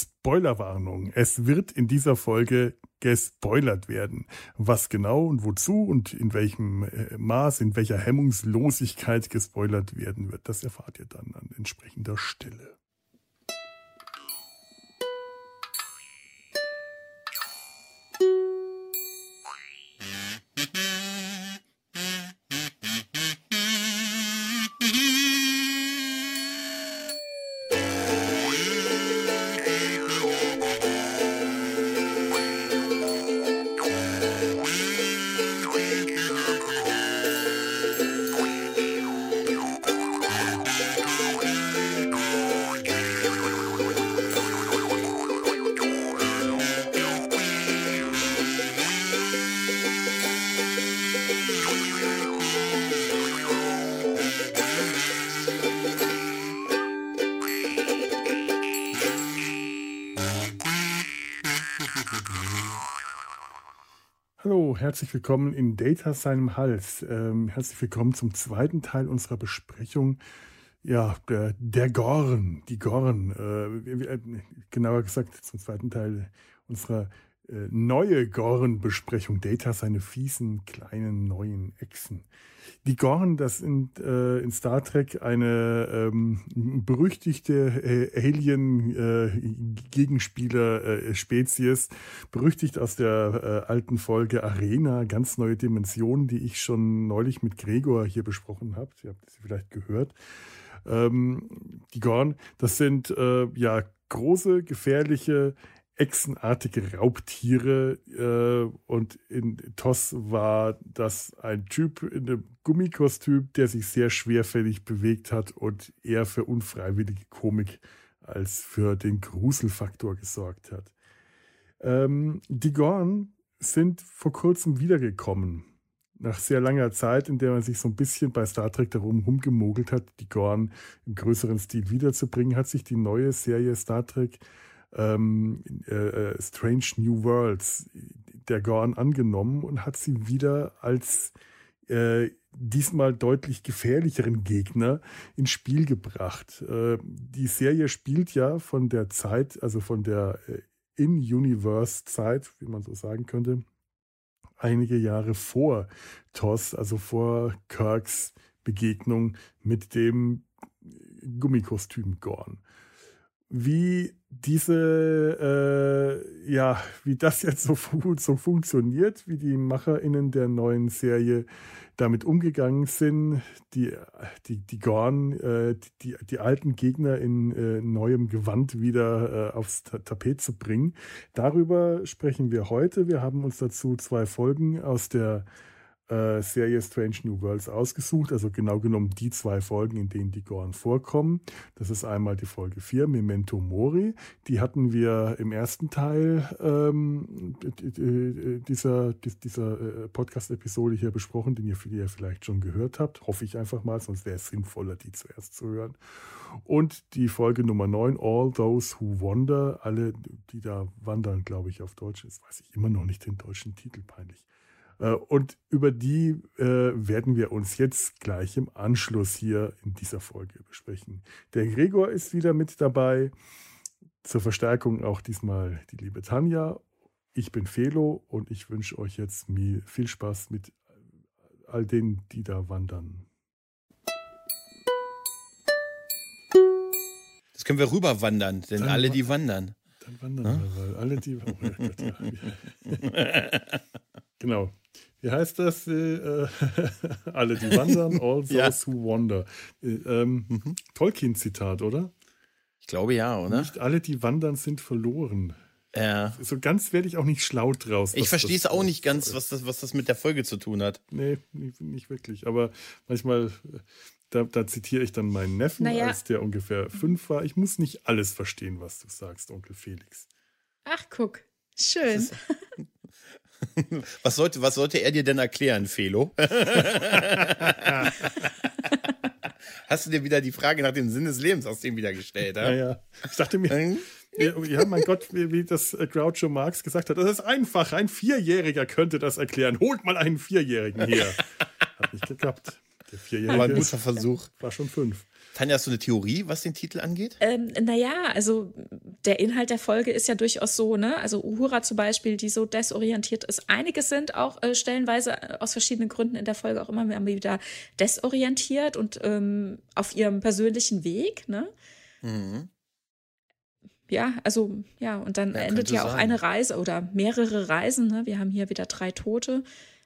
Spoilerwarnung. Es wird in dieser Folge gespoilert werden. Was genau und wozu und in welchem äh, Maß, in welcher Hemmungslosigkeit gespoilert werden wird, das erfahrt ihr dann an entsprechender Stelle. Herzlich willkommen in Data seinem Hals. Ähm, herzlich willkommen zum zweiten Teil unserer Besprechung. Ja, der, der Gorn, die Gorn, äh, äh, genauer gesagt zum zweiten Teil unserer neue Gorn-Besprechung. Data seine fiesen, kleinen, neuen Echsen. Die Gorn, das sind äh, in Star Trek eine ähm, berüchtigte äh, Alien-Gegenspieler-Spezies, äh, berüchtigt aus der äh, alten Folge Arena, ganz neue Dimensionen, die ich schon neulich mit Gregor hier besprochen habe. Ihr habt sie vielleicht gehört. Ähm, die Gorn, das sind äh, ja große, gefährliche echsenartige Raubtiere äh, und in TOS war das ein Typ in einem Gummikostüm, der sich sehr schwerfällig bewegt hat und eher für unfreiwillige Komik als für den Gruselfaktor gesorgt hat. Ähm, die Gorn sind vor kurzem wiedergekommen. Nach sehr langer Zeit, in der man sich so ein bisschen bei Star Trek darum rumgemogelt hat, die Gorn im größeren Stil wiederzubringen, hat sich die neue Serie Star Trek ähm, äh, äh, Strange New Worlds der Gorn angenommen und hat sie wieder als äh, diesmal deutlich gefährlicheren Gegner ins Spiel gebracht. Äh, die Serie spielt ja von der Zeit, also von der äh, In-Universe-Zeit, wie man so sagen könnte, einige Jahre vor TOS, also vor Kirks Begegnung mit dem Gummikostüm Gorn wie diese, äh, ja, wie das jetzt so, so funktioniert, wie die MacherInnen der neuen Serie damit umgegangen sind, die, die, die Gorn, äh, die, die alten Gegner in äh, neuem Gewand wieder äh, aufs Tapet zu bringen. Darüber sprechen wir heute. Wir haben uns dazu zwei Folgen aus der äh, Serie Strange New Worlds ausgesucht, also genau genommen die zwei Folgen, in denen die Gorn vorkommen. Das ist einmal die Folge 4, Memento Mori. Die hatten wir im ersten Teil ähm, dieser, dieser äh, Podcast-Episode hier besprochen, den ihr, die ihr vielleicht schon gehört habt. Hoffe ich einfach mal, sonst wäre es sinnvoller, die zuerst zu hören. Und die Folge Nummer 9, All Those Who Wander, alle, die da wandern, glaube ich, auf Deutsch. Jetzt weiß ich immer noch nicht den deutschen Titel, peinlich. Äh, und über die äh, werden wir uns jetzt gleich im Anschluss hier in dieser Folge besprechen. Der Gregor ist wieder mit dabei. Zur Verstärkung auch diesmal die liebe Tanja. Ich bin Felo und ich wünsche euch jetzt viel Spaß mit all denen, die da wandern. Das können wir rüberwandern, denn dann alle, die wandern. Dann wandern ja? wir, weil alle, die. Oh Gott, ja. genau. Wie heißt das? Äh, alle, die wandern, all those ja. who wander. Äh, ähm, mhm. Tolkien-Zitat, oder? Ich glaube ja, oder? Nicht alle, die wandern, sind verloren. Ja. So ganz werde ich auch nicht schlau draus. Ich verstehe es auch nicht ganz, was das, was das mit der Folge zu tun hat. Nee, nicht, nicht wirklich. Aber manchmal, da, da, zitiere ich dann meinen Neffen, naja. als der ungefähr fünf war. Ich muss nicht alles verstehen, was du sagst, Onkel Felix. Ach, guck. Schön. Was sollte, was sollte er dir denn erklären, Felo? Hast du dir wieder die Frage nach dem Sinn des Lebens aus dem wieder gestellt? Ja, ja. Ich dachte mir, hm? ja, mein Gott, wie, das Groucho Marx gesagt hat, das ist einfach. Ein Vierjähriger könnte das erklären. Holt mal einen Vierjährigen her. Hat nicht geklappt. Der Vierjährige war ein guter Versuch. War schon fünf. Tanja, hast du eine Theorie, was den Titel angeht? Ähm, naja, also der Inhalt der Folge ist ja durchaus so, ne? Also Uhura zum Beispiel, die so desorientiert ist. Einige sind auch äh, stellenweise äh, aus verschiedenen Gründen in der Folge auch immer wieder desorientiert und ähm, auf ihrem persönlichen Weg, ne? Mhm. Ja, also ja, und dann ja, endet ja auch sein. eine Reise oder mehrere Reisen. Ne? Wir haben hier wieder drei Tote,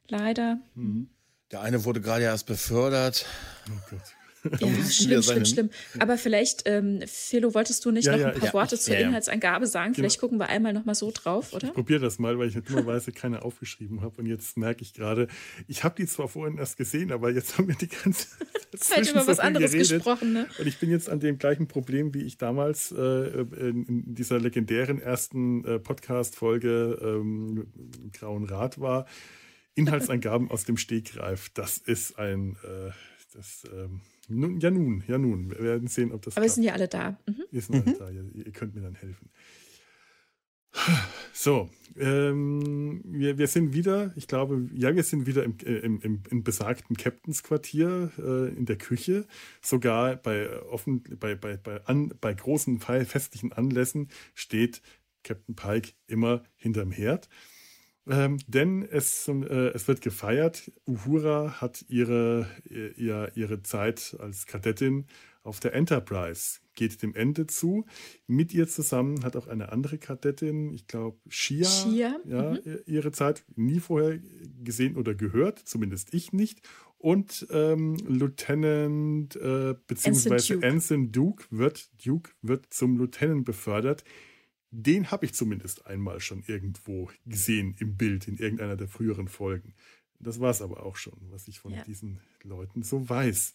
leider. Mhm. Der eine wurde gerade erst befördert. Oh Gott. Ja, schlimm, schlimm, schlimm. Aber vielleicht, ähm, Philo, wolltest du nicht ja, noch ein paar ja, Worte ich, zur Inhaltsangabe sagen? Vielleicht genau. gucken wir einmal noch mal so drauf, oder? Ich probiere das mal, weil ich dummerweise keine aufgeschrieben habe. Und jetzt merke ich gerade, ich habe die zwar vorhin erst gesehen, aber jetzt haben wir die ganze Zeit über was anderes geredet. gesprochen. Ne? Und ich bin jetzt an dem gleichen Problem, wie ich damals äh, in dieser legendären ersten äh, Podcast-Folge ähm, Grauen Rad war. Inhaltsangaben aus dem Stegreif. Das ist ein, äh, das, ähm, nun, ja nun, ja nun. Wir werden sehen, ob das Aber klappt. wir sind ja alle da. Mhm. Wir sind mhm. alle da. Ihr, ihr, könnt mir dann helfen. So, ähm, wir, wir sind wieder, ich glaube, ja, wir sind wieder im, äh, im, im, im besagten Captains Quartier äh, in der Küche. Sogar bei, offen, bei, bei, bei, an, bei großen festlichen Anlässen steht Captain Pike immer hinterm Herd. Ähm, denn es, äh, es wird gefeiert. Uhura hat ihre, ihr, ihre Zeit als Kadettin auf der Enterprise, geht dem Ende zu. Mit ihr zusammen hat auch eine andere Kadettin, ich glaube Shia, Shia? Ja, mhm. ihre Zeit nie vorher gesehen oder gehört, zumindest ich nicht. Und ähm, Lieutenant äh, beziehungsweise Anson Duke. Anson Duke wird, Duke wird zum Lieutenant befördert den habe ich zumindest einmal schon irgendwo gesehen im Bild in irgendeiner der früheren Folgen. Das war es aber auch schon, was ich von ja. diesen Leuten so weiß.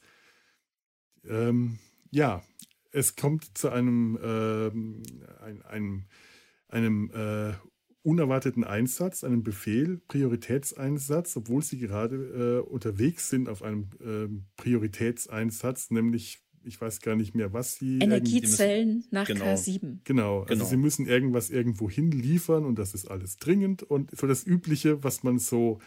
Ähm, ja, es kommt zu einem, ähm, ein, einem, einem äh, unerwarteten Einsatz, einem Befehl, Prioritätseinsatz, obwohl sie gerade äh, unterwegs sind auf einem äh, Prioritätseinsatz, nämlich ich weiß gar nicht mehr, was sie. Energiezellen nach genau, K7. Genau, also genau. sie müssen irgendwas irgendwo hinliefern und das ist alles dringend und so das Übliche, was man so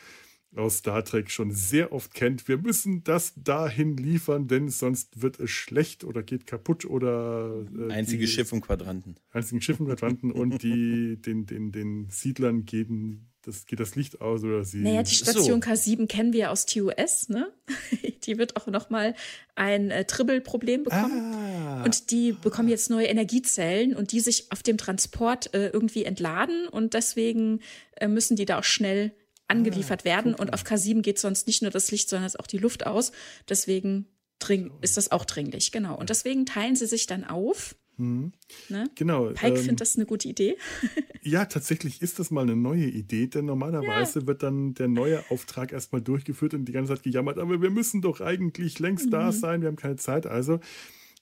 aus Star Trek schon sehr oft kennt. Wir müssen das dahin liefern, denn sonst wird es schlecht oder geht kaputt oder. Äh, Einziges Schiff im Quadranten. Einzigen Schiff im Quadranten und die, den, den, den Siedlern gehen das, geht das Licht aus oder sie. Naja, die Station so. K7 kennen wir aus TUS, ne? die wird auch nochmal ein äh, Tribbelproblem bekommen. Ah. Und die bekommen jetzt neue Energiezellen und die sich auf dem Transport äh, irgendwie entladen und deswegen äh, müssen die da auch schnell angeliefert ah, werden. Und auf K7 geht sonst nicht nur das Licht, sondern auch die Luft aus. Deswegen dring ist das auch dringlich, genau. Und deswegen teilen sie sich dann auf Mhm. Ne? Genau. Pike ähm, findet das eine gute Idee. ja, tatsächlich ist das mal eine neue Idee, denn normalerweise ja. wird dann der neue Auftrag erstmal durchgeführt und die ganze Zeit gejammert, aber wir müssen doch eigentlich längst mhm. da sein, wir haben keine Zeit. Also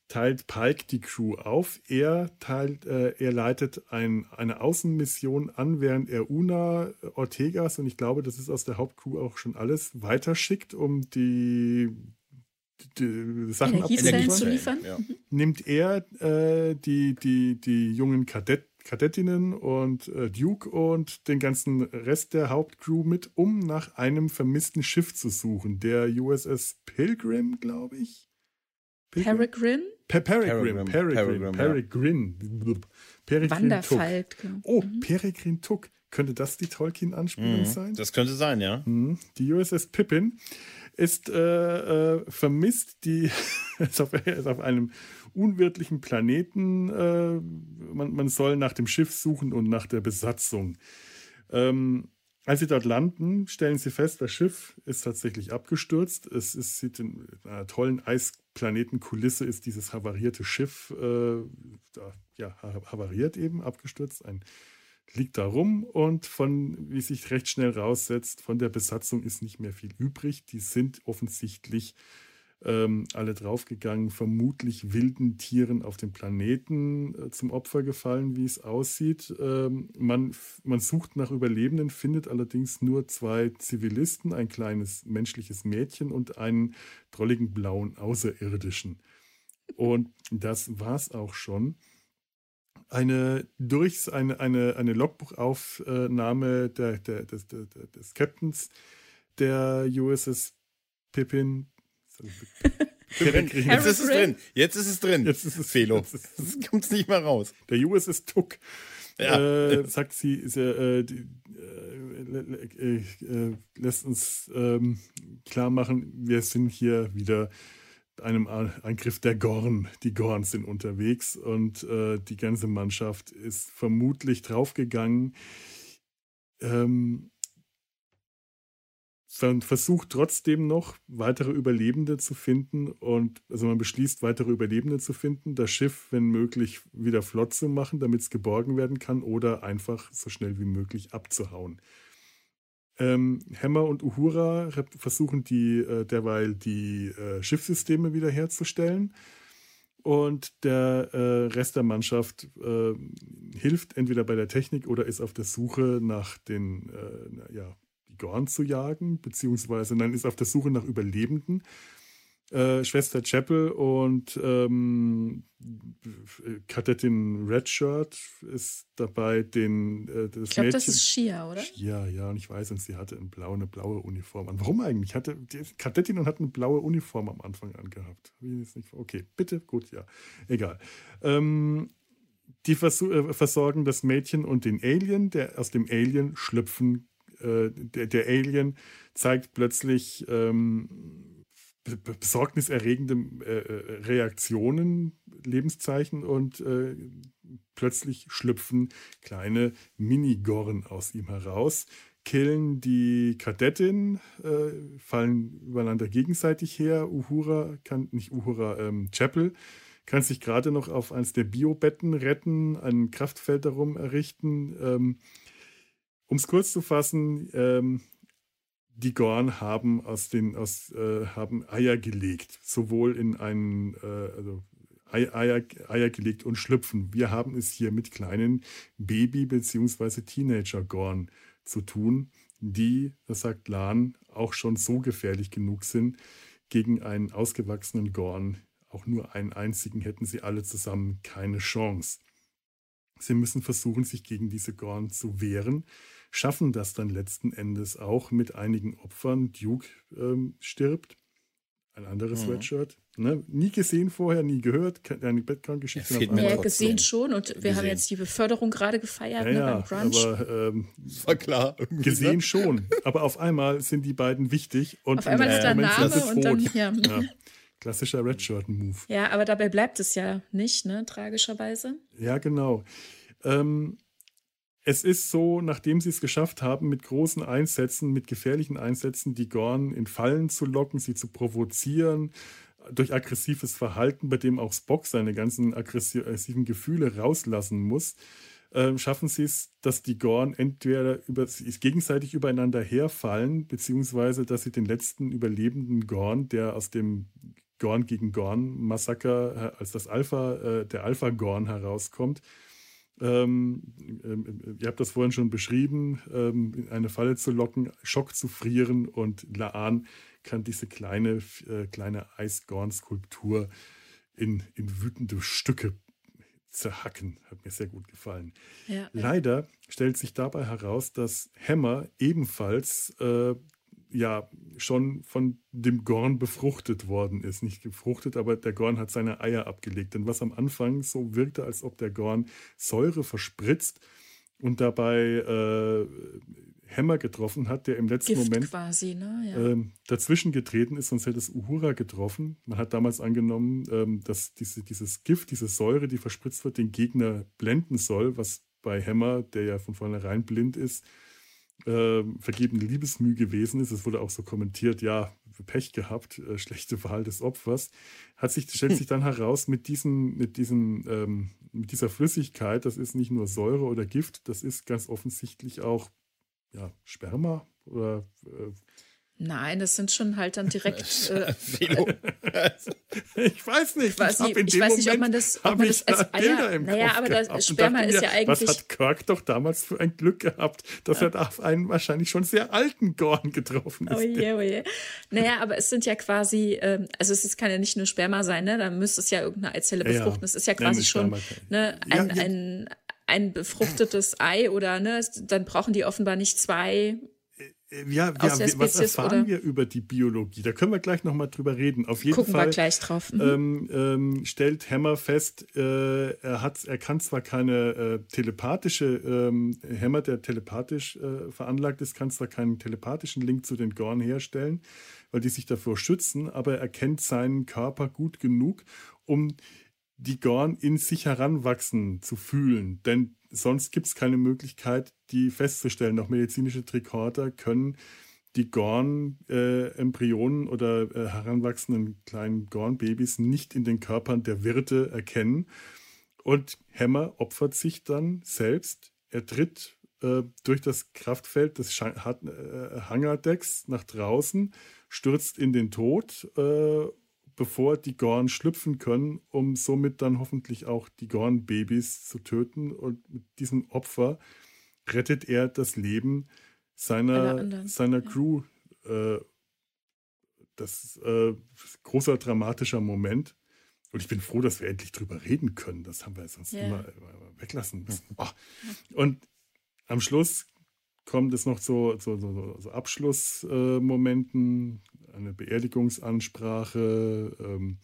teilt Pike die Crew auf. Er, teilt, äh, er leitet ein, eine Außenmission an, während er Una Ortegas, und ich glaube, das ist aus der Hauptcrew auch schon alles, weiterschickt, um die die Sachen Energiezellen zu liefern. Ja. Nimmt er äh, die, die, die jungen Kadett, Kadettinnen und äh, Duke und den ganzen Rest der Hauptcrew mit, um nach einem vermissten Schiff zu suchen. Der USS Pilgrim, glaube ich. Peregrine? Per Peregrine. Peregrine. Peregrine. Peregrine. Wanderfalk. Oh, mhm. Peregrine Tuck. Könnte das die Tolkien-Anspielung mhm, sein? Das könnte sein, ja. Mhm. Die USS Pippin ist äh, äh, vermisst, die ist auf, ist auf einem unwirtlichen Planeten. Äh, man, man soll nach dem Schiff suchen und nach der Besatzung. Ähm, als sie dort landen, stellen sie fest, das Schiff ist tatsächlich abgestürzt. Es ist, sieht in einer tollen Eisplanetenkulisse ist dieses havarierte Schiff äh, ja, havariert eben, abgestürzt. Ein liegt da rum und von, wie sich recht schnell raussetzt, von der Besatzung ist nicht mehr viel übrig. Die sind offensichtlich ähm, alle draufgegangen, vermutlich wilden Tieren auf dem Planeten äh, zum Opfer gefallen, wie es aussieht. Ähm, man, man sucht nach Überlebenden, findet allerdings nur zwei Zivilisten, ein kleines menschliches Mädchen und einen drolligen blauen Außerirdischen. Und das war's auch schon eine durch eine, eine, eine Logbuchaufnahme der, der, des, der, des Captains der USS Pippin. Jetzt ist es drin. Jetzt ist es drin. Jetzt ist es Felo. Jetzt kommt es nicht mehr raus. Der USS Tuck. Ja. Äh, sagt sie, ist äh, die, äh, äh, äh, lässt uns ähm, klar machen, wir sind hier wieder einem Angriff der Gorn. Die Gorn sind unterwegs und äh, die ganze Mannschaft ist vermutlich draufgegangen. Ähm, ver- versucht trotzdem noch weitere Überlebende zu finden und also man beschließt weitere Überlebende zu finden, das Schiff wenn möglich wieder flott zu machen, damit es geborgen werden kann oder einfach so schnell wie möglich abzuhauen. Ähm, Hammer und Uhura versuchen die äh, derweil die äh, Schiffssysteme wiederherzustellen und der äh, Rest der Mannschaft äh, hilft entweder bei der Technik oder ist auf der Suche nach den äh, ja, die Gorn zu jagen, beziehungsweise nein, ist auf der Suche nach Überlebenden. Äh, Schwester Chapel und ähm, Kadettin Redshirt ist dabei, den äh, das Ich glaube, Mädchen. das ist Shia, oder? Ja, ja, und ich weiß, und sie hatte eine blaue, eine blaue Uniform an. Warum eigentlich? Hatte die Kadettin und hat eine blaue Uniform am Anfang angehabt. Okay, bitte, gut, ja. Egal. Ähm, die äh, versorgen das Mädchen und den Alien, der aus dem Alien schlüpfen. Äh, der, der Alien zeigt plötzlich ähm, besorgniserregende äh, äh, Reaktionen, Lebenszeichen und äh, plötzlich schlüpfen kleine Minigorn aus ihm heraus, killen die Kadettin, äh, fallen übereinander gegenseitig her. Uhura kann, nicht Uhura, ähm, Chapel kann sich gerade noch auf eins der Biobetten retten, ein Kraftfeld darum errichten. Ähm, um es kurz zu fassen, ähm, die Gorn haben aus den aus äh, haben Eier gelegt, sowohl in einen äh, also Ei- Eier, Eier gelegt und schlüpfen. Wir haben es hier mit kleinen Baby- bzw. Teenager-Gorn zu tun, die, das sagt Lan, auch schon so gefährlich genug sind, gegen einen ausgewachsenen Gorn, auch nur einen einzigen, hätten sie alle zusammen keine Chance. Sie müssen versuchen, sich gegen diese Gorn zu wehren, schaffen das dann letzten Endes auch mit einigen Opfern. Duke ähm, stirbt, ein anderes Mhm. Redshirt. Ne? Nie gesehen vorher, nie gehört, keine eine Background-Geschichte. Ja, trotzdem. gesehen schon und wir haben Gesehen. jetzt die Beförderung gerade gefeiert ja, ne, ja, beim Brunch. aber ähm, war klar. irgendwie, gesehen ne? schon. Aber auf einmal sind die beiden wichtig und Auf einmal ist da sind Name sie und dann, ja. Ja. Klassischer Redshirt-Move. Ja, aber dabei bleibt es ja nicht, ne, tragischerweise. Ja, genau. Ähm, es ist so, nachdem sie es geschafft haben, mit großen Einsätzen, mit gefährlichen Einsätzen, die Gorn in Fallen zu locken, sie zu provozieren, durch aggressives Verhalten, bei dem auch Spock seine ganzen aggressiven Gefühle rauslassen muss, ähm, schaffen sie es, dass die Gorn entweder über, gegenseitig übereinander herfallen, beziehungsweise dass sie den letzten überlebenden Gorn, der aus dem Gorn gegen Gorn Massaker äh, als das Alpha, äh, der Alpha Gorn herauskommt. Ähm, ähm, ihr habt das vorhin schon beschrieben, ähm, in eine Falle zu locken, Schock zu frieren und Laan kann diese kleine, äh, kleine Eisgorn-Skulptur in, in wütende Stücke zerhacken. Hat mir sehr gut gefallen. Ja, ja. Leider stellt sich dabei heraus, dass Hammer ebenfalls äh, ja schon von dem Gorn befruchtet worden ist. Nicht gefruchtet, aber der Gorn hat seine Eier abgelegt. Denn was am Anfang so wirkte, als ob der Gorn Säure verspritzt und dabei äh, Hammer getroffen hat, der im letzten Gift Moment quasi, ne? Ja. ähm, dazwischen getreten ist, sonst hätte es Uhura getroffen. Man hat damals angenommen, ähm, dass diese, dieses Gift, diese Säure, die verspritzt wird, den Gegner blenden soll, was bei Hammer, der ja von vornherein blind ist, ähm, vergebene Liebesmüh gewesen ist. Es wurde auch so kommentiert, ja, Pech gehabt, äh, schlechte Wahl des Opfers. Hat sich, stellt sich dann heraus, mit, diesen, mit, diesen, ähm, mit dieser Flüssigkeit, das ist nicht nur Säure oder Gift, das ist ganz offensichtlich auch ja, Sperma oder äh, Nein, das sind schon halt dann direkt. Äh, Felo. Ich weiß nicht. Quasi, hab in ich dem weiß nicht, ob man das- ob man ich das als da Bilder Eier- im Naja, Kopf aber das Sperma ist ja eigentlich- Was hat Kirk doch damals für ein Glück gehabt, dass er da auf einen wahrscheinlich schon sehr alten Gorn getroffen ist. Oh je, oh je. Naja, aber es sind ja quasi, ähm, also es ist, kann ja nicht nur Sperma sein, ne? Da müsste es ja irgendeine Eizelle Ja, ja. befruchten. Es ist ja quasi schon ne, Ja, ein, ja. ein, ein befruchtetes Ei oder ne, dann brauchen die offenbar nicht zwei. Ja, ja was erfahren oder? wir über die Biologie? Da können wir gleich nochmal drüber reden. Auf jeden Gucken Fall wir gleich drauf. Mhm. Ähm, ähm, stellt Hammer fest, äh, er, hat, er kann zwar keine äh, telepathische, ähm, Hammer, der telepathisch äh, veranlagt ist, kann zwar keinen telepathischen Link zu den Gorn herstellen, weil die sich davor schützen, aber er kennt seinen Körper gut genug, um die Gorn in sich heranwachsen zu fühlen. Denn sonst gibt es keine Möglichkeit, die festzustellen. Auch medizinische Tricorder können die Gorn-Embryonen äh, oder äh, heranwachsenden kleinen Gorn-Babys nicht in den Körpern der Wirte erkennen. Und Hammer opfert sich dann selbst. Er tritt äh, durch das Kraftfeld des äh, Hangardecks nach draußen, stürzt in den Tod äh, bevor die Gorn schlüpfen können, um somit dann hoffentlich auch die Gorn-Babys zu töten. Und mit diesem Opfer rettet er das Leben seiner, seiner. Crew. Äh, das ist äh, ein großer dramatischer Moment. Und ich bin froh, dass wir endlich drüber reden können. Das haben wir sonst yeah. immer, immer, weglassen müssen. Oh. Und am Schluss kommt es noch zu so, so, so Abschlussmomenten, äh, eine Beerdigungsansprache. Ähm,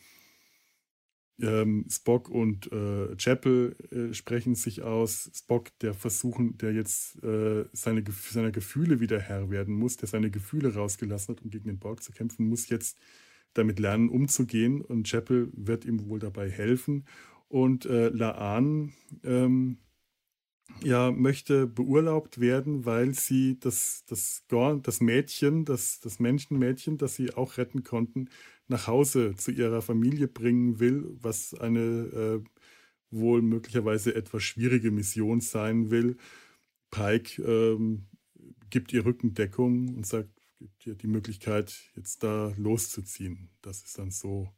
ähm, Spock und äh, Chapel äh, sprechen sich aus. Spock, der versuchen, der jetzt äh, seine, seiner Gefühle wieder Herr werden muss, der seine Gefühle rausgelassen hat, um gegen den Borg zu kämpfen, muss jetzt damit lernen, umzugehen. Und Chapel wird ihm wohl dabei helfen. Und äh, Laan ähm, ja, möchte beurlaubt werden, weil sie das, das, das Mädchen, das, das Menschenmädchen, das sie auch retten konnten, nach Hause zu ihrer Familie bringen will, was eine äh, wohl möglicherweise etwas schwierige Mission sein will. Pike ähm, gibt ihr Rückendeckung und sagt, gibt ihr die Möglichkeit, jetzt da loszuziehen. Das ist dann so,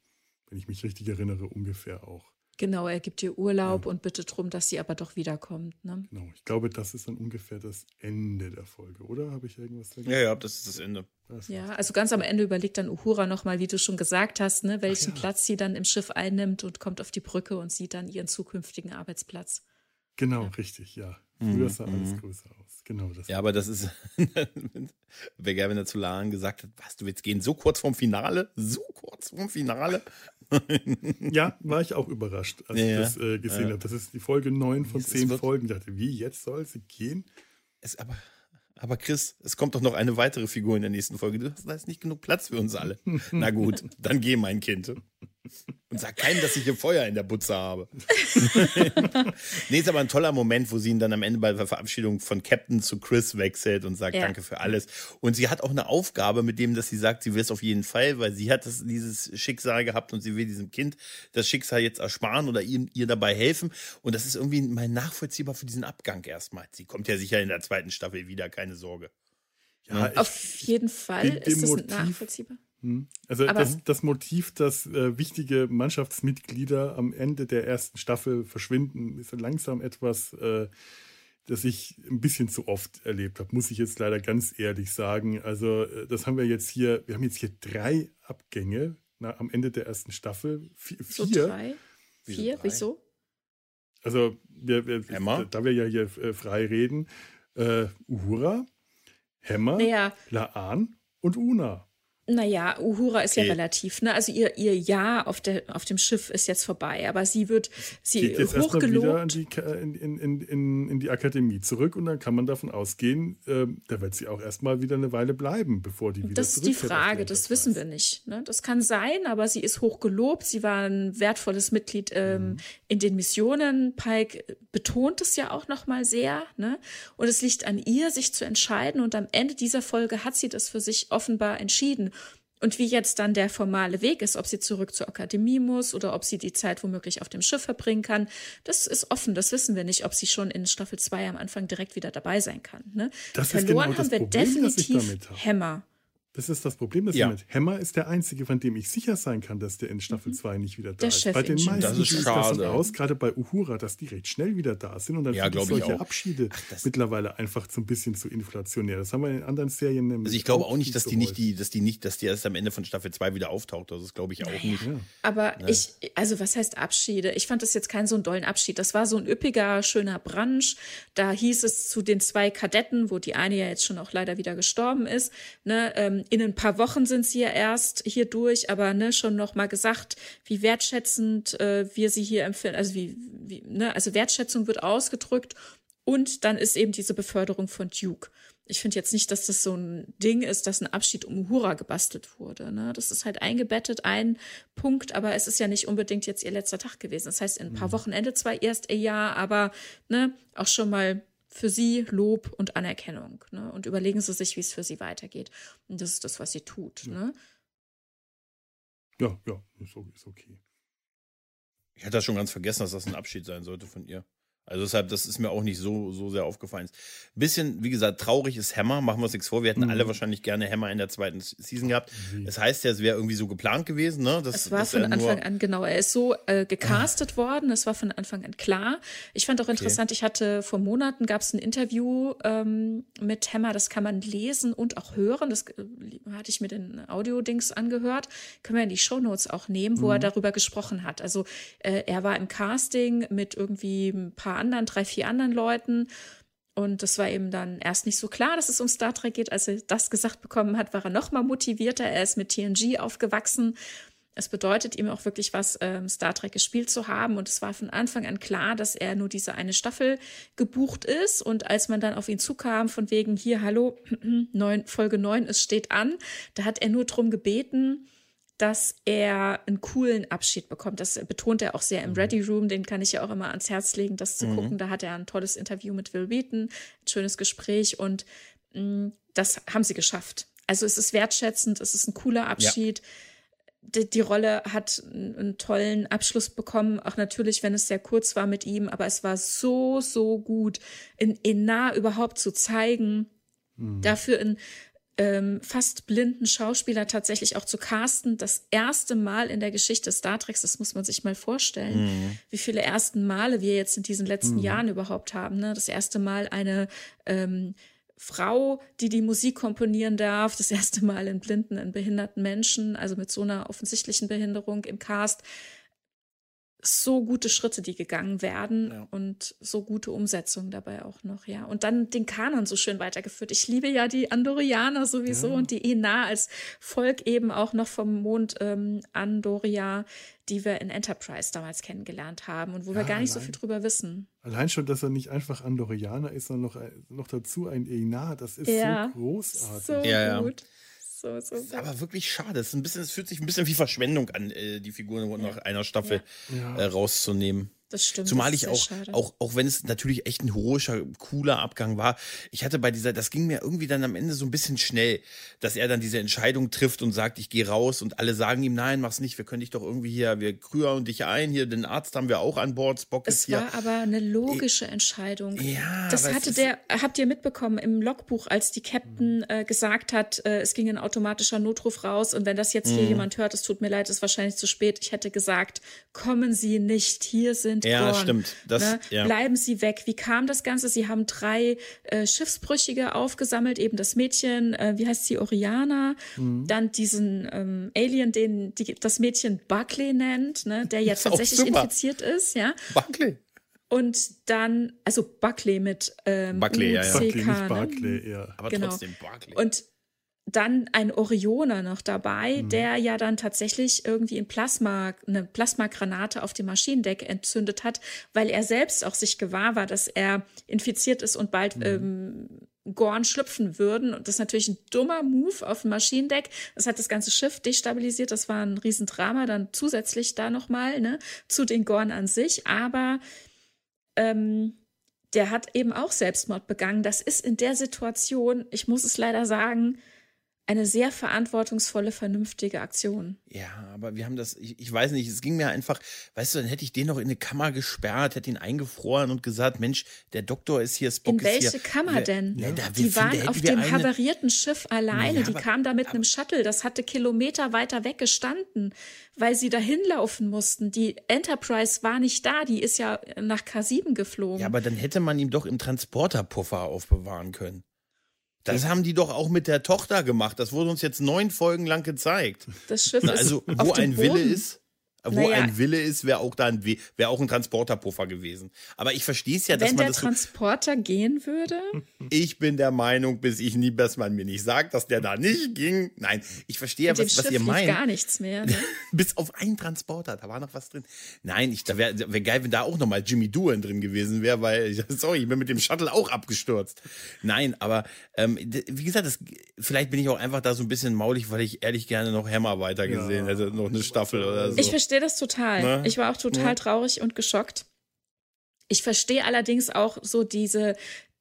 wenn ich mich richtig erinnere, ungefähr auch. Genau, er gibt ihr Urlaub ja. und bittet darum, dass sie aber doch wiederkommt. Ne? Genau, ich glaube, das ist dann ungefähr das Ende der Folge, oder? Habe ich irgendwas vergessen? Ja, ja, das ist das Ende. Das ja, also ganz am Ende überlegt dann Uhura nochmal, wie du schon gesagt hast, ne, welchen ja. Platz sie dann im Schiff einnimmt und kommt auf die Brücke und sieht dann ihren zukünftigen Arbeitsplatz. Genau, ja. richtig, ja. Früher sah mhm. alles größer aus. Genau das. Ja, aber das ist, wäre geil, wenn er zu Lan gesagt hat, was, du willst gehen so kurz vorm Finale? So kurz vorm Finale? ja, war ich auch überrascht, als ja, ich das äh, gesehen ja. habe. Das ist die Folge 9 von 10 Folgen. Ich dachte, wie, jetzt soll sie gehen? Es, aber, aber Chris, es kommt doch noch eine weitere Figur in der nächsten Folge. Du hast, da ist nicht genug Platz für uns alle. Na gut, dann geh, mein Kind. Und sag keinem, dass ich hier Feuer in der Butze habe. nee, ist aber ein toller Moment, wo sie ihn dann am Ende bei der Verabschiedung von Captain zu Chris wechselt und sagt, ja. danke für alles. Und sie hat auch eine Aufgabe mit dem, dass sie sagt, sie will es auf jeden Fall, weil sie hat das, dieses Schicksal gehabt und sie will diesem Kind das Schicksal jetzt ersparen oder ihr, ihr dabei helfen. Und das ist irgendwie mal nachvollziehbar für diesen Abgang erstmal. Sie kommt ja sicher in der zweiten Staffel wieder, keine Sorge. Ja, auf jeden Fall ist das nachvollziehbar. Hm. Also das, das, Motiv, dass äh, wichtige Mannschaftsmitglieder am Ende der ersten Staffel verschwinden, ist langsam etwas, äh, das ich ein bisschen zu oft erlebt habe, muss ich jetzt leider ganz ehrlich sagen. Also äh, das haben wir jetzt hier, wir haben jetzt hier drei Abgänge na, am Ende der ersten Staffel. vier. So drei? Vier? Wieso? Also wir, wir, da wir ja hier äh, frei reden, äh, Uhura, Hämmer, ja. Laan und Una. Naja, Uhura ist okay. ja relativ, ne? Also ihr, ihr Jahr auf, der, auf dem Schiff ist jetzt vorbei, aber sie wird sie Geht jetzt hochgelobt. wieder in die, in, in, in, in die Akademie zurück und dann kann man davon ausgehen, äh, da wird sie auch erstmal wieder eine Weile bleiben, bevor die wieder Das ist die Frage, das wissen wir nicht. Ne? Das kann sein, aber sie ist hochgelobt, sie war ein wertvolles Mitglied ähm, mhm. in den Missionen. Pike betont es ja auch nochmal sehr, ne? Und es liegt an ihr, sich zu entscheiden und am Ende dieser Folge hat sie das für sich offenbar entschieden. Und wie jetzt dann der formale Weg ist, ob sie zurück zur Akademie muss oder ob sie die Zeit womöglich auf dem Schiff verbringen kann, das ist offen, das wissen wir nicht, ob sie schon in Staffel 2 am Anfang direkt wieder dabei sein kann. Ne? Das Verloren genau haben wir Problem, definitiv Hämmer. Das ist das Problem, das Ja. ja. Hammer ist der einzige, von dem ich sicher sein kann, dass der in Staffel 2 nicht wieder da Mhm. Der ist. Bei den Chefingenieur. meisten Das ist sieht schade. aus, gerade bei Uhura, dass die recht schnell wieder da sind und dann Ja, ich solche auch. Abschiede das- mittlerweile einfach so ein bisschen zu inflationär. Das haben wir in anderen Serien nämlich Also ich glaube auch nicht, dass die nicht die, dass die nicht, dass die erst am Ende von Staffel 2 wieder auftaucht. Das ist, glaube ich, auch nicht. Ja. Aber Ne? ich, also was heißt Abschiede? Ich fand das jetzt keinen so einen dollen Abschied. Das war so ein üppiger, schöner Brunch. Da hieß es zu den zwei Kadetten, wo die eine ja jetzt schon auch leider wieder gestorben ist, ne, ähm, in ein paar Wochen sind sie ja erst hier durch, aber ne, schon noch mal gesagt, wie wertschätzend äh, wir sie hier empfinden. Also wie, wie, ne, also Wertschätzung wird ausgedrückt und dann ist eben diese Beförderung von Duke. Ich finde jetzt nicht, dass das so ein Ding ist, dass ein Abschied um Uhura gebastelt wurde. Ne? Das ist halt eingebettet, ein Punkt, aber es ist ja nicht unbedingt jetzt ihr letzter Tag gewesen. Das heißt, in ein paar Wochenende zwar erst ihr Jahr, aber ne, auch schon mal für sie Lob und Anerkennung. Ne? Und überlegen sie sich, wie es für sie weitergeht. Und das ist das, was sie tut. Ne? ja, ja, ist okay. Ich hatte das schon ganz vergessen, dass das ein Abschied sein sollte von ihr. Also deshalb, das ist mir auch nicht so, so sehr aufgefallen. Bisschen, wie gesagt, traurig ist Hammer, machen wir uns nichts vor. Wir hätten Mhm. alle wahrscheinlich gerne Hammer in der zweiten Season gehabt. Es heißt ja, es wäre irgendwie so geplant gewesen, ne? Das, Es war von Anfang an, genau, er ist so äh, gecastet worden, es war von Anfang an klar. Ich fand auch interessant, ich hatte vor Monaten, gab es ein Interview ähm, mit Hammer, das kann man lesen und auch hören, das äh, hatte ich mir den Audio-Dings angehört, können wir in die Shownotes auch nehmen, wo er darüber gesprochen hat. Also äh, er war im Casting mit irgendwie ein paar anderen, drei, vier anderen Leuten und das war eben dann erst nicht so klar, dass es um Star Trek geht. Als er das gesagt bekommen hat, war er noch mal motivierter. Er ist mit TNG aufgewachsen. Es bedeutet ihm auch wirklich was, ähm, Star Trek gespielt zu haben. Und es war von Anfang an klar, dass er nur diese eine Staffel gebucht ist. Und als man dann auf ihn zukam, von wegen, hier, hallo, neun, Folge 9, es steht an, da hat er nur drum gebeten, dass er einen coolen Abschied bekommt. Das betont er auch sehr im Ready Room. Den kann ich ja auch immer ans Herz legen, das zu gucken. Da hat er ein tolles Interview mit Will Wheaton, ein schönes Gespräch und mh, das haben sie geschafft. Also es ist wertschätzend, es ist ein cooler Abschied. Die, die Rolle hat einen, tollen Abschluss bekommen, auch natürlich, wenn es sehr kurz war mit ihm, aber es war so, so gut, in Enar überhaupt zu zeigen, dafür in ähm, fast blinden Schauspieler tatsächlich auch zu casten. Das erste Mal in der Geschichte Star Treks, das muss man sich mal vorstellen, wie viele ersten Male wir jetzt in diesen letzten Jahren überhaupt haben. Ne? Das erste Mal eine ähm, Frau, die die Musik komponieren darf, das erste Mal in blinden, in behinderten Menschen, also mit so einer offensichtlichen Behinderung im Cast. So gute Schritte, die gegangen werden Ja. und so gute Umsetzung dabei auch noch, ja. Und dann den Kanon so schön weitergeführt. Ich liebe ja die Andorianer sowieso Ja. und die Enar als Volk eben auch noch vom Mond ähm, Andoria, die wir in Enterprise damals kennengelernt haben und wo wir Ja, gar nicht so allein. viel drüber wissen. Allein schon, dass er nicht einfach Andorianer ist, sondern noch, ein- noch dazu ein Enar, das ist Ja. so großartig. So Ja, ja. gut. So, so Das ist aber wirklich schade. Es, fühlt sich ein bisschen wie Verschwendung an, äh, die Figuren nach einer Staffel Ja. äh, rauszunehmen. Das stimmt. Zumal ich ist auch, schade. auch, auch wenn es natürlich echt ein heroischer, cooler Abgang war, ich hatte bei dieser, das ging mir irgendwie dann am Ende so ein bisschen schnell, dass er dann diese Entscheidung trifft und sagt, ich gehe raus und alle sagen ihm, nein, mach's nicht, wir können dich doch irgendwie hier, wir krühen dich ein, hier, den Arzt haben wir auch an Bord, Spock ist Es hier. war aber eine logische Entscheidung. Ja, Das es hatte ist- der, habt ihr mitbekommen im Logbuch, als die Captain äh, gesagt hat, äh, es ging ein automatischer Notruf raus und wenn das jetzt Mhm. hier jemand hört, es tut mir leid, es ist wahrscheinlich zu spät. Ich hätte gesagt, kommen Sie nicht, hier sind Ja, Gorn. stimmt. Das- ne? ja. Bleiben Sie weg. Wie kam das Ganze? Sie haben drei äh, Schiffsbrüchige aufgesammelt, eben das Mädchen, äh, wie heißt sie, Oriana, Mhm. dann diesen ähm, Alien, den die, das Mädchen Buckley nennt, ne, der ja auch tatsächlich infiziert ist, ja. Buckley. Und dann, also Buckley mit ähm, Buckley, ja, ja. UCK, Buckley, nicht ne? Barclay, ja. Aber Genau. trotzdem Buckley. Und dann ein Orioner noch Mhm. dabei, der ja dann tatsächlich irgendwie ein Plasma, eine Plasmagranate auf dem Maschinendeck entzündet hat, weil er selbst auch sich gewahr war, dass er infiziert ist und bald Mhm. ähm, Gorn schlüpfen würden. Und das ist natürlich ein dummer Move auf dem Maschinendeck. Das hat das ganze Schiff destabilisiert. Das war ein Riesendrama. Dann zusätzlich da nochmal, ne, zu den Gorn an sich. Aber ähm, der hat eben auch Selbstmord begangen. Das ist in der Situation, ich muss es leider sagen, eine sehr verantwortungsvolle, vernünftige Aktion. Ja, aber wir haben das, ich, ich, weiß nicht, es ging mir einfach, weißt du, dann hätte ich den noch in eine Kammer gesperrt, hätte ihn eingefroren und gesagt, Mensch, der Doktor ist hier, Spock in welche. Kammer wir, denn? Ja, da, die waren finden, auf dem eine, havarierten Schiff alleine, Ja, die aber- kamen da mit einem Shuttle, das hatte Kilometer weiter weg gestanden, weil sie dahin laufen mussten. Die Enterprise war nicht da, die ist ja nach K7 geflogen. Ja, aber dann hätte man ihm doch im Transporterpuffer aufbewahren können. Das haben die doch auch mit der Tochter gemacht. Das wurde uns jetzt neun Folgen lang gezeigt. das Schiff ist also, auf wo dem ein Wille Boden. ist, wo Naja. ein Wille ist, wäre auch da ein, wäre auch ein Transporterpuffer gewesen. Aber ich verstehe es ja, dass Wenn man der das so, Transporter gehen würde, ich bin der Meinung, bis ich nie, dass man mir nicht sagt, dass der da nicht ging. Nein, ich verstehe ja, was, was Schiff ihr meint. gar nichts mehr. Ne? Bis auf einen Transporter, da war noch was drin. Nein, ich, da wäre wär geil, wenn da auch nochmal Jimmy Doohan drin gewesen wäre, weil, sorry, ich bin mit dem Shuttle auch abgestürzt. Nein, aber ähm, wie gesagt, das, vielleicht bin ich auch einfach da so ein bisschen maulig, weil ich ehrlich gerne noch Hammer weitergesehen Ja. hätte, noch eine Staffel oder so. Ich verstehe das total. Ne? Ich war auch total Ja. traurig und geschockt. Ich verstehe allerdings auch so diese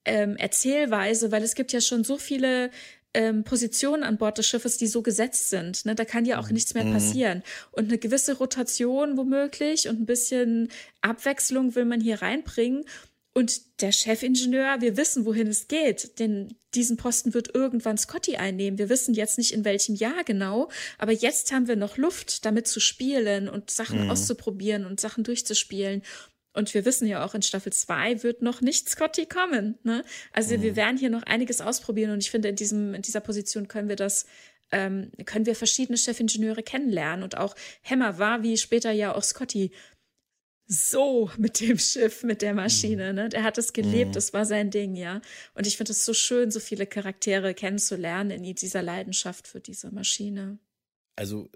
ähm, Erzählweise, weil es gibt ja schon so viele ähm, Positionen an Bord des Schiffes, die so gesetzt sind. Ne? Da kann ja auch nichts mehr passieren. Und eine gewisse Rotation womöglich und ein bisschen Abwechslung will man hier reinbringen. Und der Chefingenieur, wir wissen, wohin es geht, denn diesen Posten wird irgendwann Scotty einnehmen. Wir wissen jetzt nicht, in welchem Jahr genau, aber jetzt haben wir noch Luft, damit zu spielen und Sachen auszuprobieren und Sachen durchzuspielen. Und wir wissen ja auch, in Staffel 2 wird noch nicht Scotty kommen. Ne? Also wir werden hier noch einiges ausprobieren und ich finde, in, diesem, in dieser Position können wir das ähm, können wir verschiedene Chefingenieure kennenlernen. Und auch Hammer war, wie später ja auch Scotty, so mit dem Schiff, mit der Maschine. Ne? Der hat es gelebt, das war sein Ding, ja. Und ich finde es so schön, so viele Charaktere kennenzulernen in dieser Leidenschaft für diese Maschine. Also,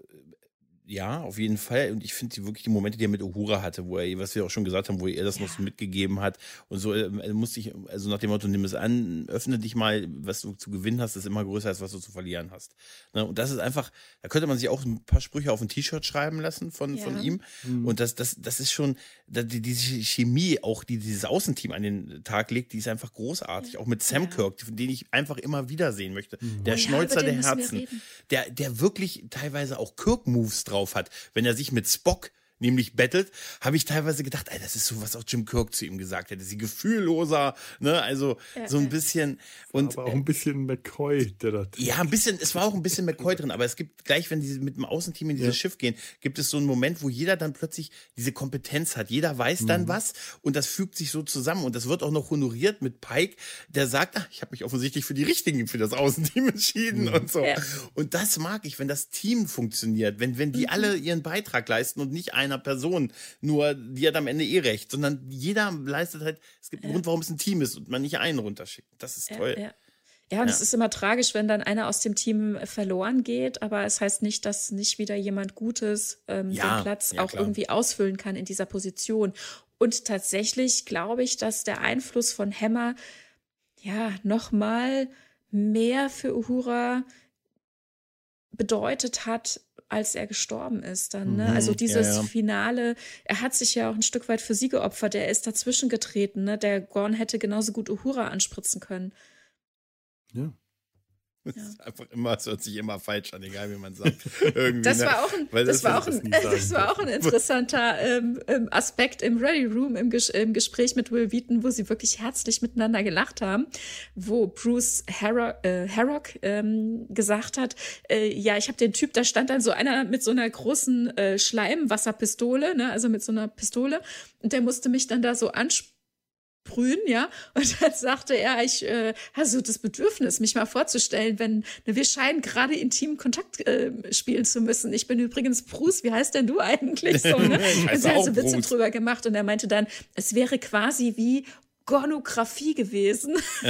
ja, auf jeden Fall. Und ich finde die wirklich die Momente, die er mit Uhura hatte, wo er, was wir auch schon gesagt haben, wo er das noch so mitgegeben hat und so, äh, musste ich, also nach dem Motto, nimm es an, öffne dich mal, was du zu gewinnen hast, ist immer größer als was du zu verlieren hast. Ne? Und das ist einfach, da könnte man sich auch ein paar Sprüche auf ein T-Shirt schreiben lassen von, Ja. von ihm. Und das, das, das ist schon, da- die, diese Chemie, auch die dieses Außenteam an den Tag legt, die ist einfach großartig. Auch mit Sam Ja. Kirk, den ich einfach immer wiedersehen möchte. Der Oh ja, Schnäuzer der Herzen der, der wirklich teilweise auch Kirk-Moves drauf hat. Wenn er sich mit Spock nämlich bettelt, habe ich teilweise gedacht, ey, das ist so, was auch Jim Kirk zu ihm gesagt hätte. Sie gefühlloser, ne, also Ja, so ein bisschen und aber auch ein bisschen McCoy, der da. ja, ein bisschen, es war auch ein bisschen McCoy drin, aber es gibt gleich, wenn die mit dem Außenteam in dieses Ja. Schiff gehen, gibt es so einen Moment, wo jeder dann plötzlich diese Kompetenz hat. Jeder weiß dann Mhm. was und das fügt sich so zusammen und das wird auch noch honoriert mit Pike, der sagt, ach, ich habe mich offensichtlich für die richtigen, für das Außenteam entschieden Mhm. und so. Ja. Und das mag ich, wenn das Team funktioniert, wenn, wenn Mhm. die alle ihren Beitrag leisten und nicht einer Person, nur die hat am Ende eh recht, sondern jeder leistet halt, es gibt einen Grund, warum es ein Team ist und man nicht einen runterschickt. Das ist toll. Ja, ja. Ja, und Ja. es ist immer tragisch, wenn dann einer aus dem Team verloren geht, aber es heißt nicht, dass nicht wieder jemand Gutes ähm, Ja, den Platz ja, auch klar. irgendwie ausfüllen kann in dieser Position. Und tatsächlich glaube ich, dass der Einfluss von Hammer ja nochmal mehr für Uhura bedeutet hat, als er gestorben ist dann. Ne? Mhm, Also dieses ja, ja. Finale, er hat sich ja auch ein Stück weit für sie geopfert, er ist dazwischen getreten. Ne? Der Gorn hätte genauso gut Uhura anspritzen können. Ja. Das ist einfach immer, es hört sich immer falsch an, egal wie man sagt. Irgendwie, Das ne? war auch ein, das war auch ein, das war auch ein interessanter ähm, ähm, Aspekt im Ready Room im, Ges im Gespräch mit Will Wheaton, wo sie wirklich herzlich miteinander gelacht haben, wo Bruce Harrock, äh, Harrock ähm, gesagt hat, äh, ja, ich habe den Typ, da stand dann so einer mit so einer großen äh, Schleimwasserpistole, ne, also mit so einer Pistole, und der musste mich dann da so ansprechen sprühen, ja. Und dann sagte er, ich äh, habe so das Bedürfnis, mich mal vorzustellen, wenn ne, wir scheinen gerade intimen Kontakt äh, spielen zu müssen. Ich bin übrigens Bruce, wie heißt denn du eigentlich so? Ne? Ich und heiße sie hat so Witze drüber gemacht und er meinte dann, es wäre quasi wie Gornographie gewesen.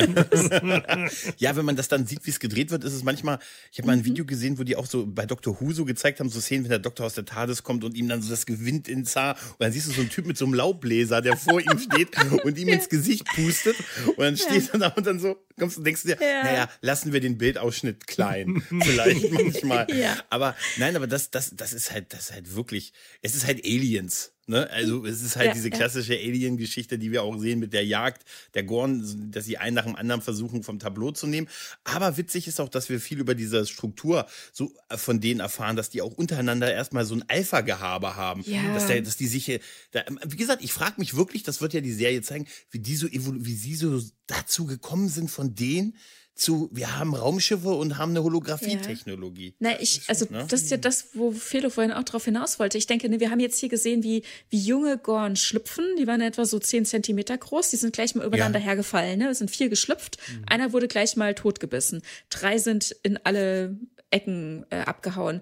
Ja, wenn man das dann sieht, wie es gedreht wird, ist es manchmal, ich habe mal ein Mhm. Video gesehen, wo die auch so bei Dr. Who so gezeigt haben, so Szenen, wenn der Doktor aus der TARDIS kommt und ihm dann so das Gewind ins Haar und dann siehst du so einen Typ mit so einem Laubbläser, der vor ihm steht und ihm ins Gesicht pustet und dann steht er da und dann so, kommst du und denkst dir, Ja. naja, lassen wir den Bildausschnitt klein, vielleicht manchmal. Ja. Aber nein, aber das, das, das ist halt, das ist halt wirklich, es ist halt Aliens. Ne? Also es ist halt Ja, diese ja. klassische Alien-Geschichte, die wir auch sehen mit der Jagd der Gorn, dass sie einen nach dem anderen versuchen vom Tableau zu nehmen. Aber witzig ist auch, dass wir viel über diese Struktur so äh, von denen erfahren, dass die auch untereinander erstmal so ein Alpha-Gehabe haben. Ja. Dass, der, dass die sich, äh, da, wie gesagt, ich frage mich wirklich, das wird ja die Serie zeigen, wie die so wie sie so dazu gekommen sind von denen zu, wir haben Raumschiffe und haben eine Holographie-Technologie. Na, ich, also ne? das ist ja das, wo Felo vorhin auch drauf hinaus wollte. Ich denke, ne, wir haben jetzt hier gesehen, wie, wie junge Gorn schlüpfen. Die waren etwa so 10 Zentimeter groß. Die sind gleich mal übereinander Ja. hergefallen. Ne? Es sind vier geschlüpft. Einer wurde gleich mal totgebissen. Drei sind in alle Ecken äh, abgehauen.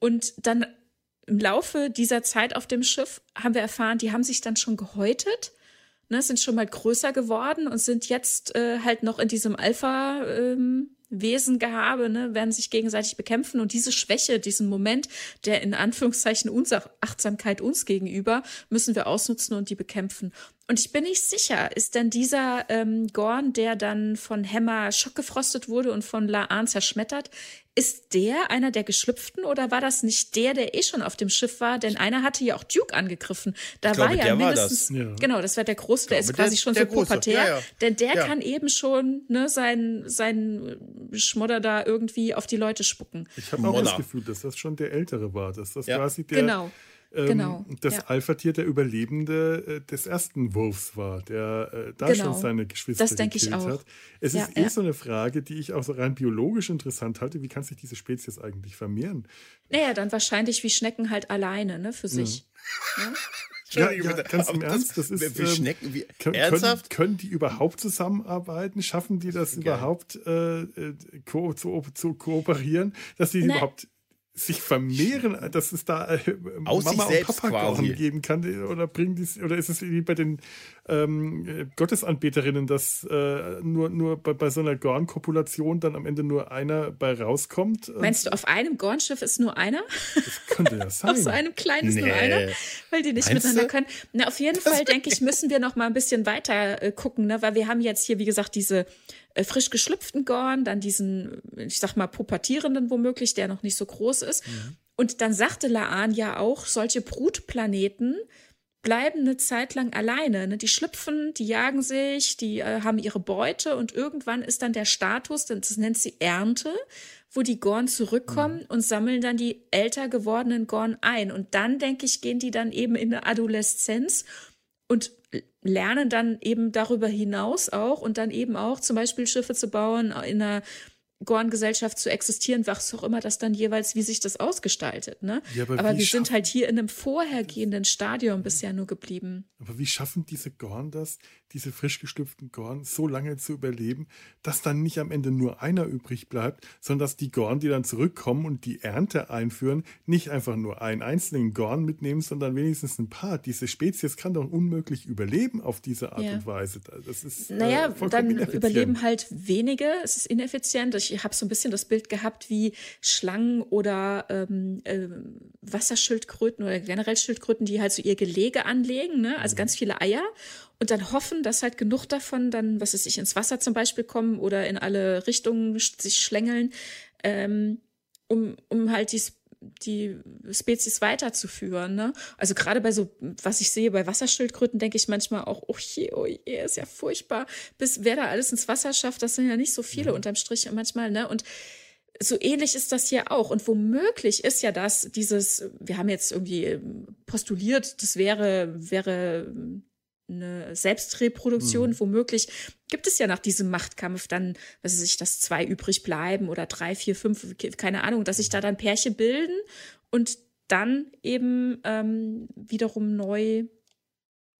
Und dann im Laufe dieser Zeit auf dem Schiff haben wir erfahren, die haben sich dann schon gehäutet. Ne, sind schon mal größer geworden und sind jetzt äh, halt noch in diesem Alpha-Wesen-Gehabe, ne, werden sich gegenseitig bekämpfen. Und diese Schwäche, diesen Moment der in Anführungszeichen Unachtsamkeit uns gegenüber, müssen wir ausnutzen und die bekämpfen. Und ich bin nicht sicher, ist denn dieser ähm, Gorn, der dann von Hämmer schockgefrostet wurde und von Laan zerschmettert, ist der einer der Geschlüpften oder war das nicht der, der eh schon auf dem Schiff war? Denn einer hatte ja auch Duke angegriffen. Da Ich glaube, war ja der war mindestens, das. Ja. genau, das war der Große, der glaube, ist quasi der- schon der so Große. pubertär. Ja, ja. Denn der Ja. kann eben schon ne, sein, sein Schmodder da irgendwie auf die Leute spucken. Ich habe auch das Gefühl, dass das schon der Ältere war, dass das Ja. quasi der, Genau. Ähm, genau, das ja. Alpha-Tier der Überlebende äh, des ersten Wurfs war, der äh, da Genau. schon seine Geschwister Das denke ich gekillt auch. hat. Es Ja, ist eh ja. so eine Frage, die ich auch so rein biologisch interessant halte. Wie kann sich diese Spezies eigentlich vermehren? Naja, dann wahrscheinlich wie Schnecken halt alleine, ne, für sich. Entschuldigung, Ja, ja, bitte. ganz im Ernst, das ist, Wie ähm, Schnecken, wie, Können, ernsthaft? Können, können die überhaupt zusammenarbeiten? Schaffen die das überhaupt äh, äh, ko zu, zu kooperieren, dass die Na- überhaupt sich vermehren, dass es da äh, Aus Mama und Papa quasi. Gorn geben kann oder bringen die oder ist es wie bei den ähm, äh, Gottesanbeterinnen, dass äh, nur nur bei, bei so einer Gorn-Kopulation dann am Ende nur einer bei rauskommt? Meinst du, auf einem Gornschiff ist nur einer? das könnte ja sein. Auf so einem kleinen ist nur Nee. einer, weil die nicht Meinst miteinander du? können. Na, auf jeden Fall, denke ich, müssen wir noch mal ein bisschen weiter äh, gucken, ne? weil wir haben jetzt hier, wie gesagt, diese äh, frisch geschlüpften Gorn, dann diesen, ich sag mal, pubertierenden womöglich, der noch nicht so groß ist. Und dann sagte Laan ja auch, solche Brutplaneten bleiben eine Zeit lang alleine. Ne? Die schlüpfen, die jagen sich, die äh, haben ihre Beute und irgendwann ist dann der Status, das nennt sie Ernte, wo die Gorn zurückkommen und sammeln dann die älter gewordenen Gorn ein. Und dann, denke ich, gehen die dann eben in eine Adoleszenz und lernen dann eben darüber hinaus auch und dann eben auch zum Beispiel Schiffe zu bauen, in einer Gorn-Gesellschaft zu existieren, was auch immer das dann jeweils, wie sich das ausgestaltet. Ne? Ja, aber aber wir sind halt hier in einem vorhergehenden Stadium bisher nur geblieben. Aber wie schaffen diese Gorn das, diese frisch geschlüpften Gorn, so lange zu überleben, dass dann nicht am Ende nur einer übrig bleibt, sondern dass die Gorn, die dann zurückkommen und die Ernte einführen, nicht einfach nur einen einzelnen Gorn mitnehmen, sondern wenigstens ein paar. Diese Spezies kann doch unmöglich überleben auf diese Art Ja. und Weise. Das ist äh, Naja, vollkommen dann überleben halt wenige. Es ist ineffizient. Ich habe so ein bisschen das Bild gehabt wie Schlangen oder ähm, ähm, Wasserschildkröten oder generell Schildkröten, die halt so ihr Gelege anlegen, ne? also ganz viele Eier und dann hoffen, dass halt genug davon dann, was weiß ich, ins Wasser zum Beispiel kommen oder in alle Richtungen sich schlängeln, ähm, um, um halt die, die Spezies weiterzuführen. Ne? Also gerade bei so, was ich sehe, bei Wasserschildkröten denke ich manchmal auch, oh je, oh je, ist ja furchtbar. Bis wer da alles ins Wasser schafft, das sind ja nicht so viele unterm Strich manchmal, ne? Und so ähnlich ist das hier auch. Und womöglich ist ja das, dieses, wir haben jetzt irgendwie postuliert, das wäre, wäre eine Selbstreproduktion. Womöglich gibt es ja nach diesem Machtkampf dann, was weiß ich, dass zwei übrig bleiben oder drei, vier, fünf, keine Ahnung, dass sich da dann Pärchen bilden und dann eben ähm, wiederum neu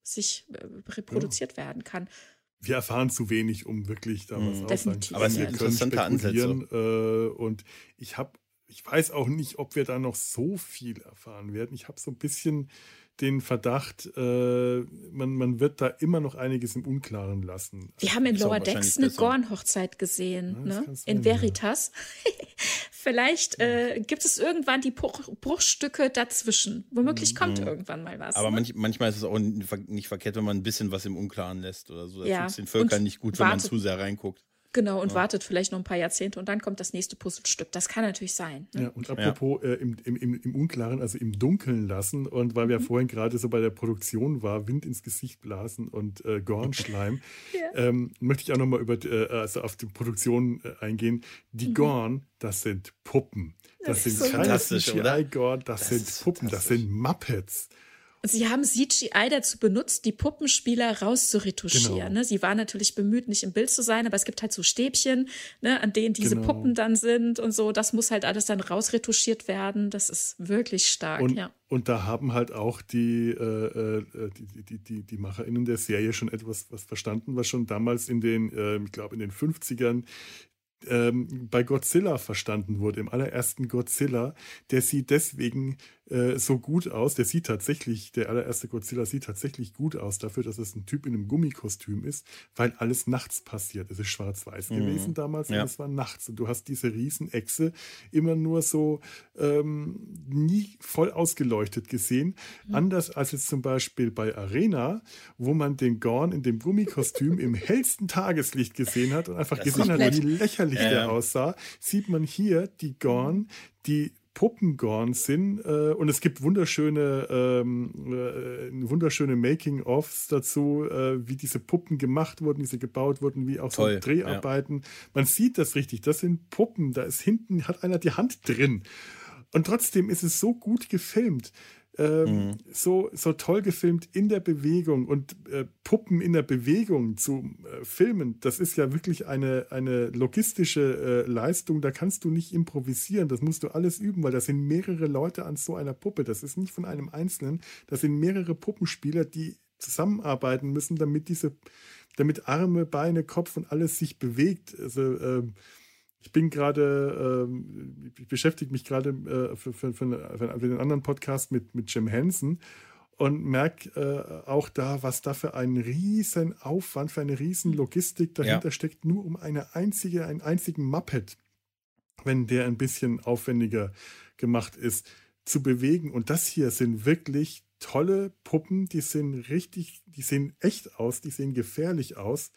sich äh, reproduziert werden kann. wir erfahren zu wenig, um wirklich da was Mhm. aussagen Definitiv. zu Aber es können. sind Wir können interessante spekulieren, Äh, und ich habe, ich weiß auch nicht, ob wir da noch so viel erfahren werden. Ich habe so ein bisschen den Verdacht, äh, man, man wird da immer noch einiges im Unklaren lassen. Wir haben in Lower Decks eine. Gorn-Hochzeit gesehen, Ja, das ne? in ja. Veritas. Vielleicht äh, gibt es irgendwann die Bruch, Bruchstücke dazwischen. Womöglich kommt irgendwann mal was. Aber ne? manch, manchmal ist es auch nicht ver- nicht verkehrt, wenn man ein bisschen was im Unklaren lässt oder so. Da Ja, tut es den Völkern und nicht gut, wenn man zu sehr reinguckt. Genau, und ja. wartet vielleicht noch ein paar Jahrzehnte und dann kommt das nächste Puzzlestück. Das kann natürlich sein. Ne? Ja, und apropos äh, im, im, im, Unklaren, also im Dunkeln lassen, und weil wir mhm. vorhin gerade so bei der Produktion war, Wind ins Gesicht blasen und äh, Gornschleim, ja. ähm, möchte ich auch nochmal über äh, also auf die Produktion äh, eingehen. Die mhm. Gorn, das sind Puppen. Das, das sind keine CGI-Gorn, das, das, sind Puppen, das sind Muppets. Sie haben CGI dazu benutzt, die Puppenspieler rauszuretuschieren. Genau. Ne? Sie waren natürlich bemüht, nicht im Bild zu sein, aber es gibt halt so Stäbchen, ne, an denen diese genau. Puppen dann sind und so. Das muss halt alles dann rausretuschiert werden. Das ist wirklich stark, und, ja. Und da haben halt auch die, äh, äh die, die, die, die MacherInnen der Serie schon etwas was verstanden, was schon damals in den, äh, ich glaube, in den 50ern ähm, bei Godzilla verstanden wurde, im allerersten Godzilla, der sieht deswegen äh, so gut aus, der sieht tatsächlich, der allererste Godzilla sieht tatsächlich gut aus dafür, dass es ein Typ in einem Gummikostüm ist, weil alles nachts passiert. Es ist schwarz-weiß mhm. gewesen damals ja. und es war nachts und du hast diese Riesenechse immer nur so ähm, nie voll ausgeleuchtet gesehen. Mhm. Anders als jetzt zum Beispiel bei Arena, wo man den Gorn in dem Gummikostüm im hellsten Tageslicht gesehen hat und einfach das gesehen hat, wie lächerlich ja. der aussah, sieht man hier die Gorn, die Puppengorn sind äh, und es gibt wunderschöne, ähm, äh, wunderschöne Making-ofs dazu, äh, wie diese Puppen gemacht wurden, wie sie gebaut wurden, wie auch Toll, so Dreharbeiten. Ja. Man sieht das richtig, das sind Puppen, da ist hinten, hat einer die Hand drin. Und trotzdem ist es so gut gefilmt ähm, mhm. so, so toll gefilmt in der Bewegung und äh, Puppen in der Bewegung zu äh, filmen, das ist ja wirklich eine, eine logistische äh, Leistung. Da kannst du nicht improvisieren, das musst du alles üben, weil da sind mehrere Leute an so einer Puppe. Das ist nicht von einem Einzelnen, das sind mehrere Puppenspieler, die zusammenarbeiten müssen, damit diese, damit Arme, Beine, Kopf und alles sich bewegt. Also ähm, ich bin gerade, ähm, ich beschäftige mich gerade äh, für, für, für, für, einen anderen Podcast mit, mit Jim Henson und merke äh, auch da, was da für ein riesen Aufwand, für eine riesen Logistik dahinter ja. steckt, nur um eine einzige, einen einzigen Muppet, wenn der ein bisschen aufwendiger gemacht ist, zu bewegen. Und das hier sind wirklich tolle Puppen, die sehen richtig, die sehen echt aus, die sehen gefährlich aus.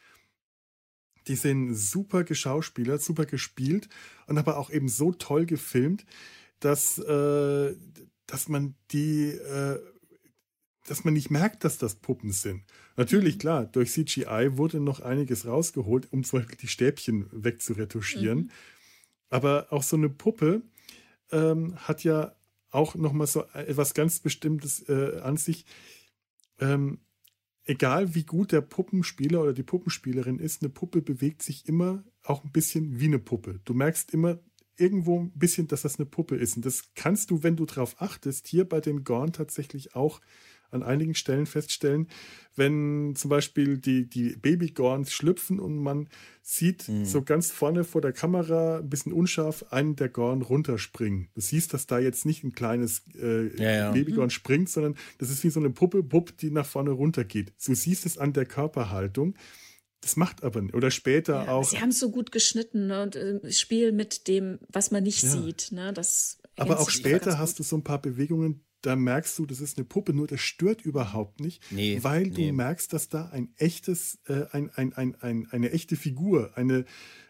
Die sind super geschauspielert, super gespielt und aber auch eben so toll gefilmt, dass, äh, dass man die, äh, dass man nicht merkt, dass das Puppen sind. Natürlich, klar, durch CGI wurde noch einiges rausgeholt, um zum Beispiel die Stäbchen wegzuretuschieren. Mhm. Aber auch so eine Puppe ähm, hat ja auch nochmal so etwas ganz Bestimmtes äh, an sich. Ähm, egal wie gut der Puppenspieler oder die Puppenspielerin ist, eine Puppe bewegt sich immer auch ein bisschen wie eine Puppe. Du merkst immer irgendwo ein bisschen, dass das eine Puppe ist. Und das kannst du, wenn du darauf achtest, hier bei den Gorn tatsächlich auch an einigen Stellen feststellen, wenn zum Beispiel die, die Babygorns schlüpfen und man sieht mhm. so ganz vorne vor der Kamera, ein bisschen unscharf, einen der Gorn runterspringen. Du siehst, dass da jetzt nicht ein kleines äh, ja, ja. Babygorn mhm. springt, sondern das ist wie so eine Puppe, Pupp, die nach vorne runtergeht. Du siehst es an der Körperhaltung. Das macht aber nicht. Oder später ja, auch. Sie haben es so gut geschnitten ne? und äh, spielen mit dem, was man nicht sieht. Ne? Das aber auch später hast du so ein paar Bewegungen, da merkst du, das ist eine Puppe, nur das stört überhaupt nicht, nee, weil nee. du merkst, dass da ein echtes, äh, ein, ein, ein, ein, eine echte Figur, eine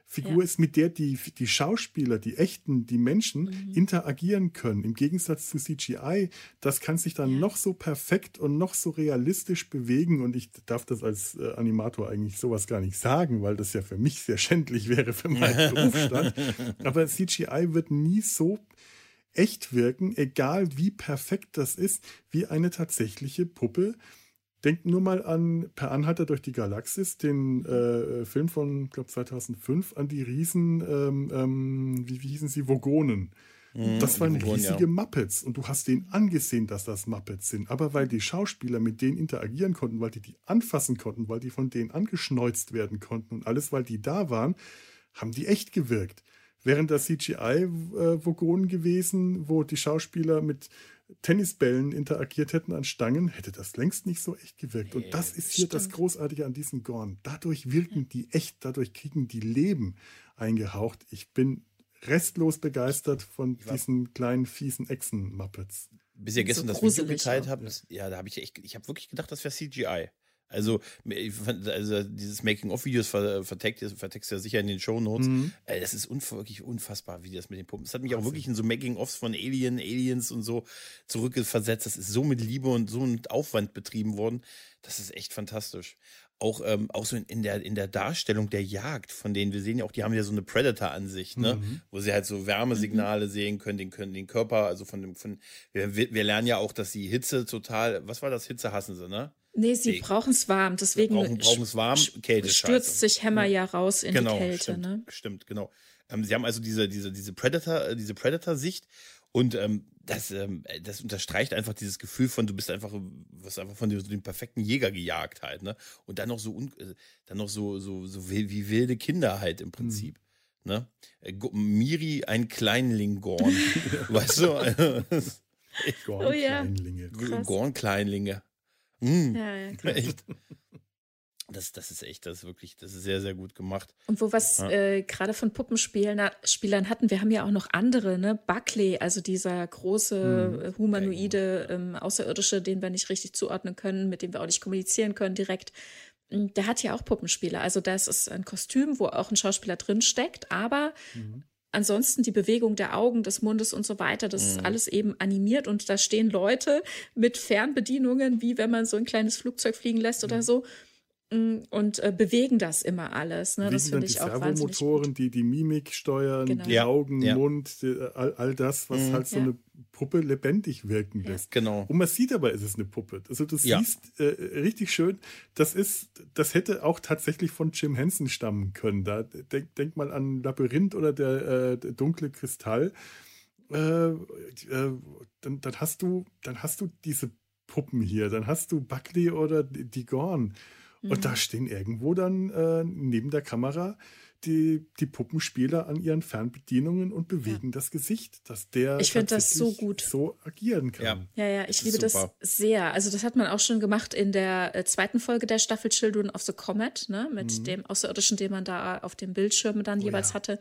Figur ja. ist, mit der die, die Schauspieler, die echten, die Menschen mhm. interagieren können. Im Gegensatz zu CGI, das kann sich dann ja. noch so perfekt und noch so realistisch bewegen. Und ich darf das als äh, Animator eigentlich sowas gar nicht sagen, weil das ja für mich sehr schändlich wäre für meinen Berufsstand. Aber CGI wird nie so echt wirken, egal wie perfekt das ist, wie eine tatsächliche Puppe. Denkt nur mal an Per Anhalter durch die Galaxis, den äh, Film von, glaube 2005, an die Riesen, ähm, ähm, wie, wie hießen sie, Vogonen. Mhm, das waren riesige ja. Muppets und du hast denen angesehen, dass das Muppets sind. Aber weil die Schauspieler mit denen interagieren konnten, weil die die anfassen konnten, weil die von denen angeschneuzt werden konnten und alles, weil die da waren, haben die echt gewirkt. Während das CGI-Vogonen gewesen, wo die Schauspieler mit Tennisbällen interagiert hätten an Stangen, hätte das längst nicht so echt gewirkt. Und das ist hier Stimmt. das Großartige an diesen Gorn. Dadurch wirken die echt, dadurch kriegen die Leben eingehaucht. Ich bin restlos begeistert von diesen kleinen, fiesen Echsen-Muppets. Bis ihr gestern so das Video geteilt habt, ja, da habe ich echt, ich habe wirklich gedacht, das wäre CGI. Also, also dieses Making-of-Videos verteckt, vertext ja sicher in den Shownotes. Mhm. Das ist unf wirklich unfassbar, wie das mit den Puppen. Das hat mich auch wirklich in so Making-ofs von Alien, Aliens und so zurückversetzt. Das ist so mit Liebe und so mit Aufwand betrieben worden. Das ist echt fantastisch auch, ähm, auch so in, in, der, in der Darstellung der Jagd, von denen wir sehen ja auch, die haben ja so eine Predator-Ansicht, ne? Mhm. Wo sie halt so Wärmesignale mhm. sehen können, den können den Körper, also von dem, von, wir, wir lernen ja auch, dass sie Hitze total, was war das? Hitze hassen sie, ne? Nee, sie nee. brauchen es warm, deswegen brauchen, brauchen es warm, Kälte stürzt sich Hammer ja raus in genau, die Kälte, stimmt, ne? Stimmt, genau. Ähm, sie haben also diese, diese, diese Predator, äh, diese Predator-Sicht und ähm, das, ähm, das unterstreicht einfach dieses Gefühl von, du bist einfach, was einfach von dem, dem, perfekten Jäger gejagt halt, ne? Und dann noch so, äh, dann noch so, so, so wie, wilde Kinder halt im Prinzip. Mhm. Ne? Äh, Miri, ein Kleinling Gorn. weißt du? Gorn, oh, ja. Kleinlinge. Mhm. Ja, ja, Echt. Das, das ist echt, das ist wirklich, das ist sehr, sehr gut gemacht. Und wo was ja. äh, gerade von Puppenspielern Spielern hatten, wir haben ja auch noch andere, ne? Buckley, also dieser große hm. humanoide ähm, Außerirdische, den wir nicht richtig zuordnen können, mit dem wir auch nicht kommunizieren können direkt. Hm, der hat ja auch Puppenspieler. Also das ist ein Kostüm, wo auch ein Schauspieler drin steckt, aber mhm. Ansonsten die Bewegung der Augen, des Mundes und so weiter, das mhm. ist alles eben animiert und da stehen Leute mit Fernbedienungen, wie wenn man so ein kleines Flugzeug fliegen lässt mhm. oder so und äh, bewegen das immer alles. Ne? Das finde ich auch Servomotoren, die die Mimik steuern, genau. die ja. Augen, ja. Mund, die, all, all, das, was mhm. halt so ja. eine Puppe lebendig wirken lässt. Genau. Und man sieht aber, es ist eine Puppe. Also du siehst äh, richtig schön, das ist, das hätte auch tatsächlich von Jim Henson stammen können. Da denk, denk mal an Labyrinth oder der, äh, der dunkle Kristall. Äh, äh, dann, dann hast du, dann hast du diese Puppen hier, dann hast du Buckley oder die Gorn. Und da mhm. stehen irgendwo dann äh, neben der Kamera die, die Puppenspieler an ihren Fernbedienungen und bewegen ja. das Gesicht, dass der ich das so gut so agieren kann. Ja, ja, ja ich das liebe das sehr. Also das hat man auch schon gemacht in der äh, zweiten Folge der Staffel Children of the Comet, ne, mit mhm. dem Außerirdischen, den man da auf dem Bildschirm dann oh, jeweils ja. hatte.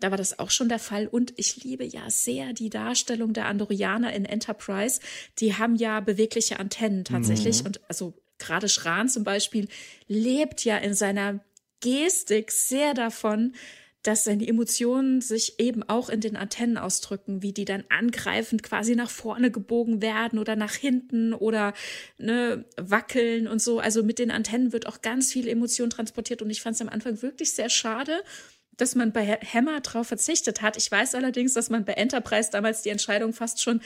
Da war das auch schon der Fall. Und ich liebe ja sehr die Darstellung der Andorianer in Enterprise. Die haben ja bewegliche Antennen tatsächlich. Mhm. Und also gerade Schran zum Beispiel, lebt ja in seiner Gestik sehr davon, dass seine Emotionen sich eben auch in den Antennen ausdrücken, wie die dann angreifend quasi nach vorne gebogen werden oder nach hinten oder ne, wackeln und so. Also mit den Antennen wird auch ganz viel Emotion transportiert und ich fand es am Anfang wirklich sehr schade, dass man bei Hammer drauf verzichtet hat. Ich weiß allerdings, dass man bei Enterprise damals die Entscheidung fast schon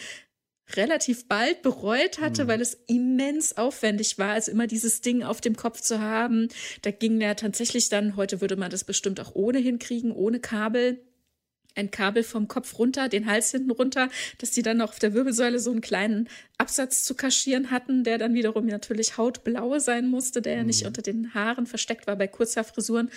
relativ bald bereut hatte, mhm. weil es immens aufwendig war, also immer dieses Ding auf dem Kopf zu haben. Da ging ja tatsächlich dann, heute würde man das bestimmt auch ohne hinkriegen, ohne Kabel ein Kabel vom Kopf runter, den Hals hinten runter, dass die dann noch auf der Wirbelsäule so einen kleinen Absatz zu kaschieren hatten, der dann wiederum natürlich hautblau sein musste, der ja nicht mhm. unter den Haaren versteckt war bei Kurzhaarfrisuren,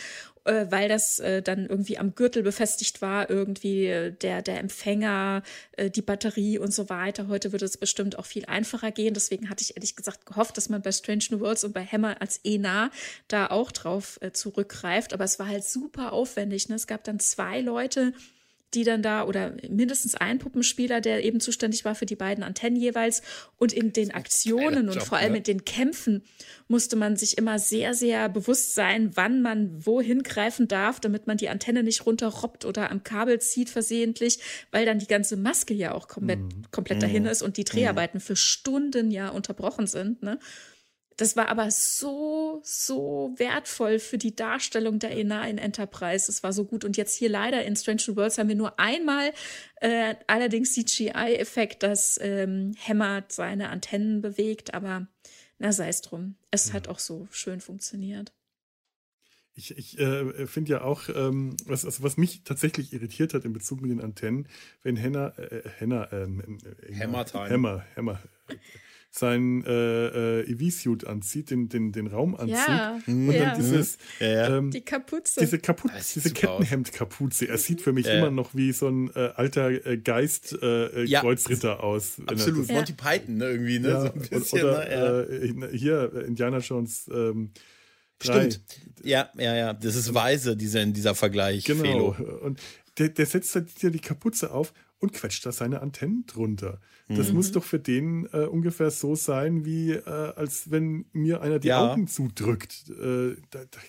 äh, weil das äh, dann irgendwie am Gürtel befestigt war, irgendwie äh, der, der Empfänger, äh, die Batterie und so weiter. Heute würde es bestimmt auch viel einfacher gehen. Deswegen hatte ich ehrlich gesagt gehofft, dass man bei Strange New Worlds und bei Hammer als ENA da auch drauf äh, zurückgreift. Aber es war halt super aufwendig. Ne? Es gab dann zwei Leute, die dann da oder mindestens ein Puppenspieler, der eben zuständig war für die beiden Antennen jeweils. Und in den Aktionen Job, und vor allem ne? in den Kämpfen musste man sich immer sehr, sehr bewusst sein, wann man wohin greifen darf, damit man die Antenne nicht runterrobbt oder am Kabel zieht versehentlich, weil dann die ganze Maske ja auch komplett, mhm. komplett dahin mhm. ist und die Dreharbeiten mhm. für Stunden ja unterbrochen sind. Ne? Das war aber so, so wertvoll für die Darstellung der ENA in Enterprise. Es war so gut. Und jetzt hier leider in Strange New Worlds haben wir nur einmal äh, allerdings CGI-Effekt, dass ähm, Hammer seine Antennen bewegt. Aber na, sei es drum. Es ja. hat auch so schön funktioniert. Ich, ich äh, finde ja auch, ähm, was, also was mich tatsächlich irritiert hat in Bezug mit den Antennen, wenn Henna, äh, Henna, ähm, äh, Hammer, Hammer, Hammer, seinen äh, äh, EV-Suit anzieht, den, den, den Raumanzug. Ja, und ja. dann dieses, ähm, die Kapuze. Diese, Kapu diese Kettenhemdkapuze. Er sieht für mich ja. immer noch wie so ein äh, alter äh, Geist-Kreuzritter äh, aus. Absolut, Monty Python ne, irgendwie. Ne? So bisschen, oder ne? hier, Indiana Jones ähm, Stimmt. Ja, ja, ja. Das ist weise, dieser, dieser Vergleich. Genau. Felo. Und der, der setzt halt die Kapuze auf und quetscht da seine Antennen drunter. Das Mhm. muss doch für den äh, ungefähr so sein, wie äh, als wenn mir einer die Ja. Augen zudrückt. Äh, da, da,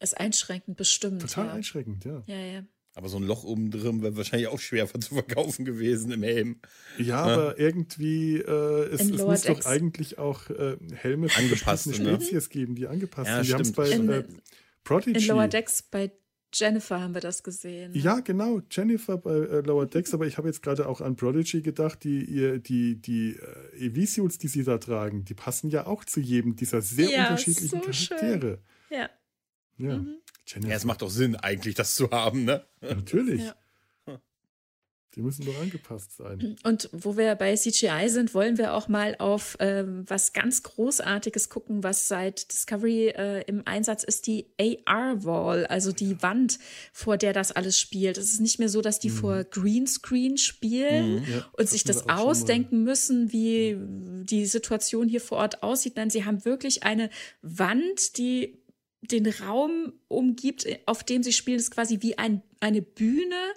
Ist einschränkend, bestimmt. total ja. einschränkend, ja. Ja, ja. Aber so ein Loch oben drin wäre wahrscheinlich auch schwer zu verkaufen gewesen im Helm. Ja, aber irgendwie, äh, es, In es Lower muss doch eigentlich auch äh, Helme für Angepasste, verschiedene ne? Spezies geben, die angepasst Ja, sind. Wir haben es stimmt. bei In, äh, Prodigy. in Lower Decks bei Jennifer haben wir das gesehen. Ja, genau, Jennifer bei äh, Lower Decks, aber ich habe jetzt gerade auch an Prodigy gedacht, die, ihr- die, die äh, Evisuits, die sie da tragen, die passen ja auch zu jedem dieser sehr Ja, unterschiedlichen so schön. Charaktere. Ja. Ja, Mhm. Jennifer, Ja, es macht doch Sinn, eigentlich das zu haben, ne? natürlich. Ja. Die müssen doch angepasst sein. Und wo wir bei CGI sind, wollen wir auch mal auf ähm, was ganz Großartiges gucken, was seit Discovery äh, im Einsatz ist, die AR-Wall, also die Wand, vor der das alles spielt. Es ist nicht mehr so, dass die vor Greenscreen spielen Mhm. Ja, und sich das ausdenken müssen, wie die Situation hier vor Ort aussieht. Nein, sie haben wirklich eine Wand, die den Raum umgibt, auf dem sie spielen, ist quasi wie ein, eine Bühne.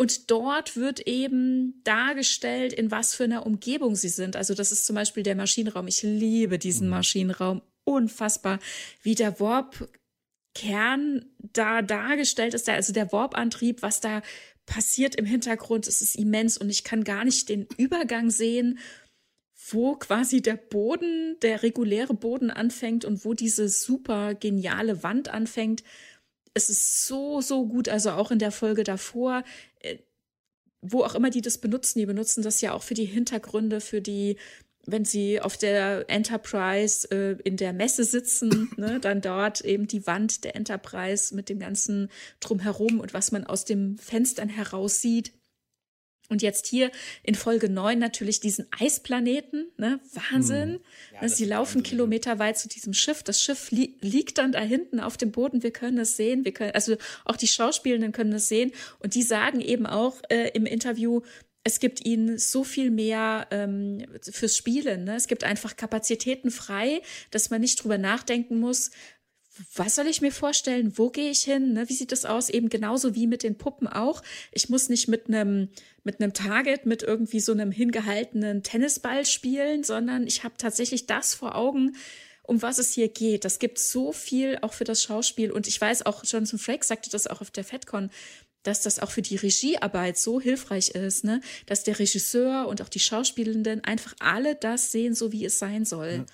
Und dort wird eben dargestellt, in was für einer Umgebung sie sind. Also das ist zum Beispiel der Maschinenraum. Ich liebe diesen Maschinenraum unfassbar, wie der Warp-Kern da dargestellt ist. Also der Warp-Antrieb, was da passiert im Hintergrund, es ist immens und ich kann gar nicht den Übergang sehen, wo quasi der Boden, der reguläre Boden anfängt und wo diese super geniale Wand anfängt es ist so, so gut, also auch in der Folge davor, äh, wo auch immer die das benutzen, die benutzen das ja auch für die Hintergründe, für die, wenn sie auf der Enterprise äh, in der Messe sitzen, ne, dann dort eben die Wand der Enterprise mit dem ganzen Drumherum und was man aus dem Fenstern heraus sieht. Und jetzt hier in Folge 9 natürlich diesen Eisplaneten, ne? Wahnsinn. Ja, Ne, Sie laufen kilometerweit zu diesem Schiff. Das Schiff li liegt dann da hinten auf dem Boden. Wir können es sehen. Wir können, also auch die Schauspielenden können es sehen. Und die sagen eben auch äh, im Interview, es gibt ihnen so viel mehr ähm, fürs Spielen. Ne? Es gibt einfach Kapazitäten frei, dass man nicht drüber nachdenken muss, was soll ich mir vorstellen? Wo gehe ich hin? Ne? Wie sieht das aus? Eben genauso wie mit den Puppen auch. Ich muss nicht mit einem mit einem Target, mit irgendwie so einem hingehaltenen Tennisball spielen, sondern ich habe tatsächlich das vor Augen, um was es hier geht. Das gibt so viel auch für das Schauspiel. Und ich weiß auch, Jonathan Frakes sagte das auch auf der FedCon, dass das auch für die Regiearbeit so hilfreich ist, ne? dass der Regisseur und auch die Schauspielenden einfach alle das sehen, so wie es sein soll.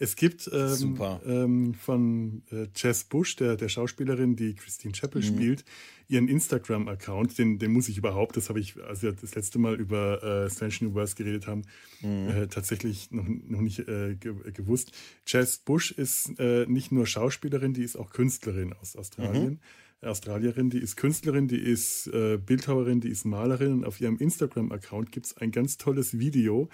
Es gibt ähm, ähm, von äh, Jess Bush, der, der Schauspielerin, die Christine Chappell Mhm. spielt, ihren Instagram-Account, den, den muss ich überhaupt, das habe ich, als wir das letzte Mal über äh, Strange New Worlds geredet haben, Mhm. äh, tatsächlich noch, noch nicht äh, ge gewusst. Jess Bush ist äh, nicht nur Schauspielerin, die ist auch Künstlerin aus Australien. Mhm. Australierin, die ist Künstlerin, die ist äh, Bildhauerin, die ist Malerin und auf ihrem Instagram-Account gibt es ein ganz tolles Video,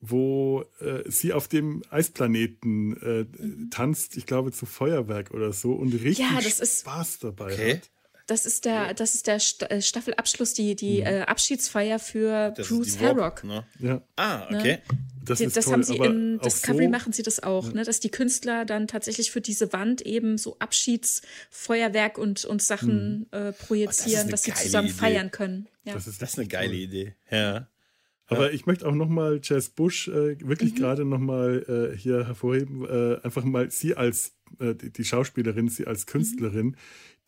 wo äh, sie auf dem Eisplaneten äh, tanzt, ich glaube zu Feuerwerk oder so und richtig Ja, das ist- Spaß dabei Okay. hat. Das ist der, das ist der äh, Staffelabschluss, die, die äh, Abschiedsfeier für Mhm. Das Bruce Harrock. Ne? Ja, Ah, okay. das ist Das toll. haben sie in Discovery so, machen sie das auch, ne? dass die Künstler dann tatsächlich für diese Wand eben so Abschiedsfeuerwerk und, und Sachen Hm. äh, projizieren, eine dass sie zusammen Idee. feiern können. Ja. Das ist, Das ist eine geile Idee. Ja. Aber ich möchte auch nochmal Jess Bush äh, wirklich Mhm. gerade nochmal äh, hier hervorheben, äh, einfach mal sie als äh, die, Schauspielerin, sie als Künstlerin,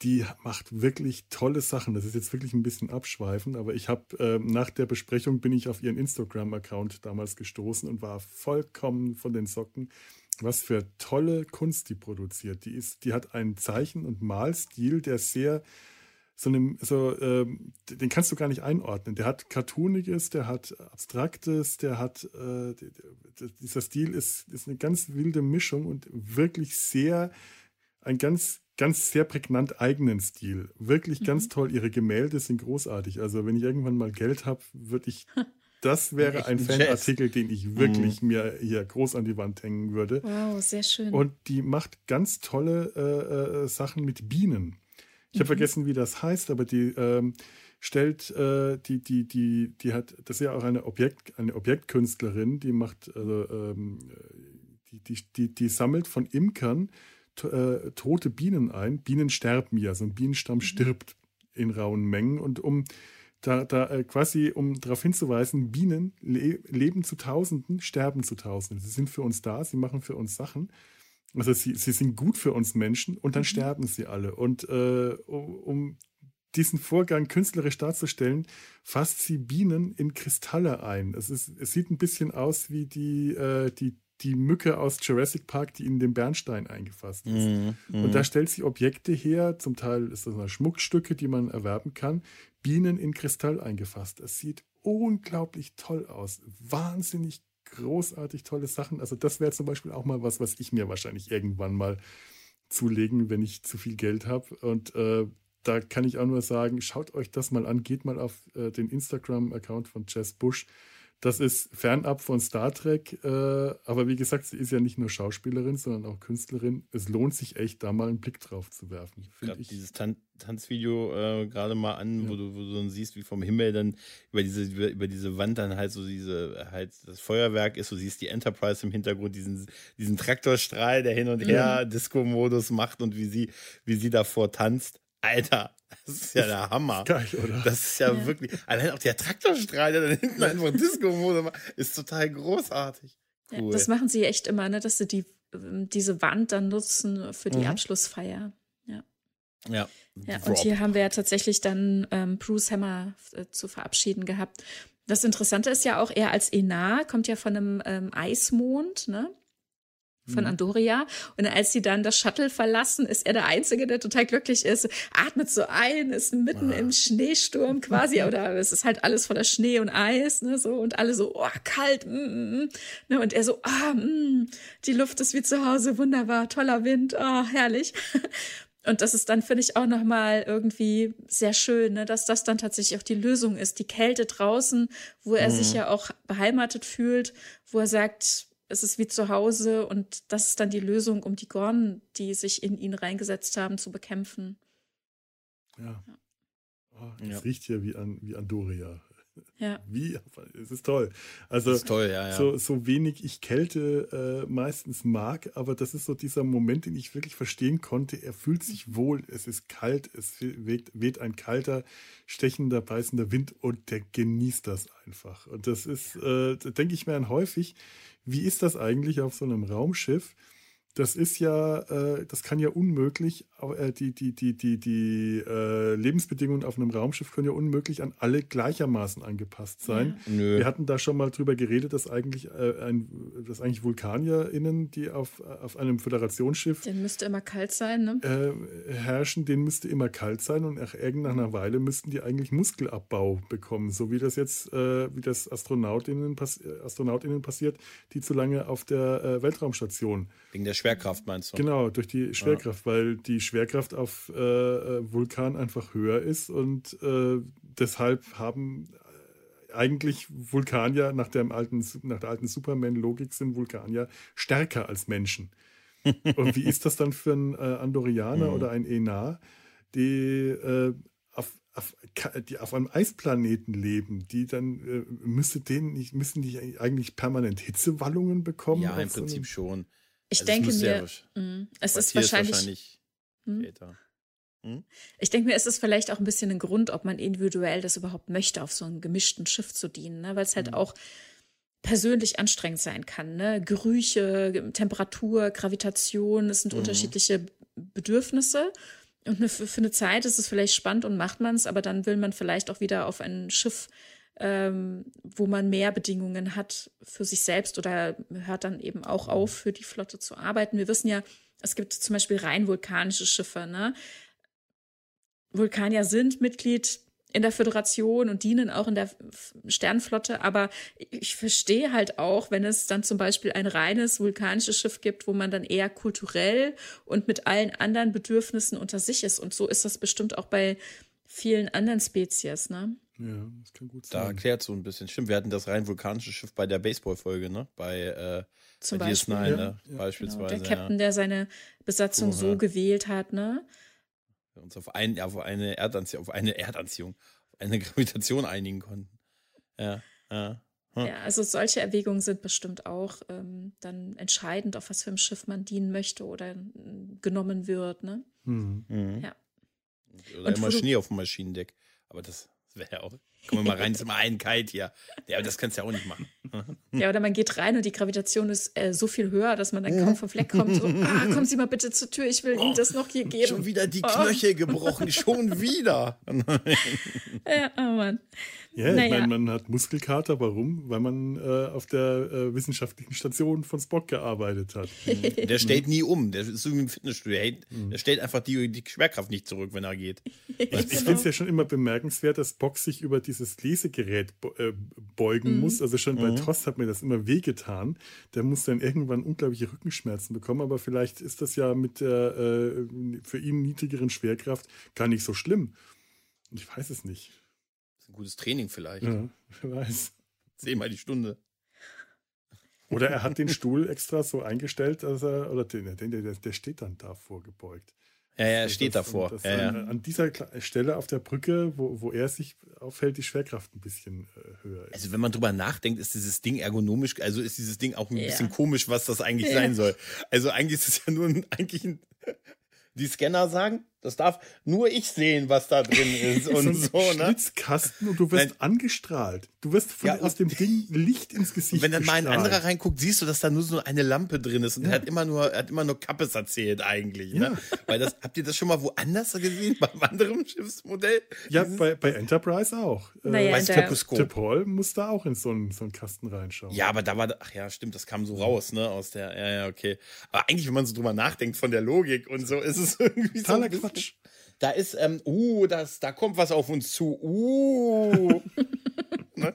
die macht wirklich tolle Sachen. Das ist jetzt wirklich ein bisschen abschweifend, aber ich habe äh, nach der Besprechung bin ich auf ihren Instagram-Account damals gestoßen und war vollkommen von den Socken. Was für tolle Kunst die produziert. Die ist, die hat einen Zeichen- und Malstil, der sehr so einem, so, ähm, den kannst du gar nicht einordnen. Der hat Cartooniges, der hat Abstraktes, der hat, äh, dieser Stil ist, ist eine ganz wilde Mischung und wirklich sehr, ein ganz, ganz sehr prägnant eigenen Stil. Wirklich ganz toll. Ihre Gemälde sind großartig. Also wenn ich irgendwann mal Geld habe, würde ich, das wäre ein Fanartikel, den ich wirklich mir hier groß an die Wand hängen würde. Wow, sehr schön. Und die macht ganz tolle äh, äh, Sachen mit Bienen. Ich habe vergessen, wie das heißt, aber die ähm, stellt, äh, die, die, die, die hat, das ist ja auch eine, Objekt, eine Objektkünstlerin, die macht, also, ähm, die, die, die, die sammelt von Imkern äh, tote Bienen ein. Bienen sterben ja, so ein Bienenstamm stirbt in rauen Mengen und um da, da äh, quasi, um darauf hinzuweisen, Bienen le leben zu Tausenden, sterben zu Tausenden. Sie sind für uns da, sie machen für uns Sachen. Also sie, sie sind gut für uns Menschen und dann mhm. sterben sie alle. Und äh, um diesen Vorgang künstlerisch darzustellen, fasst sie Bienen in Kristalle ein. Es, ist, es sieht ein bisschen aus wie die, äh, die, die Mücke aus Jurassic Park, die in den Bernstein eingefasst ist. Mm, mm. Und da stellt sie Objekte her, zum Teil ist das mal Schmuckstücke, die man erwerben kann, Bienen in Kristall eingefasst. Es sieht unglaublich toll aus. Wahnsinnig großartig tolle Sachen. Also das wäre zum Beispiel auch mal was, was ich mir wahrscheinlich irgendwann mal zulegen, wenn ich zu viel Geld habe. Und äh, da kann ich auch nur sagen, schaut euch das mal an, geht mal auf äh, den Instagram-Account von Jess Bush. Das ist fernab von Star Trek, äh, aber wie gesagt, sie ist ja nicht nur Schauspielerin, sondern auch Künstlerin. Es lohnt sich echt, da mal einen Blick drauf zu werfen. Ich dieses Tan Tanzvideo äh, gerade mal an, ja. wo, du, wo du dann siehst, wie vom Himmel dann über diese, über, über, diese Wand dann halt so diese, halt das Feuerwerk ist, du siehst die Enterprise im Hintergrund, diesen, diesen Traktorstrahl, der hin und her mhm. Disco-Modus macht und wie sie, wie sie davor tanzt. Alter, das ist ja der Hammer. Geil, oder? Das ist ja, ja. wirklich. Allein auch der Traktorstrahl, der da hinten einfach Disco-Mode macht, ist total großartig. Cool. Ja, das machen sie echt immer, ne, dass sie die, ähm, diese Wand dann nutzen für die mhm. Abschlussfeier. Ja. Ja. ja und hier haben wir ja tatsächlich dann ähm, Bruce Hammer äh, zu verabschieden gehabt. Das Interessante ist ja auch, er als Enar kommt ja von einem ähm, Eismond, ne? Von mhm. Andoria. Und als sie dann das Shuttle verlassen, ist er der Einzige, der total glücklich ist, atmet so ein, ist mitten ah. im Schneesturm quasi, oder es ist halt alles voller Schnee und Eis, ne, so, und alle so, oh, kalt, mm, mm, mm. ne, und er so, ah, mm, die Luft ist wie zu Hause, wunderbar, toller Wind, oh, herrlich. Und das ist dann, finde ich, auch nochmal irgendwie sehr schön, ne, dass das dann tatsächlich auch die Lösung ist. Die Kälte draußen, wo er mhm. sich ja auch beheimatet fühlt, wo er sagt, es ist wie zu Hause und das ist dann die Lösung, um die Gorn, die sich in ihn reingesetzt haben, zu bekämpfen. Ja. ja. Oh, es ja. riecht hier wie an, wie an Doria. Ja. Wie, es ist toll. Also ist toll, ja, ja. So, so wenig ich Kälte äh, meistens mag, aber das ist so dieser Moment, den ich wirklich verstehen konnte. Er fühlt sich wohl, es ist kalt, es weht, weht ein kalter, stechender, beißender Wind und der genießt das einfach. Und das ist, äh, denke ich mir dann häufig, wie ist das eigentlich auf so einem Raumschiff? Das ist ja, äh, das kann ja unmöglich, äh, die, die, die, die, die äh, Lebensbedingungen auf einem Raumschiff können ja unmöglich an alle gleichermaßen angepasst sein. Ja. Wir hatten da schon mal drüber geredet, dass eigentlich, äh, ein, dass eigentlich VulkanierInnen, die auf, auf einem Föderationsschiff. Den müsste immer kalt sein, ne? Äh, herrschen, den müsste immer kalt sein und nach irgendeiner Weile müssten die eigentlich Muskelabbau bekommen, so wie das jetzt, äh, wie das AstronautInnen, pass AstronautInnen passiert, die zu lange auf der Weltraumstation. Wegen der Schwerkraft meinst du? Genau, durch die Schwerkraft, ja. weil die Schwerkraft auf äh, äh, Vulkan einfach höher ist und äh, deshalb haben äh, eigentlich Vulkanier nach, dem alten, nach der alten Superman-Logik sind Vulkanier stärker als Menschen. und wie ist das dann für einen äh, Andorianer mhm. oder ein Enar, die äh, auf, auf, die auf einem Eisplaneten leben, die dann äh, müsste denen nicht, müssen die eigentlich permanent Hitzewallungen bekommen? Ja, im Prinzip so schon. Ich also denke mir, ja, mh, es ist wahrscheinlich, wahrscheinlich hm? Hm? Ich denke mir, es ist vielleicht auch ein bisschen ein Grund, ob man individuell das überhaupt möchte, auf so einem gemischten Schiff zu dienen, ne? weil es halt hm. auch persönlich anstrengend sein kann. Ne? Gerüche, Temperatur, Gravitation, es sind mhm. unterschiedliche Bedürfnisse. Und für, für eine Zeit ist es vielleicht spannend und macht man es, aber dann will man vielleicht auch wieder auf ein Schiff ähm, wo man mehr Bedingungen hat für sich selbst oder hört dann eben auch auf, für die Flotte zu arbeiten. Wir wissen ja, es gibt zum Beispiel rein vulkanische Schiffe. Ne? Vulkanier sind Mitglied in der Föderation und dienen auch in der Sternflotte, aber ich verstehe halt auch, wenn es dann zum Beispiel ein reines vulkanisches Schiff gibt, wo man dann eher kulturell und mit allen anderen Bedürfnissen unter sich ist. Und so ist das bestimmt auch bei vielen anderen Spezies, ne? Ja, das kann gut sein. Da erklärt so ein bisschen. Stimmt, wir hatten das rein vulkanische Schiff bei der Baseball-Folge, ne? Bei, äh, Zum bei Beispiel. DS9, ne? Ja, Beispielsweise. Genau. Der Captain, der seine Besatzung so gewählt hat, ne? Wir uns auf, ein, auf, eine Erdanziehung, auf eine Erdanziehung, auf eine Gravitation einigen konnten. Ja, ja. Hm. Ja, also solche Erwägungen sind bestimmt auch ähm, dann entscheidend, auf was für ein Schiff man dienen möchte oder genommen wird, ne? Mhm. Ja. Oder Und immer Schnee auf dem Maschinendeck. Aber das Das wäre ja auch. Kommen wir mal rein, ist immer ein Kite hier. Ja, das kannst du ja auch nicht machen. Ja, oder man geht rein und die Gravitation ist äh, so viel höher, dass man dann kaum vom Fleck kommt. So, ah, kommen Sie mal bitte zur Tür, ich will Ihnen das noch hier geben. Schon wieder die Knöchel gebrochen, schon wieder. Ja, oh Mann. Ja, ich Naja. meine, man hat Muskelkater. Warum? Weil man äh, auf der äh, wissenschaftlichen Station von Spock gearbeitet hat. Der stellt nie um. Der ist so wie im Fitnessstudio. Der, hält- der stellt einfach die, die Schwerkraft nicht zurück, wenn er geht. Ich finde es ja schon immer bemerkenswert, dass Spock sich über dieses Lesegerät äh, beugen muss. Also schon bei Trost hat mir das immer wehgetan. Der muss dann irgendwann unglaubliche Rückenschmerzen bekommen. Aber vielleicht ist das ja mit der äh, für ihn niedrigeren Schwerkraft gar nicht so schlimm. Ich weiß es nicht. Ein gutes Training vielleicht. Ja, wer weiß. Zehnmal die Stunde. Oder er hat den Stuhl extra so eingestellt, dass er, oder den, den, der, der steht dann da vorgebeugt. Ja, ja, er steht das- davor. das- Ja, ja. An dieser Stelle auf der Brücke, wo, wo er sich aufhält, die Schwerkraft ein bisschen äh, höher ist. Also wenn man drüber nachdenkt, ist dieses Ding ergonomisch, also ist dieses Ding auch ein Ja. bisschen komisch, was das eigentlich Ja. sein soll. Also eigentlich ist es ja nur ein, eigentlich ein, die Scanner sagen, das darf nur ich sehen, was da drin ist und ein so, ne? Schlitzkasten und du wirst Nein. angestrahlt. Du wirst von, Ja, aus dem Ding Licht ins Gesicht Und wenn dann mal ein anderer reinguckt, siehst du, dass da nur so eine Lampe drin ist und er hat immer nur, er hat immer nur Kappes erzählt eigentlich, ne? Weil das, habt ihr das schon mal woanders gesehen, beim anderen Schiffsmodell? Ja, bei, bei Enterprise auch. Naja, bei der- Stroboskop. T'Pol muss da auch in so einen, so einen Kasten reinschauen. Ja, aber da war, ach ja, stimmt, das kam so raus, ne, aus der, ja, ja, okay. Aber eigentlich, wenn man so drüber nachdenkt von der Logik und so, ist es irgendwie so. Totaler bisschen- Quatsch. Da ist, ähm, uh, das, da kommt was auf uns zu, uh. ne?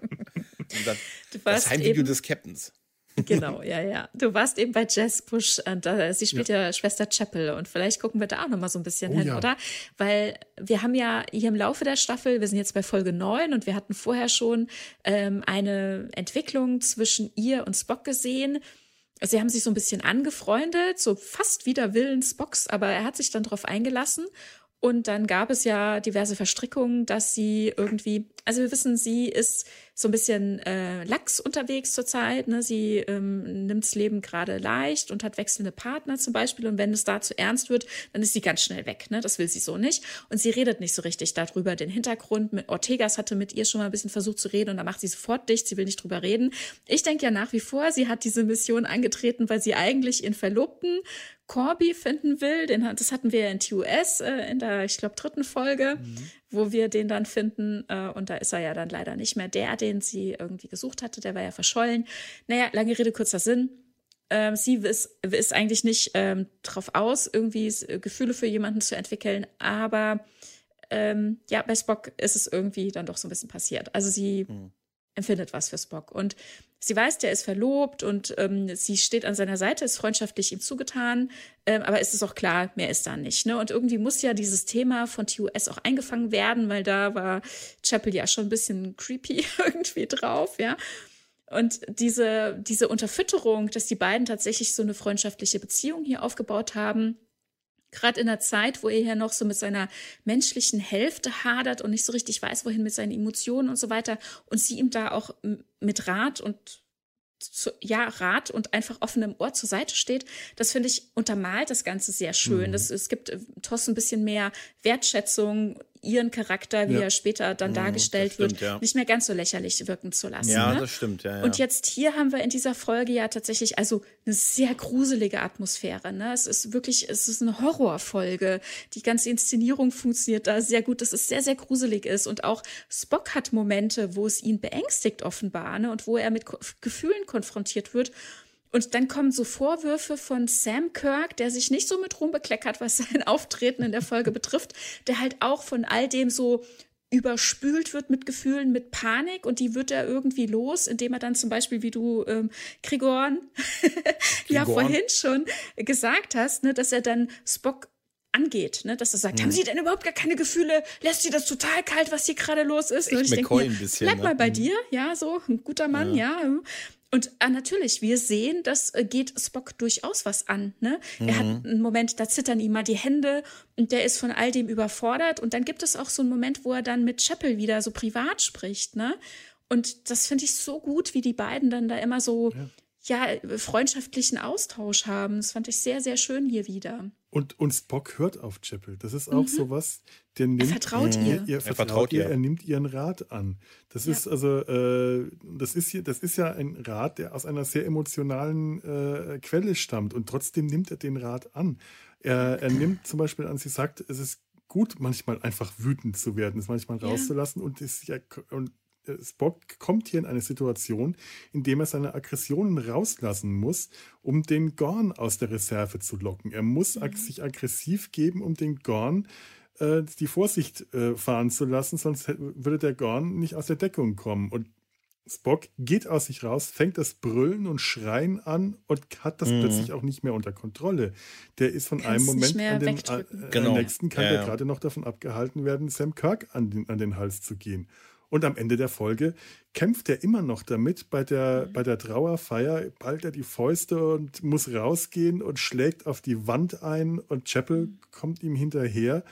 Das, das Heimvideo des Captains. genau, ja, ja. Du warst eben bei Jess Bush und äh, sie spielt ja. Schwester Chapel und vielleicht gucken wir da auch noch mal so ein bisschen Oh hin, ja. oder? Weil wir haben ja hier im Laufe der Staffel, wir sind jetzt bei Folge 9 und wir hatten vorher schon ähm, eine Entwicklung zwischen ihr und Spock gesehen. Sie haben sich so ein bisschen angefreundet, so fast wider Willen Spocks, aber er hat sich dann darauf eingelassen. Und dann gab es ja diverse Verstrickungen, dass sie irgendwie, also wir wissen, sie ist so ein bisschen äh, lax unterwegs zurzeit. Ne? Sie ähm, nimmt das Leben gerade leicht und hat wechselnde Partner zum Beispiel. Und wenn es da zu ernst wird, dann ist sie ganz schnell weg. Ne? Das will sie so nicht. Und sie redet nicht so richtig darüber. Den Hintergrund mit Ortegas hatte mit ihr schon mal ein bisschen versucht zu reden und da macht sie sofort dicht. Sie will nicht drüber reden. Ich denke ja nach wie vor, sie hat diese Mission angetreten, weil sie eigentlich ihren Verlobten Corby finden will. Den, das hatten wir ja in TUS äh, in der, ich glaube, dritten Folge, wo wir den dann finden. Äh, und da ist er ja dann leider nicht mehr der, den sie irgendwie gesucht hatte. Der war ja verschollen. Naja, lange Rede, kurzer Sinn. Ähm, sie ist, ist eigentlich nicht ähm, drauf aus, irgendwie äh, Gefühle für jemanden zu entwickeln, aber ähm, ja, bei Spock ist es irgendwie dann doch so ein bisschen passiert. Also sie empfindet was für Spock und sie weiß, der ist verlobt und ähm, sie steht an seiner Seite, ist freundschaftlich ihm zugetan, ähm, aber es ist auch klar, mehr ist da nicht. Ne? Und irgendwie muss ja dieses Thema von TUS auch eingefangen werden, weil da war Chapel ja schon ein bisschen creepy irgendwie drauf, ja. Und diese, diese Unterfütterung, dass die beiden tatsächlich so eine freundschaftliche Beziehung hier aufgebaut haben, gerade in der Zeit, wo er ja noch so mit seiner menschlichen Hälfte hadert und nicht so richtig weiß, wohin mit seinen Emotionen und so weiter, und sie ihm da auch mit Rat und zu, ja, Rat und einfach offenem Ohr zur Seite steht, das finde ich untermalt das Ganze sehr schön. Das, es gibt äh, Toss ein bisschen mehr Wertschätzung, ihren Charakter, wie Ja. er später dann dargestellt das stimmt, wird, ja. nicht mehr ganz so lächerlich wirken zu lassen. Ja, ne? das stimmt, ja, ja. Und jetzt hier haben wir in dieser Folge ja tatsächlich also eine sehr gruselige Atmosphäre. Ne? Es ist wirklich, es ist eine Horrorfolge. Die ganze Inszenierung funktioniert da sehr gut, dass es sehr, sehr gruselig ist. Und auch Spock hat Momente, wo es ihn beängstigt offenbar ne? und wo er mit Ko Gefühlen konfrontiert wird. Und dann kommen so Vorwürfe von Sam Kirk, der sich nicht so mit Ruhm bekleckert, was sein Auftreten in der Folge betrifft, der halt auch von all dem so überspült wird mit Gefühlen, mit Panik und die wird er irgendwie los, indem er dann zum Beispiel, wie du ähm, Grigorn ja vorhin schon gesagt hast, ne, dass er dann Spock angeht, ne, dass er sagt, Mhm. haben Sie denn überhaupt gar keine Gefühle? Lässt Sie das total kalt, was hier gerade los ist? Und ich denk McCoy mir, ein bisschen, bleib ne? mal bei dir, ja, so ein guter Mann, ja. Und äh, natürlich, wir sehen, das äh, geht Spock durchaus was an. Ne? Er hat einen Moment, da zittern ihm mal die Hände und der ist von all dem überfordert. Und dann gibt es auch so einen Moment, wo er dann mit Chapel wieder so privat spricht. Ne? Und das finde ich so gut, wie die beiden dann da immer so ja. freundschaftlichen Austausch haben. Das fand ich sehr, sehr schön hier wieder. Und, und Spock hört auf Chapel. Das ist auch mhm. sowas, der nimmt. Er vertraut ihr. Er, er vertraut, vertraut ihr, er nimmt ihren Rat an. Das ja. ist also, äh, das ist hier, das ist ja ein Rat, der aus einer sehr emotionalen äh, Quelle stammt und trotzdem nimmt er den Rat an. Er, er nimmt zum Beispiel an, sie sagt, es ist gut, manchmal einfach wütend zu werden, es manchmal ja. rauszulassen und, ist ja, und Spock kommt hier in eine Situation, in dem er seine Aggressionen rauslassen muss, um den Gorn aus der Reserve zu locken. Er muss mhm. sich aggressiv geben, um den Gorn äh, die Vorsicht äh, fahren zu lassen, sonst würde der Gorn nicht aus der Deckung kommen. Und Spock geht aus sich raus, fängt das Brüllen und Schreien an und hat das mhm. plötzlich auch nicht mehr unter Kontrolle. Der ist von Kannst einem Moment an den äh, genau. nächsten kann ja, ja. gerade noch davon abgehalten werden, Sam Kirk an den, an den Hals zu gehen. Und am Ende der Folge kämpft er immer noch damit. Bei der, mhm. bei der Trauerfeier ballt er die Fäuste und muss rausgehen und schlägt auf die Wand ein. Und Chapel mhm. kommt ihm hinterher,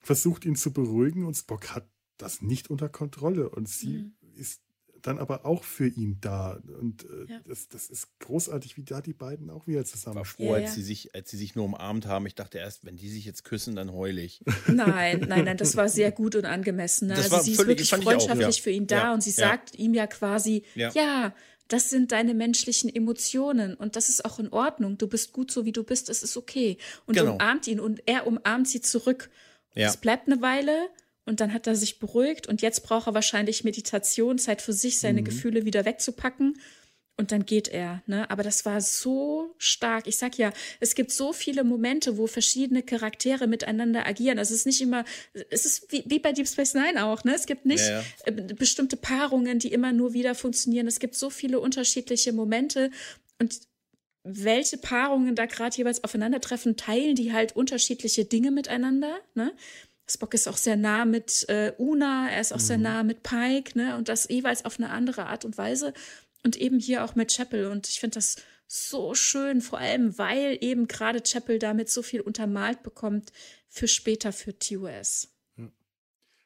versucht ihn zu beruhigen. Und Spock hat das nicht unter Kontrolle. Und sie mhm. ist dann aber auch für ihn da. Und äh, ja. das, das ist großartig, wie da die beiden auch wieder zusammen. War froh, ja, als, ja. Sie sich, als sie sich nur umarmt haben. Ich dachte erst, wenn die sich jetzt küssen, dann heul ich. Nein, nein, nein, das war sehr gut und angemessen. Ne? Also sie ist wirklich freundschaftlich auch, für ihn da und sie sagt ihm ja quasi, ja. Das sind deine menschlichen Emotionen und das ist auch in Ordnung. Du bist gut so, wie du bist. Es ist okay. Und genau. umarmt ihn und er umarmt sie zurück. Es bleibt eine Weile und dann hat er sich beruhigt und jetzt braucht er wahrscheinlich Meditation, Zeit für sich, seine mhm. Gefühle wieder wegzupacken. Und dann geht er, ne? Aber das war so stark. Ich sag ja, es gibt so viele Momente, wo verschiedene Charaktere miteinander agieren. Also es ist nicht immer, es ist wie, wie bei Deep Space Nine auch, ne? Es gibt nicht ja, ja. Äh, bestimmte Paarungen, die immer nur wieder funktionieren. Es gibt so viele unterschiedliche Momente und welche Paarungen da gerade jeweils aufeinandertreffen, teilen die halt unterschiedliche Dinge miteinander, ne? Spock ist auch sehr nah mit äh, Una, er ist auch mhm. sehr nah mit Pike, ne? Und das jeweils auf eine andere Art und Weise. Und eben hier auch mit Chapel. Und ich finde das so schön, vor allem, weil eben gerade Chapel damit so viel untermalt bekommt für später für TOS.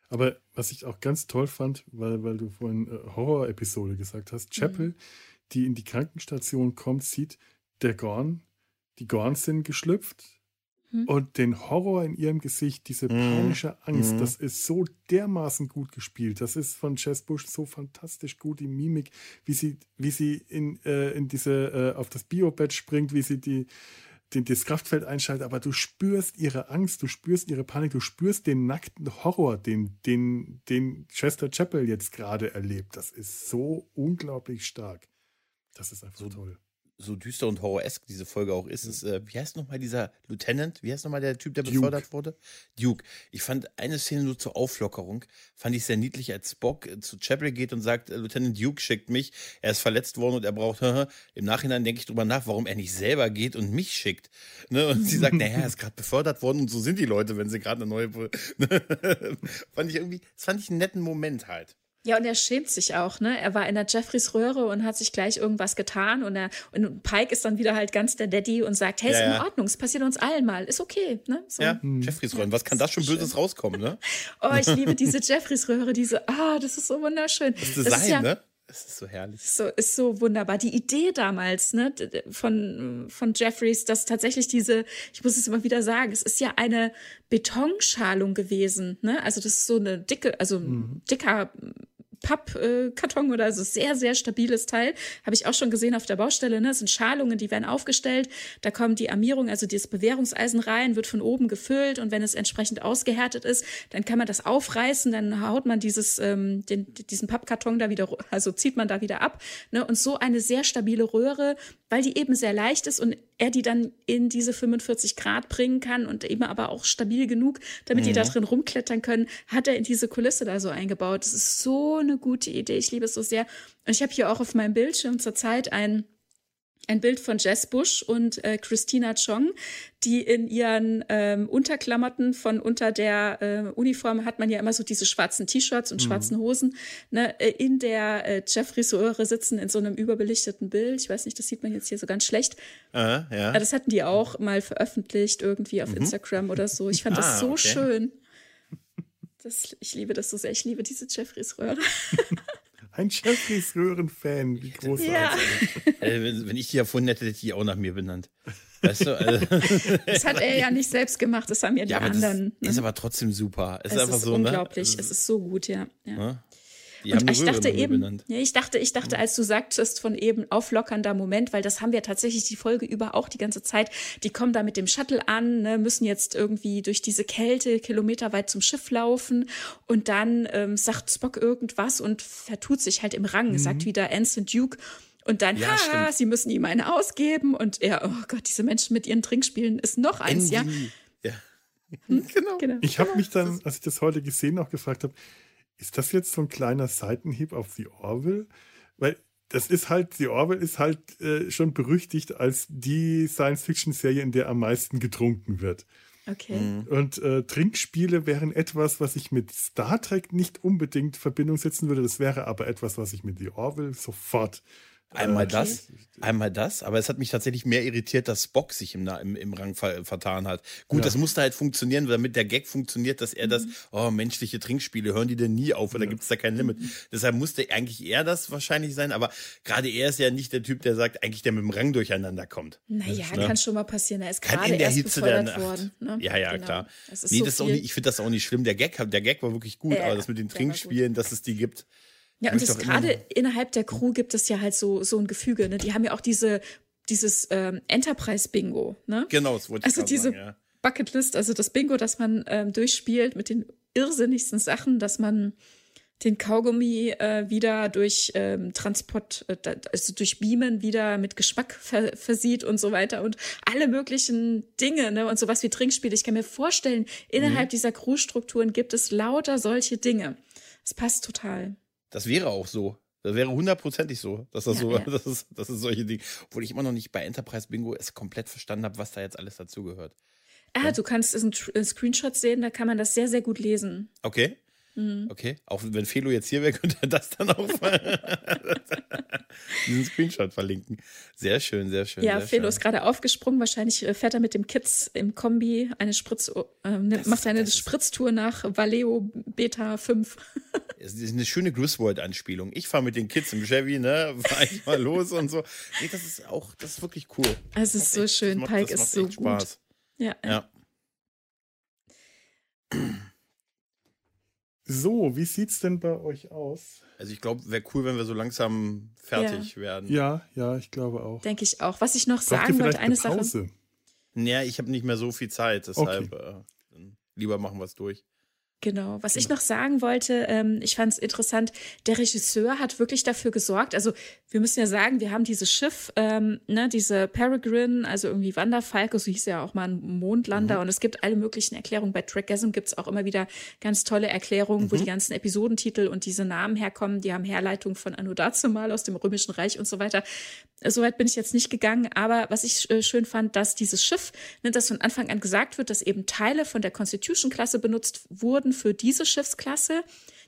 Aber was ich auch ganz toll fand, weil, weil du vorhin äh, Horror-Episode gesagt hast, Chapel, mhm. die in die Krankenstation kommt, sieht, der Gorn, die Gorns sind geschlüpft, hm? Und den Horror in ihrem Gesicht, diese hm. panische Angst, mhm. das ist so dermaßen gut gespielt. Das ist von Jess Bush so fantastisch gut, die Mimik, wie sie, wie sie in, äh, in diese, äh, auf das Biobett springt, wie sie die, den, das Kraftfeld einschaltet, aber du spürst ihre Angst, du spürst ihre Panik, du spürst den nackten Horror, den, den, den Chester Chapel jetzt gerade erlebt. Das ist so unglaublich stark. Das ist einfach so toll so düster und horroresk diese Folge auch ist, ist, äh, wie heißt nochmal dieser Lieutenant? Wie heißt nochmal der Typ, der Duke. befördert wurde? Duke. Ich fand eine Szene nur zur Auflockerung, fand ich sehr niedlich, als Spock äh, zu Chapel geht und sagt, äh, Lieutenant Duke schickt mich, er ist verletzt worden und er braucht, im Nachhinein denke ich drüber nach, warum er nicht selber geht und mich schickt. Ne? Und sie sagt, naja, er ist gerade befördert worden und so sind die Leute, wenn sie gerade eine neue, fand ich irgendwie, das fand ich einen netten Moment halt. Ja, und er schämt sich auch, ne? Er war in der Jeffreys Röhre und hat sich gleich irgendwas getan und er und Pike ist dann wieder halt ganz der Daddy und sagt, hey, ja, ist in Ordnung, es passiert uns allen mal, ist okay, ne? So. Ja, hm. Jeffreys Röhren, was kann das schon Böses rauskommen, ne? oh, ich liebe diese Jeffreys Röhre, diese, ah, das ist so wunderschön. Das Design, das ist ja, ne? Es ist so herrlich. So, ist so wunderbar. Die Idee damals, ne, von, von Jeffries, dass tatsächlich diese, ich muss es immer wieder sagen, es ist ja eine Betonschalung gewesen, ne? Also das ist so eine dicke, also mhm. dicker Pappkarton oder so sehr, sehr stabiles Teil. Habe ich auch schon gesehen auf der Baustelle. Ne? Das sind Schalungen, die werden aufgestellt. Da kommt die Armierung, also das Bewährungseisen rein, wird von oben gefüllt und wenn es entsprechend ausgehärtet ist, dann kann man das aufreißen, dann haut man dieses, ähm, den, diesen Pappkarton da wieder, also zieht man da wieder ab. Ne? Und so eine sehr stabile Röhre, weil die eben sehr leicht ist und er die dann in diese 45 Grad bringen kann und eben aber auch stabil genug, damit mhm. die da mhm. drin rumklettern können, hat er in diese Kulisse da so eingebaut. Das ist so eine gute Idee. Ich liebe es so sehr. Und ich habe hier auch auf meinem Bildschirm zurzeit ein ein Bild von Jess Bush und äh, Christina Chong, die in ihren ähm, Unterklammerten von unter der äh, Uniform hat man ja immer so diese schwarzen T-Shirts und mhm. schwarzen Hosen, ne, äh, in der äh, Jeffrey Röhre sitzen in so einem überbelichteten Bild. Ich weiß nicht, das sieht man jetzt hier so ganz schlecht. Äh, ja. Das hatten die auch mal veröffentlicht irgendwie auf mhm. Instagram oder so. Ich fand ah, das so okay. schön. Das, ich liebe das so sehr. Ich liebe diese Jeffreys Röhre. Ein Jeffreys Röhren-Fan, wie großartig. Ja. Äh, wenn, ich die erfunden hätte, hätte ich die auch nach mir benannt. Weißt du? Also, Das hat er ja nicht selbst gemacht, das haben ja die ja, aber anderen. das ist aber trotzdem super. Es es ist einfach ist so, unglaublich, ne? es ist so gut, ja. ja. Die Und haben ich dachte eben, benannt. ja, ich dachte, ich dachte, als du sagtest von eben auflockernder Moment, weil das haben wir tatsächlich die Folge über auch die ganze Zeit. Die kommen da mit dem Shuttle an, ne, müssen jetzt irgendwie durch diese Kälte kilometerweit zum Schiff laufen und dann ähm, sagt Spock irgendwas und vertut sich halt im Rang, sagt wieder Anson Duke. Und dann, Mhm. Ja, ha, stimmt. sie müssen ihm eine ausgeben. Und er, oh Gott, diese Menschen mit ihren Trinkspielen ist noch eins, ja. Andy. ja. genau. Genau. Ich habe mich dann, als ich das heute gesehen auch gefragt habe, ist das jetzt so ein kleiner Seitenhieb auf The Orville? Weil das ist halt, The Orville ist halt äh, schon berüchtigt als die Science-Fiction-Serie, in der am meisten getrunken wird. Okay. Mhm. Und äh, Trinkspiele wären etwas, was ich mit Star Trek nicht unbedingt in Verbindung setzen würde. Das wäre aber etwas, was ich mit The Orville sofort. Einmal äh, das, einmal das, aber es hat mich tatsächlich mehr irritiert, dass Spock sich im, im, im Rang ver vertan hat. Gut, Ja. das musste halt funktionieren, damit der Gag funktioniert, dass er das, oh, menschliche Trinkspiele, hören die denn nie auf oder gibt es da kein Limit? Deshalb musste eigentlich er das wahrscheinlich sein, aber gerade er ist ja nicht der Typ, der sagt, eigentlich der mit dem Rang durcheinander kommt. Naja, Ne? kann schon mal passieren. Er ist Kann gerade in der erst Hitze der Nacht. worden. Ne? Ja, ja, Genau. klar. Ist nee, so das nicht, ich finde das auch nicht schlimm. Der Gag, der Gag war wirklich gut, Ja, aber das mit den. Trinkspielen, dass es die gibt. Ja, und das gerade innerhalb der Crew gibt es ja halt so, so ein Gefüge. Ne? Die haben ja auch diese, dieses ähm, Enterprise-Bingo. Ne? Genau, das wollte ich Also diese sagen, ja. Bucketlist, also das Bingo, das man ähm, durchspielt mit den irrsinnigsten Sachen, dass man den Kaugummi äh, wieder durch ähm, Transport, äh, also durch Beamen wieder mit Geschmack ver versieht und so weiter und alle möglichen Dinge ne? und sowas wie Trinkspiele. Ich kann mir vorstellen, innerhalb Mhm. dieser Crewstrukturen gibt es lauter solche Dinge. Es passt total. Das wäre auch so. Das wäre hundertprozentig so, dass das Ja, so, ja. dass es, dass es solche Dinge, obwohl ich immer noch nicht bei Enterprise Bingo es komplett verstanden habe, was da jetzt alles dazugehört. Ah, du kannst es in Screenshots sehen, da kann man das sehr, sehr gut lesen. Okay. Mhm. Okay. Auch wenn Felo jetzt hier wäre, könnte er das dann auch diesen Screenshot verlinken. Sehr schön, sehr schön. Ja, sehr Felo schön. ist gerade aufgesprungen. Wahrscheinlich äh, fährt er mit dem Kids im Kombi eine Spritz, äh, ne, Das- macht eine Spritztour nach Valeo Beta 5. Es ist eine schöne Griswold-Anspielung. Ich fahre mit den Kids im Chevy, ne, fahr ich mal los und so. Nee, das ist auch, das ist wirklich cool. Es ist so echt- schön. macht- Pike ist macht so gut. Spaß. Ja, ja. Ja. So, wie sieht's denn bei euch aus? Also ich glaube, wäre cool, wenn wir so langsam fertig werden. Ja, ja, ich glaube auch. denke ich auch. Was ich noch Braucht sagen wollte, eine eine Sache. Pause? Naja, ich habe nicht mehr so viel Zeit, deshalb äh, dann lieber machen wir es durch. Genau. Was ich noch sagen wollte, ähm, ich fand es interessant, der Regisseur hat wirklich dafür gesorgt. Also wir müssen ja sagen, wir haben dieses Schiff, ähm, ne, diese Peregrine, also irgendwie Wanderfalke, so hieß ja auch mal ein Mondlander. Und es gibt alle möglichen Erklärungen. Bei Trackgasm gibt es auch immer wieder ganz tolle Erklärungen, wo die ganzen Episodentitel und diese Namen herkommen. Die haben Herleitung von Anno dazumal aus dem Römischen Reich und so weiter. Soweit bin ich jetzt nicht gegangen, aber was ich äh, schön fand, dass dieses Schiff, ne, dass von Anfang an gesagt wird, dass eben Teile von der Constitution-Klasse benutzt wurden für diese Schiffsklasse.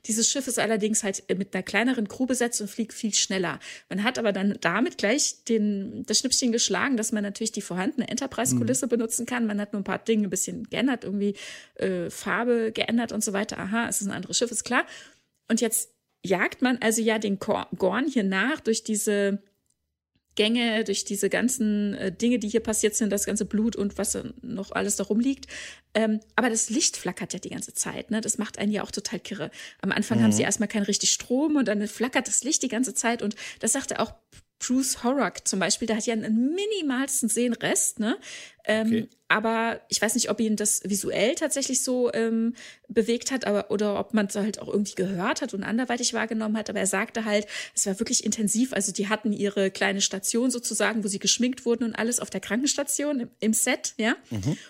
Dieses Schiff ist allerdings halt mit einer kleineren Crew besetzt und fliegt viel schneller. Man hat aber dann damit gleich den, das Schnippchen geschlagen, dass man natürlich die vorhandene Enterprise-Kulisse benutzen kann. Man hat nur ein paar Dinge ein bisschen geändert, irgendwie äh, Farbe geändert und so weiter. Aha, es ist ein anderes Schiff, ist klar. Und jetzt jagt man also ja den Gor- Gorn hier nach durch diese Gänge, durch diese ganzen äh, Dinge, die hier passiert sind, das ganze Blut und was noch alles da rumliegt. Ähm, aber das Licht flackert ja die ganze Zeit. Ne? Das macht einen ja auch total kirre. Am Anfang haben sie erstmal keinen richtig Strom und dann flackert das Licht die ganze Zeit. Und das sagte auch Bruce Horrock zum Beispiel, der hat ja einen minimalsten Sehenrest, ne? Ähm, Okay. Aber ich weiß nicht, ob ihn das visuell tatsächlich so ähm, bewegt hat, aber oder ob man es halt auch irgendwie gehört hat und anderweitig wahrgenommen hat. Aber er sagte halt, es war wirklich intensiv. Also die hatten ihre kleine Station sozusagen, wo sie geschminkt wurden und alles auf der Krankenstation im, im Set, ja,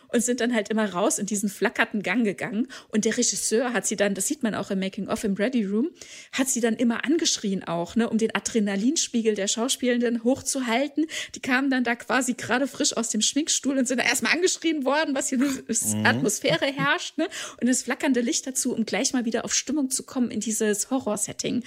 und sind dann halt immer raus in diesen flackerten Gang gegangen. Und der Regisseur hat sie dann, das sieht man auch im Making of im Ready Room, hat sie dann immer angeschrien auch, ne, um den Adrenalinspiegel der Schauspielenden hochzuhalten. Die kamen dann da quasi gerade frisch aus dem Schminkstuhl und sind da erstmal angeschrien worden, was hier eine Atmosphäre herrscht, ne? Und das flackernde Licht dazu, um gleich mal wieder auf Stimmung zu kommen in dieses Horror-Setting.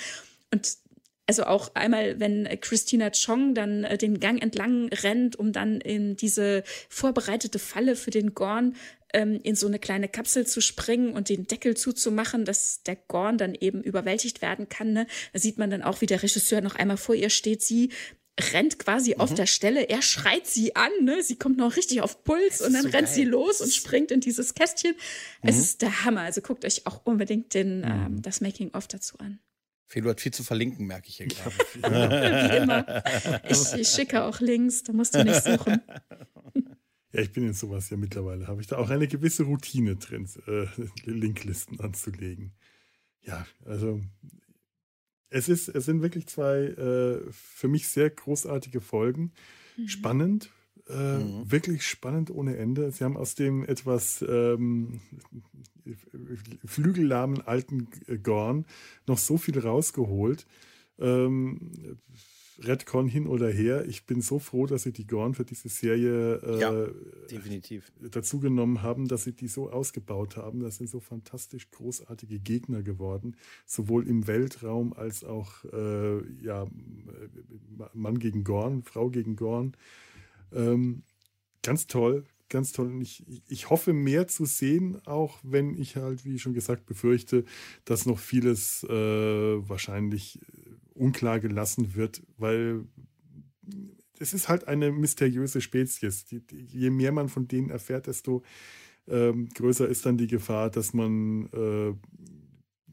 Und also auch einmal, wenn äh, Christina Chong dann äh, den Gang entlang rennt, um dann in diese vorbereitete Falle für den Gorn ähm, in so eine kleine Kapsel zu springen und den Deckel zuzumachen, dass der Gorn dann eben überwältigt werden kann. Ne? Da sieht man dann auch, wie der Regisseur noch einmal vor ihr steht. Sie rennt quasi mhm. auf der Stelle. Er schreit sie an, ne? Sie kommt noch richtig auf Puls und dann so rennt geil. sie los und springt in dieses Kästchen. Mhm. Es ist der Hammer. Also guckt euch auch unbedingt den, mhm. ähm, das Making-of dazu an. Felo hat viel zu verlinken, merke ich hier gerade. Wie immer. Ich, ich, schicke auch Links, da musst du nicht suchen. Ja, ich bin in sowas ja mittlerweile. Habe ich da auch eine gewisse Routine drin, äh, Linklisten anzulegen. Ja, also es, ist, es sind wirklich zwei äh, für mich sehr großartige Folgen. Mhm. Spannend, äh, mhm. wirklich spannend ohne Ende. Sie haben aus dem etwas ähm, flügellahmen alten Gorn noch so viel rausgeholt. Ähm, Redcon hin oder her. Ich bin so froh, dass sie die Gorn für diese Serie äh, ja, definitiv. dazu genommen haben, dass sie die so ausgebaut haben. Das sind so fantastisch großartige Gegner geworden, sowohl im Weltraum als auch äh, ja, Mann gegen Gorn, Frau gegen Gorn. Ähm, ganz toll, ganz toll. Und ich, ich hoffe, mehr zu sehen, auch wenn ich halt, wie schon gesagt, befürchte, dass noch vieles äh, wahrscheinlich unklar gelassen wird, weil es ist halt eine mysteriöse Spezies. Die, die, je mehr man von denen erfährt, desto ähm, größer ist dann die Gefahr, dass man äh,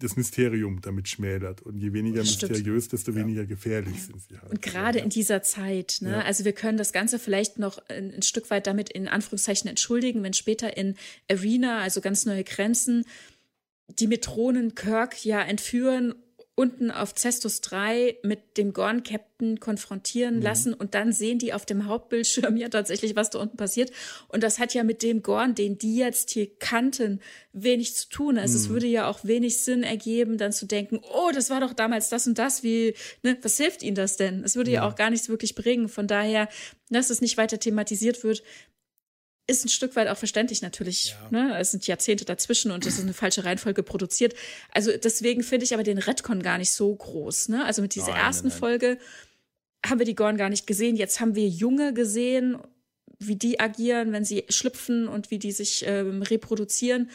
das Mysterium damit schmälert. Und je weniger Stimmt. mysteriös, desto weniger gefährlich sind sie halt. Und gerade ja. in dieser Zeit, ne? Ja. also wir können das Ganze vielleicht noch ein, ein, Stück weit damit in Anführungszeichen entschuldigen, wenn später in Arena, also ganz neue Grenzen, die Metronen Kirk ja entführen unten auf Cestus 3 mit dem Gorn-Captain konfrontieren mhm. lassen und dann sehen die auf dem Hauptbildschirm ja tatsächlich, was da unten passiert. Und das hat ja mit dem Gorn, den die jetzt hier kannten, wenig zu tun. Also mhm. es würde ja auch wenig Sinn ergeben, dann zu denken, oh, das war doch damals das und das, wie, ne, was hilft ihnen das denn? Es würde ja, ja auch gar nichts wirklich bringen. Von daher, dass es nicht weiter thematisiert wird, ist ein Stück weit auch verständlich natürlich. Ja. Ne? Es sind Jahrzehnte dazwischen und es ist eine falsche Reihenfolge produziert. Also deswegen finde ich aber den Redcon gar nicht so groß. Ne? Also mit dieser nein, ersten nein. Folge haben wir die Gorn gar nicht gesehen. Jetzt haben wir Junge gesehen, wie die agieren, wenn sie schlüpfen und wie die sich ähm, reproduzieren.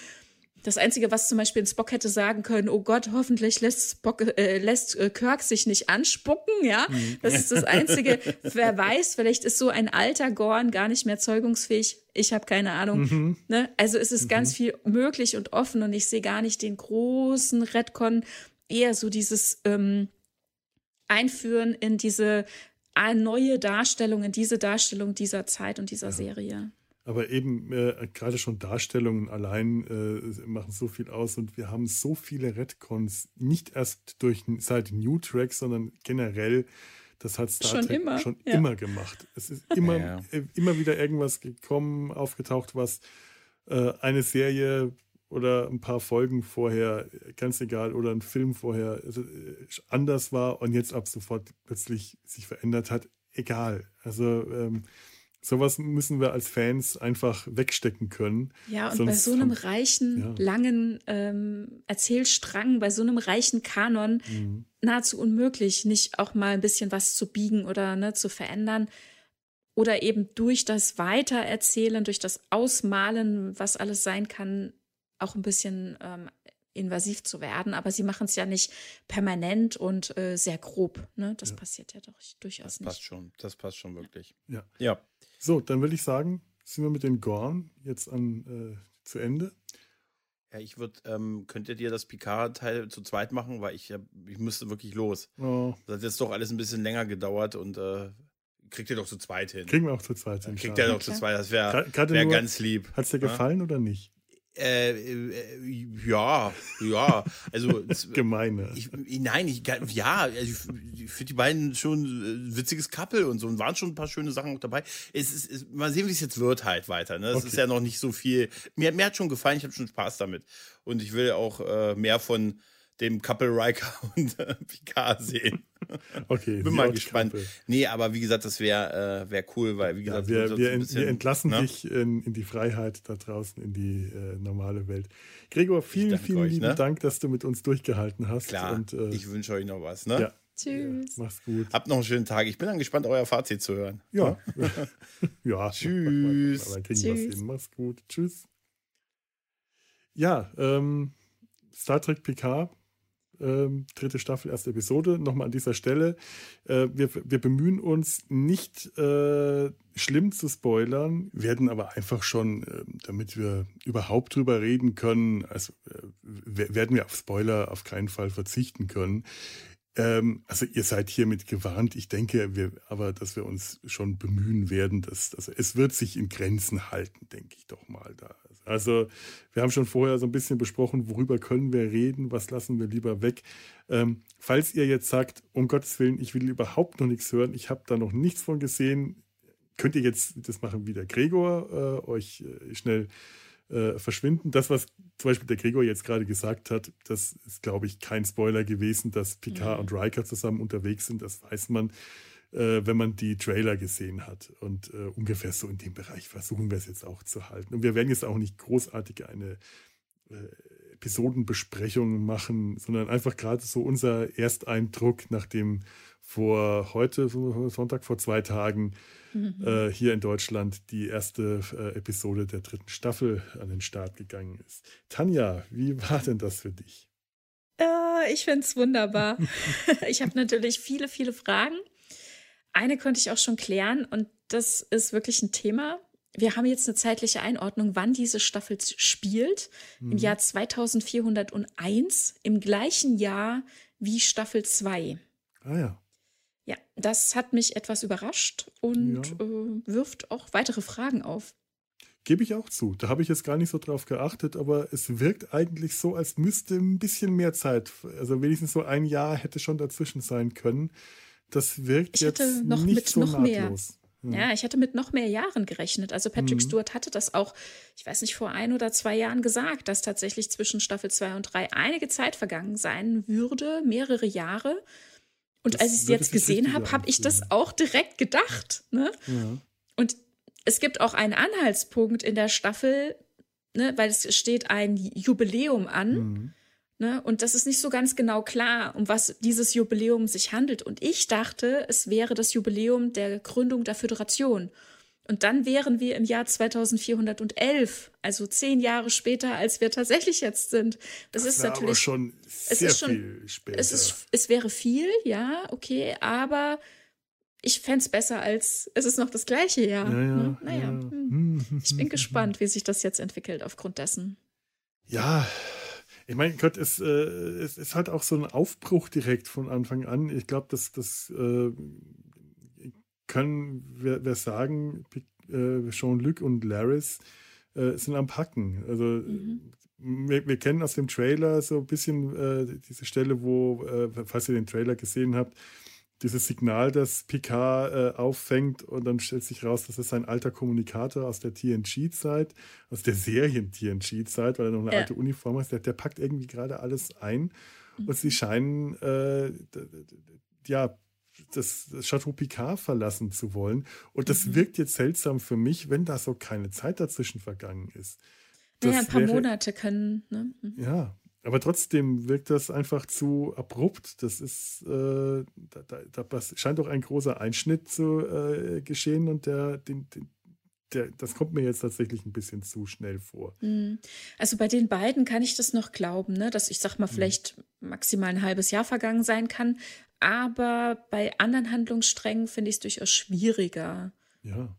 Das Einzige, was zum Beispiel ein Spock hätte sagen können, oh Gott, hoffentlich lässt, Spock, äh, lässt äh, Kirk sich nicht anspucken, ja. Mhm. Das ist das Einzige. Wer weiß, vielleicht ist so ein alter Gorn gar nicht mehr zeugungsfähig. Ich habe keine Ahnung. Mhm. Ne? Also es ist mhm. ganz viel möglich und offen und ich sehe gar nicht den großen Redcon, eher so dieses ähm, Einführen in diese äh, neue Darstellung, in diese Darstellung dieser Zeit und dieser ja. Serie. Aber eben äh, gerade schon Darstellungen allein äh, machen so viel aus und wir haben so viele Redcons, nicht erst durch seit New Track, sondern generell. Das hat Star schon Trek immer. schon ja. immer gemacht. Es ist immer, ja. äh, immer wieder irgendwas gekommen, aufgetaucht, was äh, eine Serie oder ein paar Folgen vorher, ganz egal, oder ein Film vorher also, äh, anders war und jetzt ab sofort plötzlich sich verändert hat. Egal. Also ähm, sowas müssen wir als Fans einfach wegstecken können. Ja, und Sonst bei so einem reichen, ja. langen ähm, Erzählstrang, bei so einem reichen Kanon mhm. nahezu unmöglich, nicht auch mal ein bisschen was zu biegen oder ne, zu verändern. Oder eben durch das Weitererzählen, durch das Ausmalen, was alles sein kann, auch ein bisschen ähm, invasiv zu werden, aber sie machen es ja nicht permanent und äh, sehr grob. Ne? Das ja. passiert ja doch durchaus das nicht. Das passt schon, das passt schon wirklich. Ja. ja. So, dann würde ich sagen, sind wir mit den Gorn jetzt an äh, zu Ende. Ja, ich würde, ähm, könnt ihr dir das Picard-Teil zu zweit machen, weil ich, ich müsste wirklich los. Oh. Das hat jetzt doch alles ein bisschen länger gedauert und äh, kriegt ihr doch zu zweit hin. Kriegen wir auch zu zweit hin. Kriegt ihr doch zu zweit, das wäre wär ganz lieb. Hat es dir gefallen ja? oder nicht? Äh, äh, ja, ja, also gemeine. Ich, nein, ich, ja, also ich, ich finde die beiden schon äh, witziges Couple und so und waren schon ein paar schöne Sachen auch dabei. Es ist, es, mal sehen, wie es jetzt wird halt weiter. Ne, es okay. ist ja noch nicht so viel. Mir, mir hat schon gefallen, ich habe schon Spaß damit und ich will auch äh, mehr von dem Couple Riker und äh, Picard sehen. Okay, bin mal gespannt. Couple. Nee, aber wie gesagt, das wäre äh, wär cool, weil wie gesagt, ja, wir, wir, so bisschen, wir, entlassen ne? dich in, in, die Freiheit da draußen, in die äh, normale Welt. Gregor, vielen, vielen euch, lieben ne? Dank, dass du mit uns durchgehalten hast. Klar, und, äh, ich wünsche euch noch was. Ne? Ja. Tschüss. Ja, mach's gut. Habt noch einen schönen Tag. Ich bin dann gespannt, euer Fazit zu hören. Ja. ja. Tschüss. Aber kriegen Tschüss. Mach's gut. Tschüss. Ja, ähm, Star Trek PK ähm, dritte Staffel, erste Episode. Nochmal an dieser Stelle. Äh, wir, wir bemühen uns nicht äh, schlimm zu spoilern, werden aber einfach schon, äh, damit wir überhaupt drüber reden können, also äh, werden wir auf Spoiler auf keinen Fall verzichten können. Ähm, also ihr seid hiermit gewarnt. Ich denke, wir, aber dass wir uns schon bemühen werden, dass, also es wird sich in Grenzen halten, denke ich doch mal da. Also wir haben schon vorher so ein bisschen besprochen, worüber können wir reden, was lassen wir lieber weg. Ähm, falls ihr jetzt sagt, um Gottes Willen, ich will überhaupt noch nichts hören, ich habe da noch nichts von gesehen, könnt ihr jetzt das machen wie der Gregor, äh, euch äh, schnell äh, verschwinden. Das, was zum Beispiel der Gregor jetzt gerade gesagt hat, das ist, glaube ich, kein Spoiler gewesen, dass Picard mhm. und Riker zusammen unterwegs sind. Das weiß man, äh, wenn man die Trailer gesehen hat. Und äh, ungefähr so in dem Bereich versuchen wir es jetzt auch zu halten. Und wir werden jetzt auch nicht großartig eine äh, Episodenbesprechung machen, sondern einfach gerade so unser Ersteindruck, nachdem vor heute, Sonntag vor zwei Tagen, mhm. äh, hier in Deutschland die erste äh, Episode der dritten Staffel an den Start gegangen ist. Tanja, wie war denn das für dich? Äh, ich finde es wunderbar. ich habe natürlich viele, viele Fragen. Eine konnte ich auch schon klären und das ist wirklich ein Thema. Wir haben jetzt eine zeitliche Einordnung, wann diese Staffel spielt. Mhm. Im Jahr 2401, im gleichen Jahr wie Staffel 2. Ah ja. Ja, das hat mich etwas überrascht und ja. äh, wirft auch weitere Fragen auf. Gebe ich auch zu. Da habe ich jetzt gar nicht so drauf geachtet, aber es wirkt eigentlich so, als müsste ein bisschen mehr Zeit, also wenigstens so ein Jahr hätte schon dazwischen sein können. Das wirkt ich jetzt noch nicht mit so noch nahtlos. Mehr. Ja. ja, ich hatte mit noch mehr Jahren gerechnet. Also Patrick mhm. Stewart hatte das auch, ich weiß nicht, vor ein oder zwei Jahren gesagt, dass tatsächlich zwischen Staffel 2 und 3 einige Zeit vergangen sein würde, mehrere Jahre. Und das als ich es jetzt gesehen habe, habe ich das auch direkt gedacht. Ne? Ja. Und es gibt auch einen Anhaltspunkt in der Staffel, ne, weil es steht ein Jubiläum an. Mhm. Ne, und das ist nicht so ganz genau klar, um was dieses Jubiläum sich handelt. Und ich dachte, es wäre das Jubiläum der Gründung der Föderation. Und dann wären wir im Jahr 2411, also zehn Jahre später, als wir tatsächlich jetzt sind. Das, das ist natürlich aber schon sehr schon, viel später. Es, ist, es wäre viel, ja, okay, aber ich fände es besser als es ist noch das gleiche Jahr. Ja, ja, ne? Naja, ja. Hm. ich bin gespannt, wie sich das jetzt entwickelt aufgrund dessen. Ja, ich meine, Gott, es, äh, es ist halt auch so ein Aufbruch direkt von Anfang an. Ich glaube, dass das äh, können wir, wir sagen, äh, Jean-Luc und Laris äh, sind am Packen. Also mhm. wir, wir, kennen aus dem Trailer so ein bisschen äh, diese Stelle, wo, äh, falls ihr den Trailer gesehen habt, dieses Signal, das Picard äh, auffängt und dann stellt sich raus, dass es ein alter Kommunikator aus der TNG-Zeit, aus der Serien-TNG-Zeit, weil er noch eine ja. alte Uniform hat, der, der packt irgendwie gerade alles ein mhm. und sie scheinen äh, ja das, das Chateau Picard verlassen zu wollen. Und das mhm. wirkt jetzt seltsam für mich, wenn da so keine Zeit dazwischen vergangen ist. Das naja, ein paar wäre, Monate können. Ne? Mhm. Ja, aber trotzdem wirkt das einfach zu abrupt. Das ist, äh, da, da, da, scheint doch ein großer Einschnitt zu äh, geschehen und der, den, den, der, das kommt mir jetzt tatsächlich ein bisschen zu schnell vor. Mhm. Also bei den beiden kann ich das noch glauben, ne? dass ich sag mal, mhm. vielleicht maximal ein halbes Jahr vergangen sein kann. Aber bei anderen Handlungssträngen finde ich es durchaus schwieriger. Ja.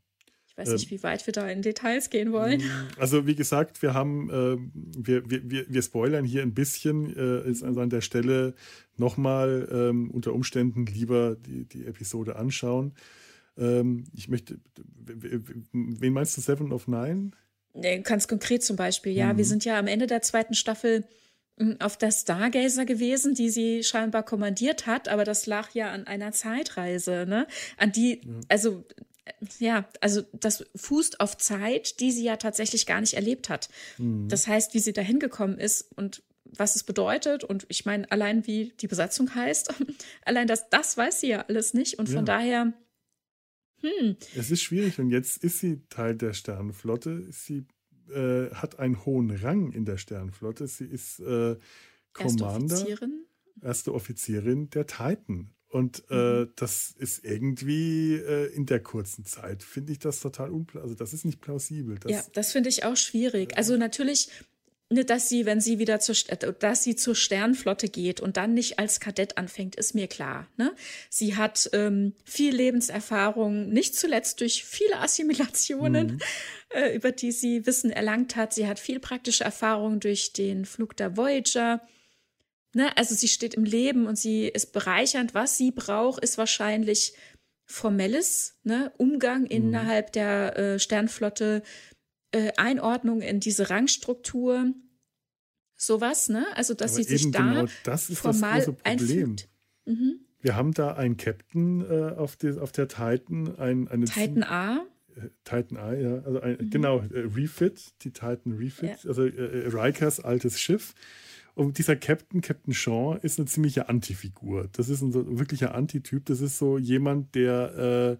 Ich weiß nicht, ähm, wie weit wir da in Details gehen wollen. Mm, also wie gesagt, wir haben, äh, wir, wir, wir spoilern hier ein bisschen, äh, ist also an der Stelle nochmal ähm, unter Umständen lieber die, die Episode anschauen. Ähm, ich möchte, wen meinst du, Seven of Nine? Ganz konkret zum Beispiel, ja. Mhm. Wir sind ja am Ende der zweiten Staffel hm, auf der Stargazer gewesen, die sie scheinbar kommandiert hat, aber das lag ja an einer Zeitreise, ne? An die, also ja, also das fußt auf Zeit, die sie ja tatsächlich gar nicht erlebt hat. Mhm. Das heißt, wie sie da hingekommen ist und was es bedeutet und ich meine, allein wie die Besatzung heißt, allein das, das weiß sie ja alles nicht und von ja. daher hm. Es ist schwierig und jetzt ist sie Teil der Sternenflotte. Sie äh, hat einen hohen Rang in der Sternenflotte. Sie ist äh, Commander, erste Offizierin. erste Offizierin der Titan. Und äh, mhm. das ist irgendwie äh, in der kurzen Zeit, finde ich das total unplausibel. Also das ist nicht plausibel. Das, ja, das finde ich auch schwierig. Also natürlich ne, dass sie, wenn sie wieder zur, äh, dass sie zur Sternflotte geht und dann nicht als Kadett anfängt, ist mir klar. Ne? Sie hat ähm, viel Lebenserfahrung, nicht zuletzt durch viele Assimilationen, mhm. äh, über die sie Wissen erlangt hat. Sie hat viel praktische Erfahrung durch den Flug der Voyager. Ne? Also sie steht im Leben und sie ist bereichernd. Was sie braucht, ist wahrscheinlich formelles ne? Umgang mhm. innerhalb der äh, Sternflotte äh, Einordnung in diese Rangstruktur, sowas, ne? Also, dass Aber sie sich da genau das ist formal das große Problem. Mhm. Wir haben da einen Captain äh, auf, die, auf der Titan, ein, eine Titan A. Äh, Titan A, ja, also ein, mhm. genau, äh, Refit, die Titan Refit, ja. also äh, Rikers altes Schiff. Und dieser Captain, Captain Shaw, ist eine ziemliche Antifigur. Das ist ein so, wirklicher Antityp. Das ist so jemand, der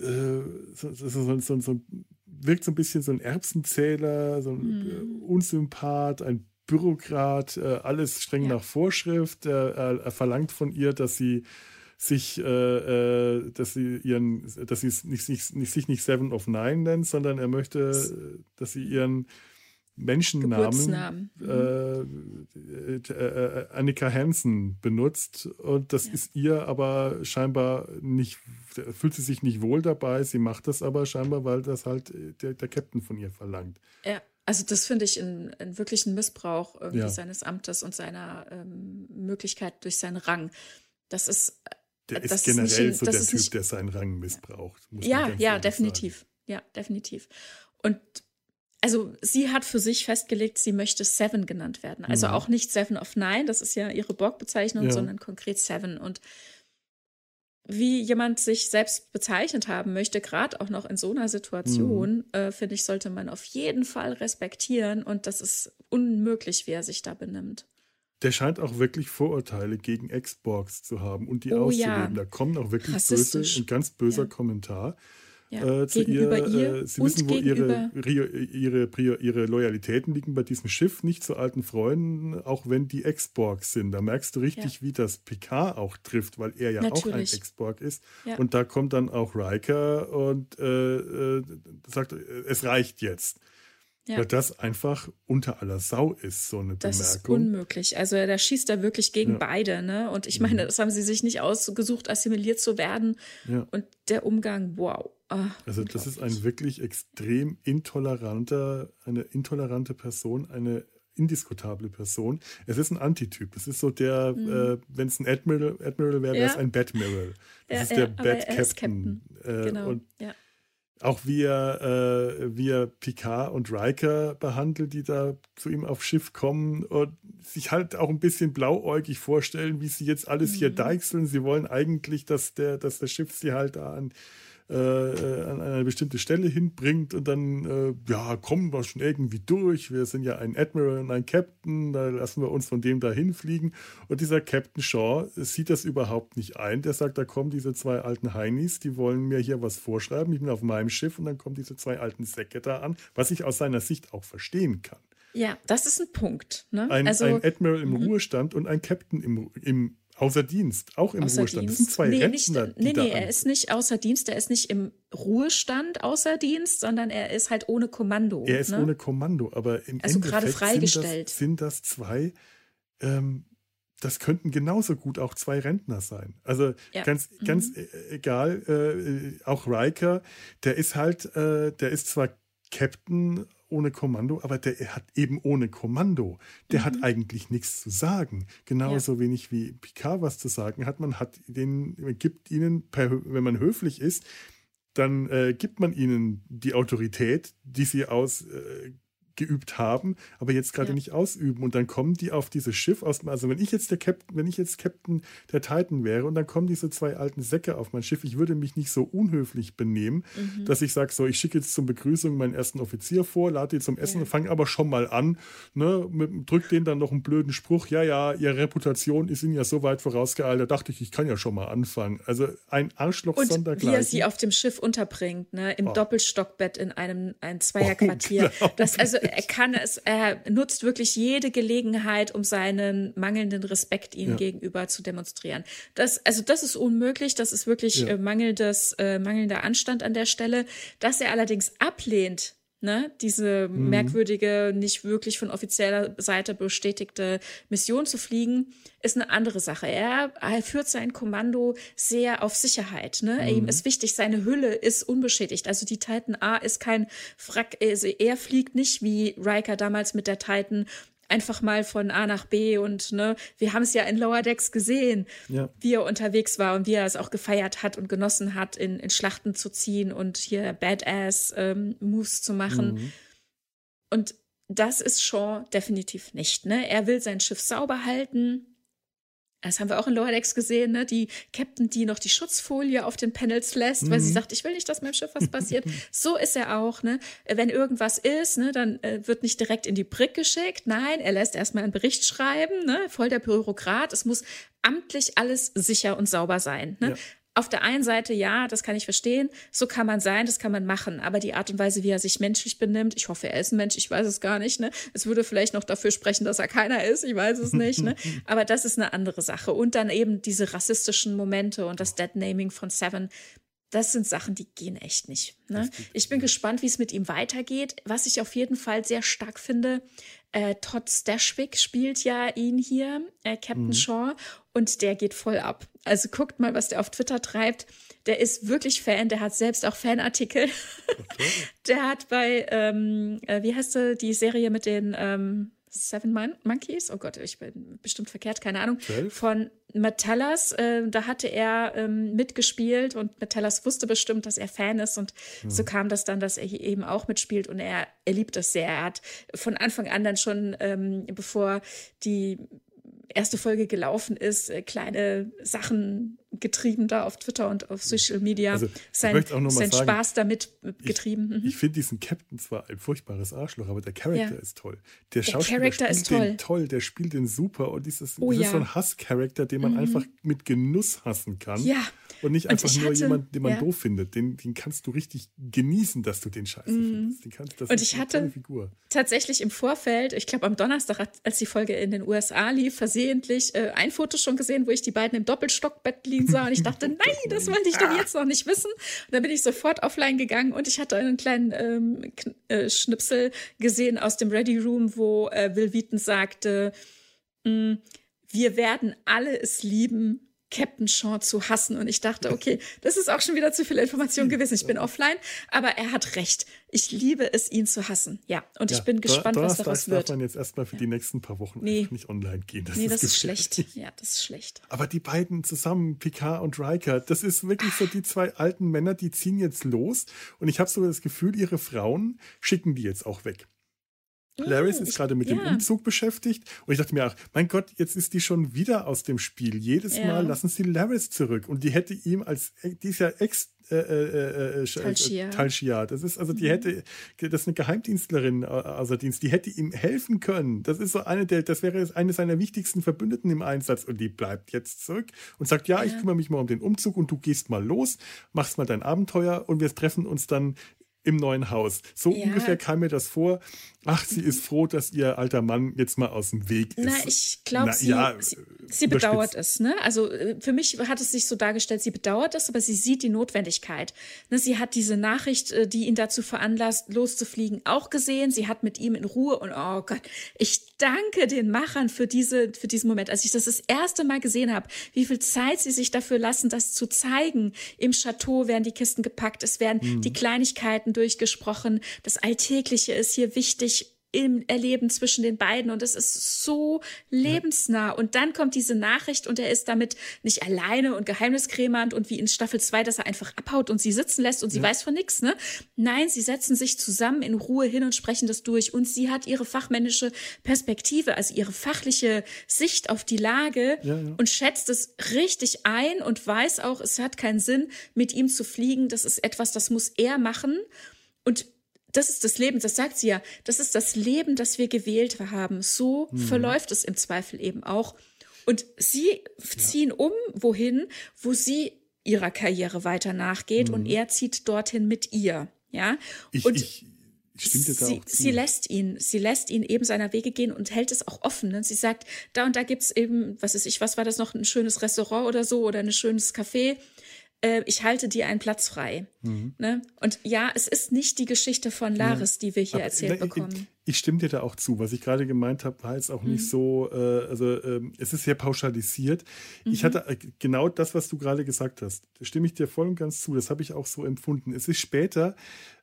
äh, so, so, so, so, wirkt so ein bisschen so ein Erbsenzähler, so ein mhm. Unsympath, ein Bürokrat, äh, alles streng ja. nach Vorschrift. Er, er, verlangt von ihr, dass sie sich, äh, äh, dass sie ihren, dass sie nicht, nicht, nicht, sich nicht Seven of Nine nennt, sondern er möchte, dass sie ihren Menschennamen äh, äh, äh, Annika Hansen benutzt und das ja. ist ihr aber scheinbar nicht, fühlt sie sich nicht wohl dabei. Sie macht das aber scheinbar, weil das halt der, der Captain von ihr verlangt. Ja, also das finde ich einen, einen wirklichen Missbrauch irgendwie ja. seines Amtes und seiner ähm, Möglichkeit durch seinen Rang. Das ist der ist generell ist nicht, so der Typ, nicht, der seinen Rang missbraucht. ja, ja, definitiv. Sagen. Ja, definitiv. Und also sie hat für sich festgelegt, sie möchte Seven genannt werden. Also mhm. auch nicht Seven of Nine, das ist ja ihre Borg-Bezeichnung, ja. sondern konkret Seven. Und wie jemand sich selbst bezeichnet haben möchte, gerade auch noch in so einer Situation, mhm. äh, finde ich, sollte man auf jeden Fall respektieren. Und das ist unmöglich, wie er sich da benimmt. Der scheint auch wirklich Vorurteile gegen Xbox zu haben und die oh, auszuleben. Ja. Da kommt auch wirklich böse, ein ganz böser ja. Kommentar ja, äh, zu ihr. ihr äh, sie wissen, wo ihre, ihre, ihre, ihre Loyalitäten liegen bei diesem Schiff, nicht zu alten Freunden, auch wenn die Ex-Borgs sind. Da merkst du richtig, ja. wie das Picard auch trifft, weil er ja Natürlich. auch ein Ex-Borg ist. Ja. Und da kommt dann auch Riker und äh, äh sagt, es reicht jetzt. Ja. Weil das einfach unter aller Sau ist, so eine das Bemerkung. Das ist unmöglich. Also da schießt er wirklich gegen ja. beide, ne? Und ich meine, mhm. das haben sie sich nicht ausgesucht, assimiliert zu werden. Ja. Und der Umgang, wow. Ach, also das ist ein wirklich extrem intoleranter, eine intolerante Person, eine indiskutable Person. Es ist ein Antityp. Es ist so der, mhm. äh, wenn es ein Admiral, Admiral wäre, wäre es ein Badmiral. Das ist der ja, Bad Captain. Captain. Äh, genau. Und ja. Auch wie er, äh, wie er Picard und Riker behandelt, die da zu ihm aufs Schiff kommen und sich halt auch ein bisschen blauäugig vorstellen, wie sie jetzt alles mhm. hier deichseln. Sie wollen eigentlich, dass der, dass das Schiff sie halt da an äh, an eine bestimmte Stelle hinbringt und dann, äh, ja, kommen wir schon irgendwie durch. Wir sind ja ein Admiral und ein Captain, da lassen wir uns von dem da hinfliegen. Und dieser Captain Shaw sieht das überhaupt nicht ein. Der sagt, da kommen diese zwei alten Heinis, die wollen mir hier was vorschreiben. Ich bin auf meinem Schiff und dann kommen diese zwei alten Säcke da an, was ich aus seiner Sicht auch verstehen kann. Ja, das ist ein Punkt. Ne? Ein, also, ein Admiral im mhm. Ruhestand und ein Captain im, im Außer Dienst, auch im außer Ruhestand. Dienst. Das sind zwei nee, Rentner, nicht, nee, nee, er ist nicht außer Dienst, er ist nicht im Ruhestand außer Dienst, sondern er ist halt ohne Kommando. Er ist ne? ohne Kommando, aber im also Endeffekt gerade freigestellt. Sind das, sind das zwei, ähm, das könnten genauso gut auch zwei Rentner sein. Also ja. ganz, mhm. ganz mhm. egal, äh, auch Riker, der ist halt, äh, der ist zwar Captain ohne Kommando, aber der hat eben ohne Kommando. Der mhm. hat eigentlich nichts zu sagen. Genauso ja. wenig wie Picard was zu sagen hat. Man hat den, man gibt ihnen, per, wenn man höflich ist, dann äh, gibt man ihnen die Autorität, die sie aus äh, geübt haben, aber jetzt gerade ja. nicht ausüben. Und dann kommen die auf dieses Schiff aus. Also wenn ich jetzt der Captain, wenn ich jetzt Captain der Titan wäre und dann kommen diese zwei alten Säcke auf mein Schiff, ich würde mich nicht so unhöflich benehmen, mhm. dass ich sage, so, ich schicke jetzt zur Begrüßung meinen ersten Offizier vor, lade die zum Essen ja. fange aber schon mal an, ne, mit, drück denen dann noch einen blöden Spruch, ja, ja, ihre Reputation ist ihnen ja so weit vorausgeeilt, da dachte ich, ich kann ja schon mal anfangen. Also ein Arschloch und sondergleichen. wie er sie auf dem Schiff unterbringt, ne, im oh. Doppelstockbett in einem ein Zweierquartier. Oh, das, also er kann es, er nutzt wirklich jede Gelegenheit, um seinen mangelnden Respekt ihnen ja. gegenüber zu demonstrieren. Das, also das ist unmöglich, das ist wirklich ja. äh, mangelndes, äh, mangelnder Anstand an der Stelle. Dass er allerdings ablehnt, Ne, diese Mhm. merkwürdige, nicht wirklich von offizieller Seite bestätigte Mission zu fliegen, ist eine andere Sache. Er, er führt sein Kommando sehr auf Sicherheit. Ne? Ihm ist wichtig, seine Hülle ist unbeschädigt. Also die Titan A ist kein Wrack. Also er fliegt nicht wie Riker damals mit der Titan einfach mal von A nach B und ne, wir haben es ja in Lower Decks gesehen, Ja. wie er unterwegs war und wie er es auch gefeiert hat und genossen hat, in, in Schlachten zu ziehen und hier Badass-Moves zu machen. Und das ist Shaw definitiv nicht. Ne? Er will sein Schiff sauber halten. Das haben wir auch in Lower Decks gesehen, ne? Die Captain, die noch die Schutzfolie auf den Panels lässt, weil sie sagt, ich will nicht, dass meinem Schiff was passiert. so ist er auch, ne? Wenn irgendwas ist, ne, dann äh, wird nicht direkt in die Brick geschickt. Nein, er lässt erstmal einen Bericht schreiben, ne? Voll der Bürokrat. Es muss amtlich alles sicher und sauber sein. Ne? Ja. Auf der einen Seite, ja, das kann ich verstehen. So kann man sein, das kann man machen. Aber die Art und Weise, wie er sich menschlich benimmt, ich hoffe, er ist ein Mensch, ich weiß es gar nicht. Ne? Es würde vielleicht noch dafür sprechen, dass er keiner ist, ich weiß es nicht. Ne? Aber das ist eine andere Sache. Und dann eben diese rassistischen Momente und das Deadnaming von Seven. Das sind Sachen, die gehen echt nicht. Ne? Ich bin gespannt, wie es mit ihm weitergeht. Was ich auf jeden Fall sehr stark finde, äh, Todd Stashwick spielt ja ihn hier, äh, Captain Shaw, und der geht voll ab. Also guckt mal, was der auf Twitter treibt. Der ist wirklich Fan, der hat selbst auch Fanartikel. der hat bei, ähm, äh, wie heißt sie, die Serie mit den ähm, Seven Mon Monkeys? Oh Gott, ich bin bestimmt verkehrt, keine Ahnung. Zwölf? Von Metallas, äh, da hatte er ähm, mitgespielt und Metallas wusste bestimmt, dass er Fan ist und so kam das dann, dass er hier eben auch mitspielt und er, er liebt das sehr. Er hat von Anfang an dann schon, ähm, bevor die erste Folge gelaufen ist, äh, kleine Sachen getrieben da auf Twitter und auf Social Media. Also, ich sein sein sagen, Spaß damit äh, getrieben. Mhm. Ich finde diesen Captain zwar ein furchtbares Arschloch, aber der Charakter Ja. ist toll. Der, Schauspieler Charakter spielt ist den toll. toll, der spielt den super und dieses, Oh das ist ja. so ein Hasscharakter, den man einfach mit Genuss hassen kann. Ja. Und nicht Und einfach ich nur hatte- jemand, den man ja. doof findet. Den, den kannst du richtig genießen, dass du den scheiße findest. Den kannst, das Mhm. Und ich hatte- tatsächlich im Vorfeld, ich glaube am Donnerstag, als die Folge in den USA lief, versehentlich äh, ein Foto schon gesehen, wo ich die beiden im Doppelstockbett liegen sah. Und ich dachte, nein, das wollte ich doch jetzt noch nicht wissen. Und dann bin ich sofort offline gegangen und ich hatte einen kleinen ähm, äh, Schnipsel gesehen aus dem Ready Room, wo äh, Will Wheaton sagte, "Mm, wir werden alle es lieben, Captain Shaw zu hassen. Und ich dachte, okay, das ist auch schon wieder zu viel Information gewesen. Ich bin offline, aber er hat recht. Ich liebe es, ihn zu hassen. Ja, und ich Ja, bin Don- gespannt, was daraus darf wird. man jetzt erstmal für die nächsten paar Wochen Nee. nicht online gehen. Das Nee, ist das ist schlecht. Ja, das ist schlecht. Aber die beiden zusammen, Picard und Riker, das ist wirklich so die zwei alten Männer, die ziehen jetzt los. Und ich habe so das Gefühl, ihre Frauen schicken die jetzt auch weg. Laris ist ich- gerade mit dem ja. Umzug beschäftigt. Und ich dachte mir auch, mein Gott, jetzt ist die schon wieder aus dem Spiel. Jedes Ja. Mal lassen sie Laris zurück. Und die hätte ihm als, die ist ja ex, äh, äh, äh, Talshia. äh, Talshia. Das ist also, die Mhm. hätte, das ist eine Geheimdienstlerin äh, außer Dienst, die hätte ihm helfen können. Das ist so eine der, das wäre eine seiner wichtigsten Verbündeten im Einsatz und die bleibt jetzt zurück und sagt, ja, ich Ja. kümmere mich mal um den Umzug und du gehst mal los, machst mal dein Abenteuer und wir treffen uns dann im neuen Haus. So Ja. ungefähr kam mir das vor. Ach, sie ist froh, dass ihr alter Mann jetzt mal aus dem Weg ist. Na, ich glaube, sie, ja, sie, sie bedauert es. Ne? Also äh, für mich hat es sich so dargestellt, sie bedauert es, aber sie sieht die Notwendigkeit. Ne? Sie hat diese Nachricht, äh, die ihn dazu veranlasst, loszufliegen, auch gesehen. Sie hat mit ihm in Ruhe und oh Gott, ich danke den Machern für, diese, für diesen Moment. Als ich das das erste Mal gesehen habe, wie viel Zeit sie sich dafür lassen, das zu zeigen. Im Chateau werden die Kisten gepackt, es werden Mhm. die Kleinigkeiten durchgesprochen. Das Alltägliche ist hier wichtig im Erleben zwischen den beiden und es ist so lebensnah. Und dann kommt diese Nachricht und er ist damit nicht alleine und geheimniskrämernd und wie in Staffel 2, dass er einfach abhaut und sie sitzen lässt und sie weiß von nichts, ne? Nein, sie setzen sich zusammen in Ruhe hin und sprechen das durch und sie hat ihre fachmännische Perspektive, also ihre fachliche Sicht auf die Lage Ja, ja. und schätzt es richtig ein und weiß auch, es hat keinen Sinn, mit ihm zu fliegen. Das ist etwas, das muss er machen. Und das ist das Leben, das sagt sie ja, das ist das Leben, das wir gewählt haben. So Mhm. verläuft es im Zweifel eben auch. Und sie ziehen um, wohin, wo sie ihrer Karriere weiter nachgeht und er zieht dorthin mit ihr. Ja. Mhm. Ich, und ich sie, sie lässt ihn, sie lässt ihn eben seiner Wege gehen und hält es auch offen. Ne? Sie sagt, da und da gibt's eben, was ist ich, was war das noch, ein schönes Restaurant oder so oder ein schönes Café. Äh, ich halte dir einen Platz frei. Mhm. Ne? Und ja, es ist nicht die Geschichte von Laris, ja. die wir hier Aber, erzählt na, bekommen. Ich, ich, stimme dir da auch zu. Was ich gerade gemeint habe, war jetzt auch mhm. nicht so, äh, also äh, es ist sehr pauschalisiert. Mhm. Ich hatte äh, genau das, was du gerade gesagt hast. Da stimme ich dir voll und ganz zu. Das habe ich auch so empfunden. Es ist später,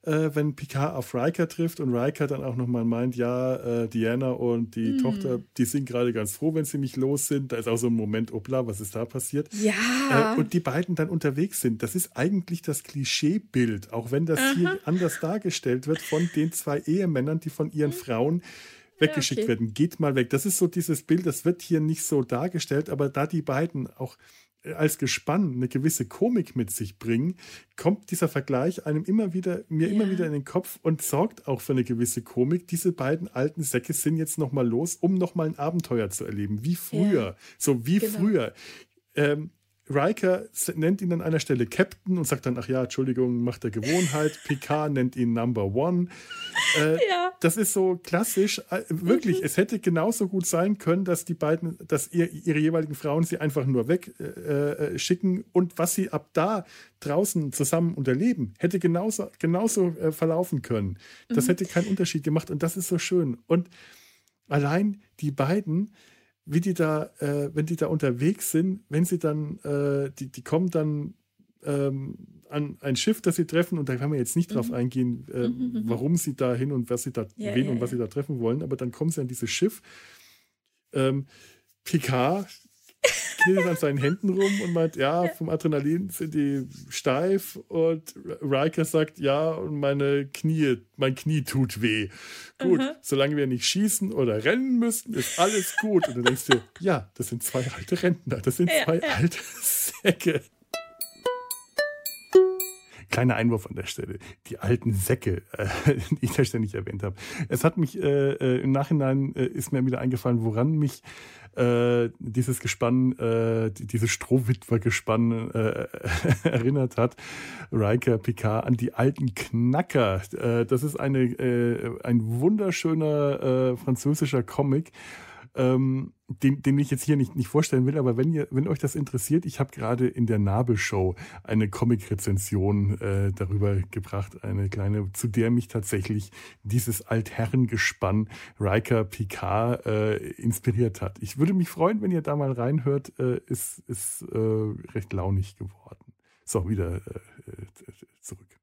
äh, wenn Picard auf Riker trifft und Riker dann auch nochmal meint, ja, äh, Diana und die mhm. Tochter, die sind gerade ganz froh, wenn sie mich los sind. Da ist auch so ein Moment, obla, was ist da passiert? Ja. und die beiden dann unterwegs sind. Das ist eigentlich das Klischeebild, auch wenn das Aha. hier anders dargestellt wird von den zwei Ehemännern, die von ihren mhm. Frauen weggeschickt ja, okay. werden. Geht mal weg. Das ist so dieses Bild, das wird hier nicht so dargestellt, aber da die beiden auch äh, als Gespann eine gewisse Komik mit sich bringen, kommt dieser Vergleich einem immer wieder, mir ja. immer wieder in den Kopf und sorgt auch für eine gewisse Komik. Diese beiden alten Säcke sind jetzt nochmal los, um nochmal ein Abenteuer zu erleben, wie früher. Ja. So wie genau. früher. Ähm, Riker nennt ihn an einer Stelle Captain und sagt dann, ach ja, Entschuldigung, macht der Gewohnheit. Picard nennt ihn Number One. Äh, ja. Das ist so klassisch. Äh, wirklich, mhm. es hätte genauso gut sein können, dass die beiden, dass ihr, ihre jeweiligen Frauen sie einfach nur wegschicken äh, äh und was sie ab da draußen zusammen unterleben, hätte genauso, genauso äh, verlaufen können. Das mhm. hätte keinen Unterschied gemacht und das ist so schön. Und allein die beiden, wie die da, äh, wenn die da unterwegs sind, wenn sie dann, äh, die, die kommen dann ähm, an ein Schiff, das sie treffen, und da kann man jetzt nicht mhm. drauf eingehen, äh, mhm, mhm, mhm. warum sie da hin und was sie da, ja, wen ja, und was ja. sie da treffen wollen, aber dann kommen sie an dieses Schiff. Ähm, Picard knittert an seinen Händen rum und meint, ja, vom Adrenalin sind die steif und Riker sagt, ja, und meine Knie, mein Knie tut weh. Gut, mhm. solange wir nicht schießen oder rennen müssen, ist alles gut. Und du denkst dir, ja, das sind zwei alte Rentner, das sind zwei ja. alte Säcke. Kleiner Einwurf an der Stelle. Die alten Säcke, äh, die ich da ständig erwähnt habe. Es hat mich äh, äh, im Nachhinein äh, ist mir wieder eingefallen, woran mich äh, dieses Gespann, äh, dieses Strohwitwer-Gespann äh, erinnert hat. Riker Picard an die alten Knacker. Äh, das ist eine, äh, ein wunderschöner äh, französischer Comic ähm, den, den ich jetzt hier nicht, nicht vorstellen will, aber wenn ihr, wenn euch das interessiert, ich habe gerade in der Nabelshow eine Comic-Rezension äh, darüber gebracht, eine kleine, zu der mich tatsächlich dieses Altherrengespann Riker Picard äh, inspiriert hat. Ich würde mich freuen, wenn ihr da mal reinhört, äh, ist, ist äh, recht launig geworden. So, wieder äh, äh zurück.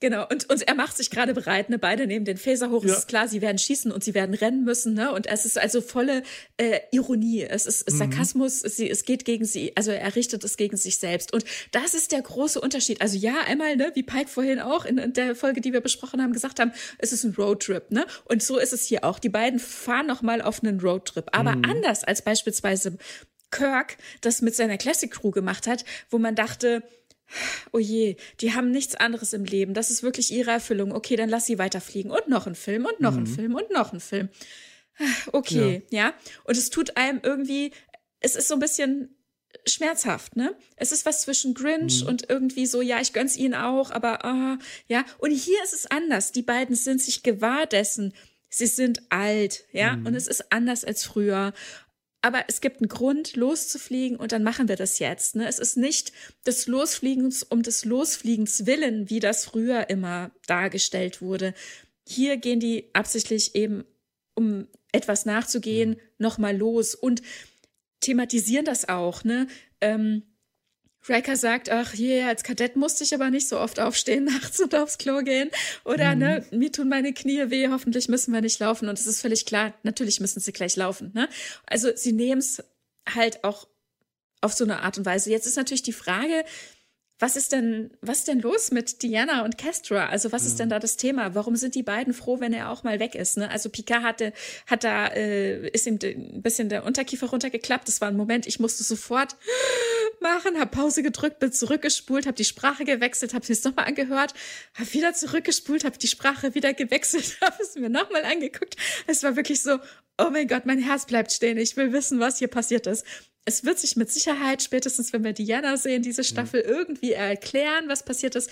Genau, und, und er macht sich gerade bereit, ne? Beide nehmen den Phaser hoch. Ja. Es ist klar, sie werden schießen und sie werden rennen müssen, ne? Und es ist also volle äh, Ironie. Es ist mhm. Sarkasmus, es, es geht gegen sie, also er richtet es gegen sich selbst. Und das ist der große Unterschied. Also ja, einmal, ne, wie Pike vorhin auch in, in der Folge, die wir besprochen haben, gesagt haben, es ist ein Roadtrip, ne? Und so ist es hier auch. Die beiden fahren nochmal auf einen Roadtrip. Aber mhm. anders als beispielsweise Kirk das mit seiner Classic Crew gemacht hat, wo man dachte, oh je, die haben nichts anderes im Leben. Das ist wirklich ihre Erfüllung. Okay, dann lass sie weiterfliegen. Und noch ein Film und noch mhm. ein Film und noch ein Film. Okay, ja. ja. Und es tut einem irgendwie, es ist so ein bisschen schmerzhaft, ne? Es ist was zwischen Grinch mhm. und irgendwie so, ja, ich gönn's ihnen auch, aber uh, ja. Und hier ist es anders. Die beiden sind sich gewahr dessen. Sie sind alt, ja, mhm. und es ist anders als früher aber es gibt einen Grund, loszufliegen und dann machen wir das jetzt. Ne? Es ist nicht des Losfliegens um des Losfliegens willen, wie das früher immer dargestellt wurde. Hier gehen die absichtlich eben, um etwas nachzugehen, nochmal los und thematisieren das auch. Ne? Ähm, Riker sagt, ach je, als Kadett musste ich aber nicht so oft aufstehen nachts und aufs Klo gehen. Oder mhm. ne, mir tun meine Knie weh, hoffentlich müssen wir nicht laufen. Und es ist völlig klar, natürlich müssen sie gleich laufen. Ne? Also sie nehmen es halt auch auf so eine Art und Weise. Jetzt ist natürlich die Frage, was ist denn, was ist denn los mit Diana und Kestra? Also was ist denn da das Thema? Warum sind die beiden froh, wenn er auch mal weg ist? Ne? Also Picard hatte, hat da, äh, ist ihm ein bisschen der Unterkiefer runtergeklappt. Das war ein Moment, ich musste sofort machen, habe Pause gedrückt, bin zurückgespult, habe die Sprache gewechselt, habe es nochmal angehört, habe wieder zurückgespult, habe die Sprache wieder gewechselt, habe es mir nochmal angeguckt. Es war wirklich so, oh mein Gott, mein Herz bleibt stehen. Ich will wissen, was hier passiert ist es wird sich mit Sicherheit, spätestens wenn wir Diana sehen, diese mhm. Staffel mhm. irgendwie erklären, was passiert ist.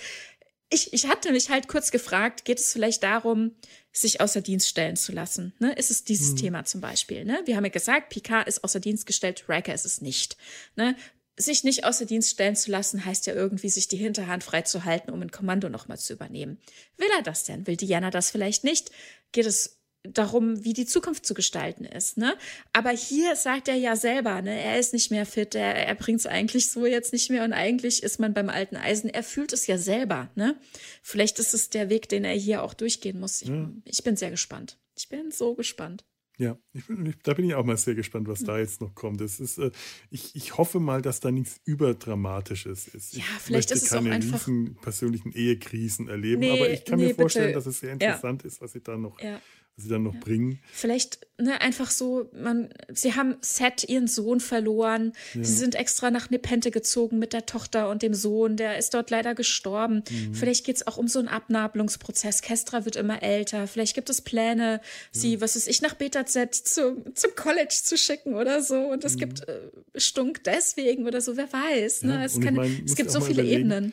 Ich, ich hatte mich halt kurz gefragt, geht es vielleicht darum, sich außer Dienst stellen zu lassen? Ne? Ist es dieses mhm. Thema zum Beispiel? Ne? Wir haben ja gesagt, Picard ist außer Dienst gestellt, Riker ist es nicht. Ne? Sich nicht außer Dienst stellen zu lassen, heißt ja irgendwie, sich die Hinterhand freizuhalten, um ein Kommando nochmal zu übernehmen. Will er das denn? Will Diana das vielleicht nicht? Geht es darum, wie die Zukunft zu gestalten ist, ne? Aber hier sagt er ja selber, ne, er ist nicht mehr fit, er, er bringt es eigentlich so jetzt nicht mehr und eigentlich ist man beim alten Eisen. Er fühlt es ja selber, ne? Vielleicht ist es der Weg, den er hier auch durchgehen muss. Ich, ja. ich bin sehr gespannt. Ich bin so gespannt. Ja, ich bin, da bin ich auch mal sehr gespannt, was da jetzt noch kommt. Das ist, äh, ich, ich hoffe mal, dass da nichts überdramatisches ist. Ja, ich vielleicht ist es keine auch einfach persönlichen Ehekrisen erleben, nee, aber ich kann nee, mir vorstellen, bitte. dass es sehr interessant ja. ist, was sie da noch ja sie dann noch ja. bringen. Vielleicht ne, einfach so, man, sie haben Seth, ihren Sohn, verloren. Ja. Sie sind extra nach Nepente gezogen mit der Tochter und dem Sohn. Der ist dort leider gestorben. Mhm. Vielleicht geht es auch um so einen Abnabelungsprozess. Kestra wird immer älter. Vielleicht gibt es Pläne, sie, was ist ich, nach Beta Z zum, zum College zu schicken oder so. Und es mhm. gibt äh, Stunk deswegen oder so, wer weiß. Ne? Es, kann, ich mein, es gibt so viele Ebenen.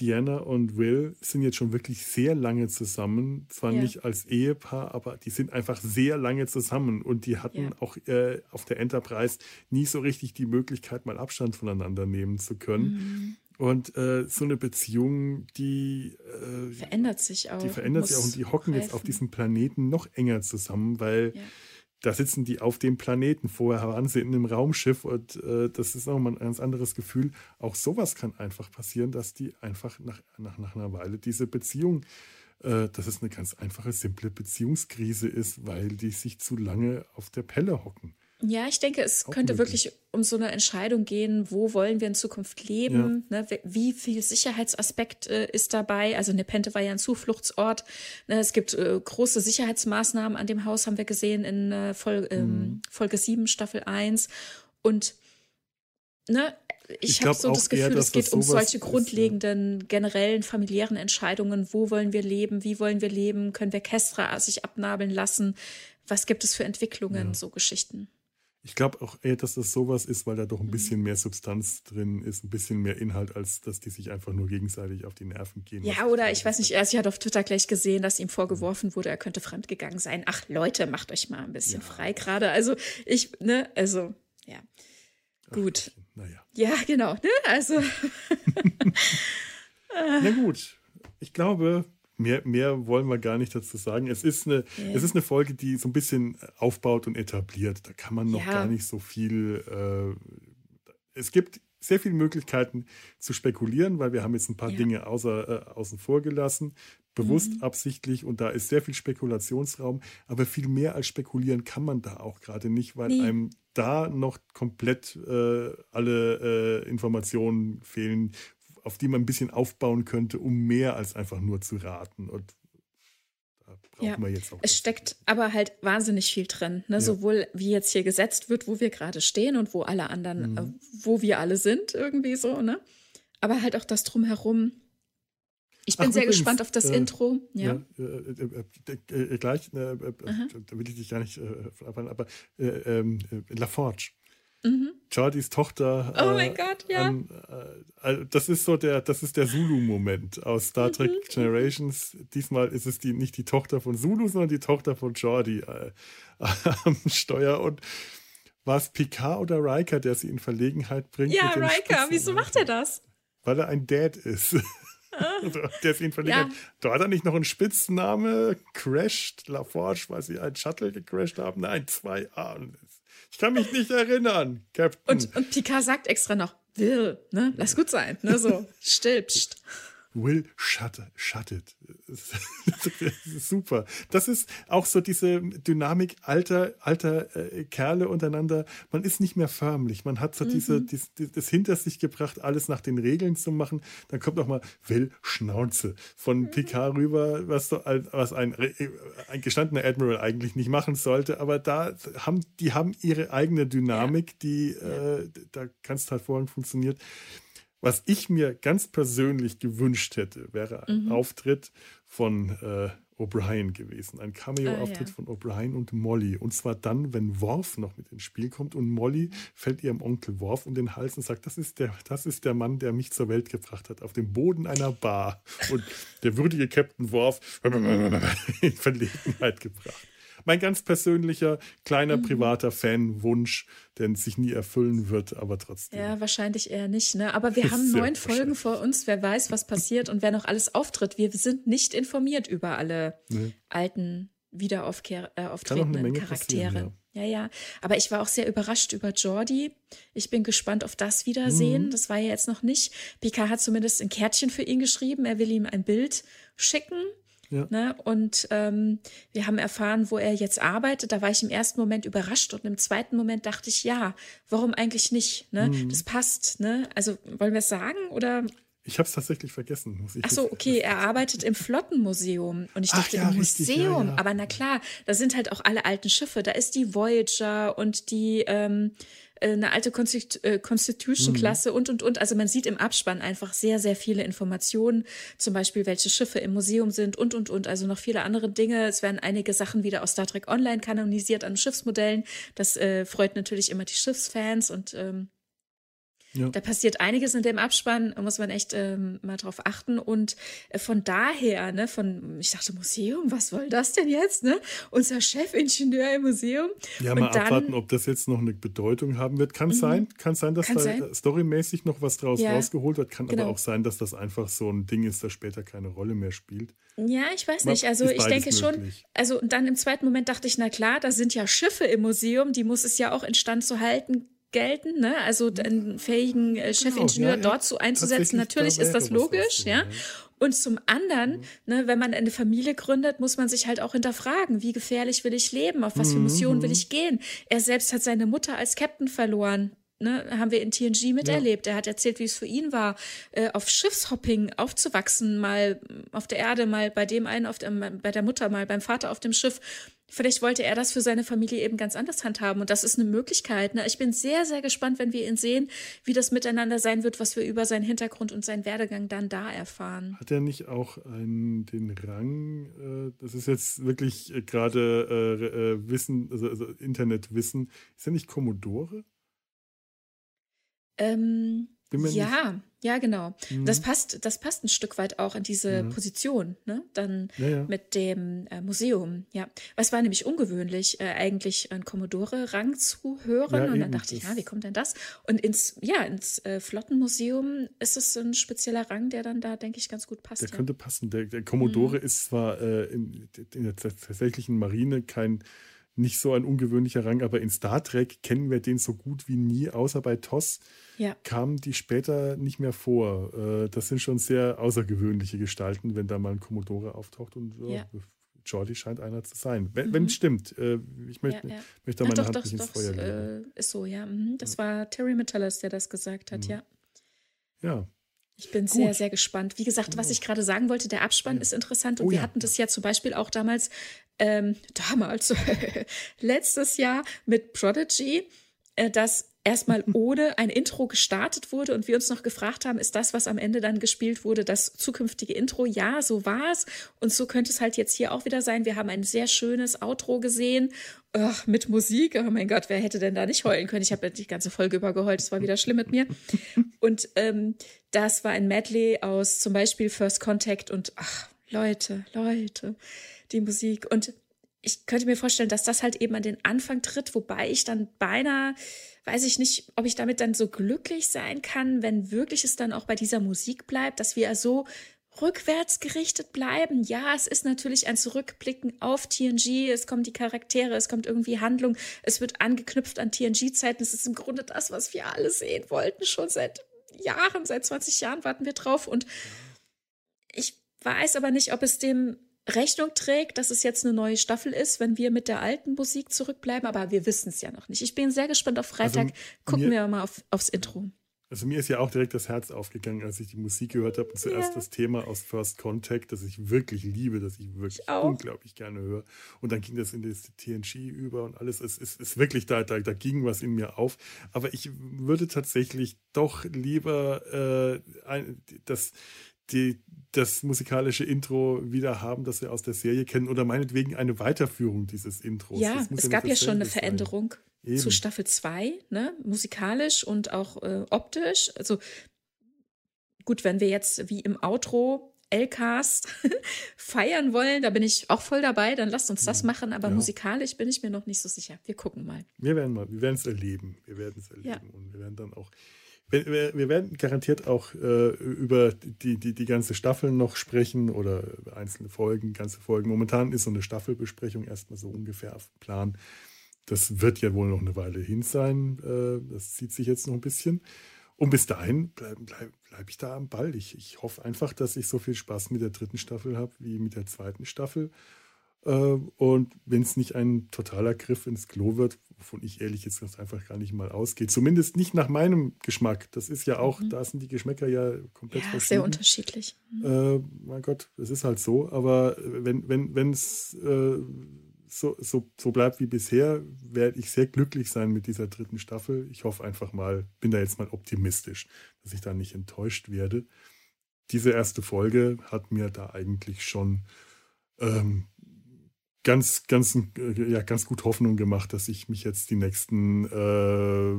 Diana und Will sind jetzt schon wirklich sehr lange zusammen. Zwar ja. nicht als Ehepaar, aber die sind einfach sehr lange zusammen und die hatten ja. auch äh, auf der Enterprise nie so richtig die Möglichkeit, mal Abstand voneinander nehmen zu können. Mhm. Und äh, so eine Beziehung, die äh, verändert sich auch. Die verändert sich auch und die hocken reifen. jetzt auf diesem Planeten noch enger zusammen, weil ja da sitzen die auf dem Planeten. Vorher waren sie in einem Raumschiff und äh, das ist nochmal ein ganz anderes Gefühl. Auch sowas kann einfach passieren, dass die einfach nach, nach, nach einer Weile diese Beziehung, äh, dass es eine ganz einfache, simple Beziehungskrise ist, weil die sich zu lange auf der Pelle hocken. Ja, ich denke, es Auch könnte möglich. wirklich um so eine Entscheidung gehen, wo wollen wir in Zukunft leben, ja. ne, wie viel Sicherheitsaspekt äh, ist dabei. Also Nepente war ja ein Zufluchtsort. Ne, es gibt äh, große Sicherheitsmaßnahmen an dem Haus, haben wir gesehen in äh, Vol ähm, mhm. Folge 7, Staffel 1. Und ne, ich, ich habe so das Gefühl, eher, es geht um solche ist, grundlegenden, generellen familiären Entscheidungen. Wo wollen wir leben? Wie wollen wir leben? Können wir Kestra sich abnabeln lassen? Was gibt es für Entwicklungen, ja. so Geschichten? Ich glaube auch eher, dass das sowas ist, weil da doch ein mhm. bisschen mehr Substanz drin ist, ein bisschen mehr Inhalt, als dass die sich einfach nur gegenseitig auf die Nerven gehen. Ja, oder ich weiß nicht, erst ich hatte auf Twitter gleich gesehen, dass ihm vorgeworfen wurde, er könnte fremdgegangen sein. Ach Leute, macht euch mal ein bisschen ja. frei gerade. Also ich, ne, also, ja. Ach, gut. Naja. Ja, genau, ne? Also. Na gut. Ich glaube, Mehr, mehr wollen wir gar nicht dazu sagen. Es ist, eine, okay. es ist eine Folge, die so ein bisschen aufbaut und etabliert. Da kann man noch ja. gar nicht so viel. Äh, es gibt sehr viele Möglichkeiten zu spekulieren, weil wir haben jetzt ein paar ja. Dinge außer, äh, außen vor gelassen, bewusst, mhm. absichtlich und da ist sehr viel Spekulationsraum, aber viel mehr als spekulieren kann man da auch gerade nicht, weil nee. einem da noch komplett äh, alle äh, Informationen fehlen, auf die man ein bisschen aufbauen könnte, um mehr als einfach nur zu raten. Und da brauchen ja, wir jetzt auch. Es steckt aber halt wahnsinnig viel drin. Ne? Ja. Sowohl wie jetzt hier gesetzt wird, wo wir gerade stehen und wo alle anderen, mhm. äh, wo wir alle sind, irgendwie so, ne? Aber halt auch das drumherum. Ich bin Ach, sehr übrigens, gespannt auf das äh, Intro. Ja. ja äh, äh, äh gleich, da will ich dich gar nicht äh, aber ähm, LaForge Mhm. Jordys Tochter. Oh mein Gott, ja. An, äh, das ist so der, das ist der Zulu-Moment aus Star mhm. Trek Generations. Diesmal ist es die, nicht die Tochter von Zulu, sondern die Tochter von Jordi äh, am Steuer. Und war es Picard oder Riker, der sie in Verlegenheit bringt? Ja, Riker, wieso macht er das? Weil er ein Dad ist. Ah. der sie in Verlegenheit. Ja. Da hat er nicht noch einen Spitzname? Crashed LaForge, weil sie ein Shuttle gecrashed haben? Nein, zwei A. Ich kann mich nicht erinnern, Captain. Und, und Picard sagt extra noch, Will, ne? Lass gut sein, ne? So, still, pst. Will shut, shut it. super. Das ist auch so diese Dynamik alter, alter äh, Kerle untereinander. Man ist nicht mehr förmlich. Man hat so mhm. diese, dies, das hinter sich gebracht, alles nach den Regeln zu machen. Dann kommt auch mal Will Schnauze von mhm. Picard rüber, was, so, was ein, ein gestandener Admiral eigentlich nicht machen sollte. Aber da haben, die haben ihre eigene Dynamik, ja. die äh, da ganz hervorragend funktioniert. Was ich mir ganz persönlich gewünscht hätte, wäre ein mhm. Auftritt von äh, O'Brien gewesen. Ein Cameo-Auftritt ah, ja. von O'Brien und Molly. Und zwar dann, wenn Worf noch mit ins Spiel kommt und Molly fällt ihrem Onkel Worf um den Hals und sagt, das ist der, das ist der Mann, der mich zur Welt gebracht hat, auf dem Boden einer Bar. Und der würdige Captain Worf in Verlegenheit gebracht. Mein ganz persönlicher, kleiner, mhm. privater Fanwunsch, der sich nie erfüllen wird, aber trotzdem. Ja, wahrscheinlich eher nicht. Ne? Aber wir haben neun Folgen vor uns. Wer weiß, was passiert und wer noch alles auftritt. Wir sind nicht informiert über alle nee. alten wieder äh, auftretenden Charaktere. Ja. ja. ja, Aber ich war auch sehr überrascht über Jordi. Ich bin gespannt auf das Wiedersehen. Mhm. Das war ja jetzt noch nicht. Picard hat zumindest ein Kärtchen für ihn geschrieben. Er will ihm ein Bild schicken. Ja. Ne? Und ähm, wir haben erfahren, wo er jetzt arbeitet. Da war ich im ersten Moment überrascht und im zweiten Moment dachte ich, ja, warum eigentlich nicht? Ne? Mhm. Das passt. Ne? Also wollen wir es sagen oder? Ich habe es tatsächlich vergessen. Muss ich Ach so, okay, er arbeitet im Flottenmuseum. Und ich dachte, ja, im richtig, Museum. Ja, ja. Aber na klar, da sind halt auch alle alten Schiffe. Da ist die Voyager und die ähm, äh, eine alte äh, Constitution-Klasse mhm. und, und, und. Also man sieht im Abspann einfach sehr, sehr viele Informationen. Zum Beispiel, welche Schiffe im Museum sind und, und, und. Also noch viele andere Dinge. Es werden einige Sachen wieder aus Star Trek Online kanonisiert an Schiffsmodellen. Das äh, freut natürlich immer die Schiffsfans und ähm, ja. Da passiert einiges in dem Abspann, muss man echt ähm, mal drauf achten. Und äh, von daher, ne, von, ich dachte, Museum, was soll das denn jetzt, ne? Unser Chefingenieur im Museum. Ja, mal dann, abwarten, ob das jetzt noch eine Bedeutung haben wird. Kann mhm. sein, kann sein, dass kann da sein. storymäßig noch was draus ja. rausgeholt wird. Kann genau. aber auch sein, dass das einfach so ein Ding ist, das später keine Rolle mehr spielt. Ja, ich weiß nicht. Also ich denke möglich. schon, also und dann im zweiten Moment dachte ich, na klar, da sind ja Schiffe im Museum, die muss es ja auch instand zu halten gelten, ne? also einen fähigen äh, genau, Chefingenieur genau, ja, dort so einzusetzen. Natürlich da ist das logisch, ja. Und zum anderen, mhm. ne, wenn man eine Familie gründet, muss man sich halt auch hinterfragen, wie gefährlich will ich leben, auf was für Missionen will mhm. ich gehen. Er selbst hat seine Mutter als Captain verloren. Ne, haben wir in TNG miterlebt. Ja. Er hat erzählt, wie es für ihn war, äh, auf Schiffshopping aufzuwachsen, mal auf der Erde, mal bei dem einen, auf der, bei der Mutter, mal beim Vater auf dem Schiff. Vielleicht wollte er das für seine Familie eben ganz anders handhaben. Und das ist eine Möglichkeit. Ne? Ich bin sehr, sehr gespannt, wenn wir ihn sehen, wie das miteinander sein wird, was wir über seinen Hintergrund und seinen Werdegang dann da erfahren. Hat er nicht auch einen, den Rang, äh, das ist jetzt wirklich äh, gerade äh, äh, Wissen, also, also Internetwissen, ist er nicht Commodore? Ähm, ja, ja, genau. Mhm. Das passt, das passt ein Stück weit auch in diese ja. Position, ne? Dann ja, ja. mit dem äh, Museum. Ja, es war nämlich ungewöhnlich, äh, eigentlich einen Commodore-Rang zu hören. und dann dachte ich, ja, wie kommt denn das? Und ins, ja, ins äh, Flottenmuseum ist es ein spezieller Rang, der dann da, denke ich, ganz gut passt. Der könnte passen. Der, der Commodore mhm. ist zwar äh, in, in der tatsächlichen Marine kein nicht so ein ungewöhnlicher Rang, aber in Star Trek kennen wir den so gut wie nie, außer bei TOS ja. kamen die später nicht mehr vor. Äh, das sind schon sehr außergewöhnliche Gestalten, wenn da mal ein Commodore auftaucht und ja. Jordi scheint einer zu sein. Wenn, mhm. es stimmt. Äh, ich möchte, ja, ja. möchte da meine doch, Hand doch, nicht ins Feuer legen. Äh, ist so, ja. Mhm. Das war Terry Metellus, der das gesagt hat, mhm. ja. Ja. Ich bin Gut. sehr, sehr gespannt. Wie gesagt, was ich gerade sagen wollte, der Abspann ja. ist interessant und oh, wir hatten das ja zum Beispiel auch damals, ähm, damals, letztes Jahr mit Prodigy, äh, dass erstmal ohne ein Intro gestartet wurde und wir uns noch gefragt haben, ist das, was am Ende dann gespielt wurde, das zukünftige Intro? Ja, so war es. Und so könnte es halt jetzt hier auch wieder sein. Wir haben ein sehr schönes Outro gesehen oh, mit Musik. Oh mein Gott, wer hätte denn da nicht heulen können? Ich habe die ganze Folge übergeheult. Es war wieder schlimm mit mir. Und ähm, das war ein Medley aus zum Beispiel First Contact und ach, Leute, Leute, die Musik. Und ich könnte mir vorstellen, dass das halt eben an den Anfang tritt, wobei ich dann beinahe, weiß ich nicht, ob ich damit dann so glücklich sein kann, wenn wirklich es dann auch bei dieser Musik bleibt, dass wir so rückwärts gerichtet bleiben. Ja, es ist natürlich ein Zurückblicken auf TNG, es kommen die Charaktere, es kommt irgendwie Handlung, es wird angeknüpft an TNG-Zeiten. Es ist im Grunde das, was wir alle sehen wollten, schon seit Jahren, seit 20 Jahren warten wir drauf. Und ich weiß aber nicht, ob es dem Rechnung trägt, dass es jetzt eine neue Staffel ist, wenn wir mit der alten Musik zurückbleiben, aber wir wissen es ja noch nicht. Ich bin sehr gespannt auf Freitag. Also Gucken wir mal auf, aufs Intro. Also mir ist ja auch direkt das Herz aufgegangen, als ich die Musik gehört habe und zuerst ja. das Thema aus First Contact, das ich wirklich liebe, das ich wirklich ich unglaublich gerne höre. Und dann ging das in das TNG über und alles. Es ist, ist wirklich da, da, da ging was in mir auf. Aber ich würde tatsächlich doch lieber äh, ein, das die, das musikalische Intro wieder haben, das wir aus der Serie kennen oder meinetwegen eine Weiterführung dieses Intros. Ja, es ja gab ja schon eine Veränderung zu Staffel 2, ne? musikalisch und auch äh, optisch. Also gut, wenn wir jetzt wie im Outro LKs feiern wollen, da bin ich auch voll dabei, dann lasst uns das machen. Aber Ja. musikalisch bin ich mir noch nicht so sicher. Wir gucken mal. Wir werden mal, wir werden es erleben. Wir werden es erleben Ja. und wir werden dann auch. Wir, wir werden garantiert auch äh, über die, die, die ganze Staffel noch sprechen oder einzelne Folgen, ganze Folgen. Momentan ist so eine Staffelbesprechung erstmal so ungefähr auf dem Plan. Das wird ja wohl noch eine Weile hin sein. Äh, das zieht sich jetzt noch ein bisschen. Und bis dahin bleibe bleib, bleib ich da am Ball. Ich, ich hoffe einfach, dass ich so viel Spaß mit der dritten Staffel habe wie mit der zweiten Staffel. Äh, Und wenn es nicht ein totaler Griff ins Klo wird, wovon ich ehrlich jetzt ganz einfach gar nicht mal ausgehe, zumindest nicht nach meinem Geschmack. Das ist ja auch, da sind die Geschmäcker ja komplett Ja, sehr verschieden. unterschiedlich. Äh, mein Gott, es ist halt so. Aber wenn wenn wenn, es äh, so, so, so bleibt wie bisher, werde ich sehr glücklich sein mit dieser dritten Staffel. Ich hoffe einfach mal, bin da jetzt mal optimistisch, dass ich da nicht enttäuscht werde. Diese erste Folge hat mir da eigentlich schon ähm, ganz, ganz, ja, ganz gut Hoffnung gemacht, dass ich mich jetzt die nächsten äh,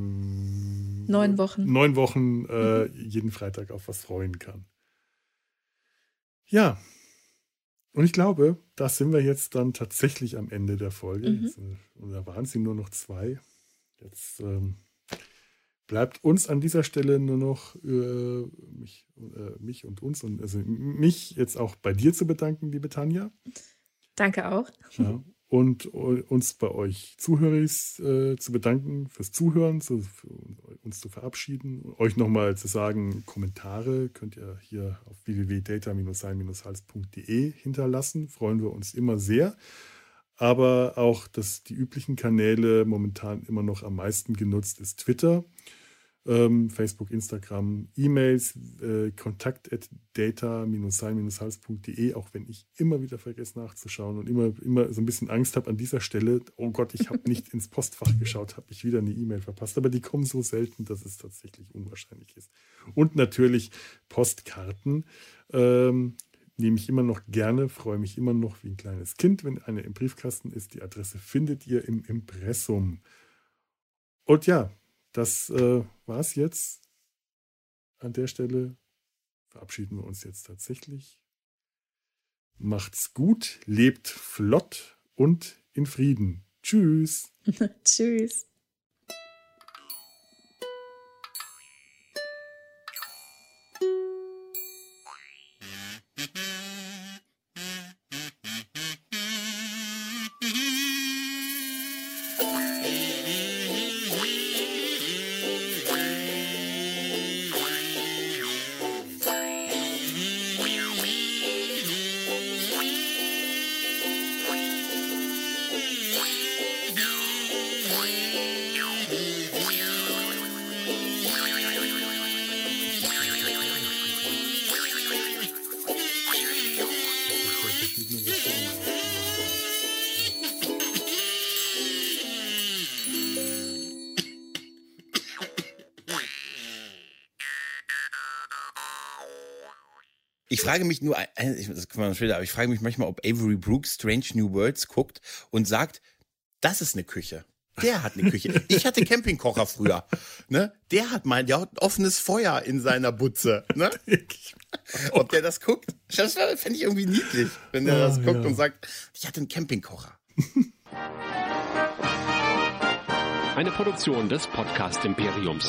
Neun Wochen. neun Wochen äh, jeden Freitag auf was freuen kann. Ja. Und ich glaube, da sind wir jetzt dann tatsächlich am Ende der Folge. Mhm. Jetzt, äh, Und da waren sie nur noch zwei. Jetzt ähm, bleibt uns an dieser Stelle nur noch äh, mich, äh, mich und uns und also mich jetzt auch bei dir zu bedanken, liebe Tanja. Danke auch. Ja. Und uns bei euch Zuhörers äh, zu bedanken fürs Zuhören, zu, für uns zu verabschieden. Euch nochmal zu sagen, Kommentare könnt ihr hier auf www.data-sein-hals.de hinterlassen. Freuen wir uns immer sehr. Aber auch, dass die üblichen Kanäle momentan immer noch am meisten genutzt ist Twitter. Ähm, Facebook, Instagram, E-Mails, äh, kontakt at data-sein-hals.de, auch wenn ich immer wieder vergesse nachzuschauen und immer, immer so ein bisschen Angst habe an dieser Stelle, oh Gott, ich habe nicht ins Postfach geschaut, habe ich wieder eine E-Mail verpasst, aber die kommen so selten, dass es tatsächlich unwahrscheinlich ist. Und natürlich Postkarten. Ähm, nehme ich immer noch gerne, freue mich immer noch wie ein kleines Kind, wenn eine im Briefkasten ist. Die Adresse findet ihr im Impressum. Und ja, das äh, war es jetzt. An der Stelle verabschieden wir uns jetzt tatsächlich. Macht's gut, lebt flott und in Frieden. Tschüss. Tschüss. Ich frage mich nur, äh, ich- das können wir noch später, aber ich frage mich manchmal, ob Avery Brooks Strange New Worlds guckt und sagt, das ist eine Küche. Der hat eine Küche. Ich hatte Campingkocher früher. Ne? Der hat mein, der hat ein offenes Feuer in seiner Butze. Ne? Ob der das guckt? Das fände ich irgendwie niedlich, wenn der das Ah, guckt ja. und sagt, ich hatte einen Campingkocher. Eine Produktion des Podcast Imperiums.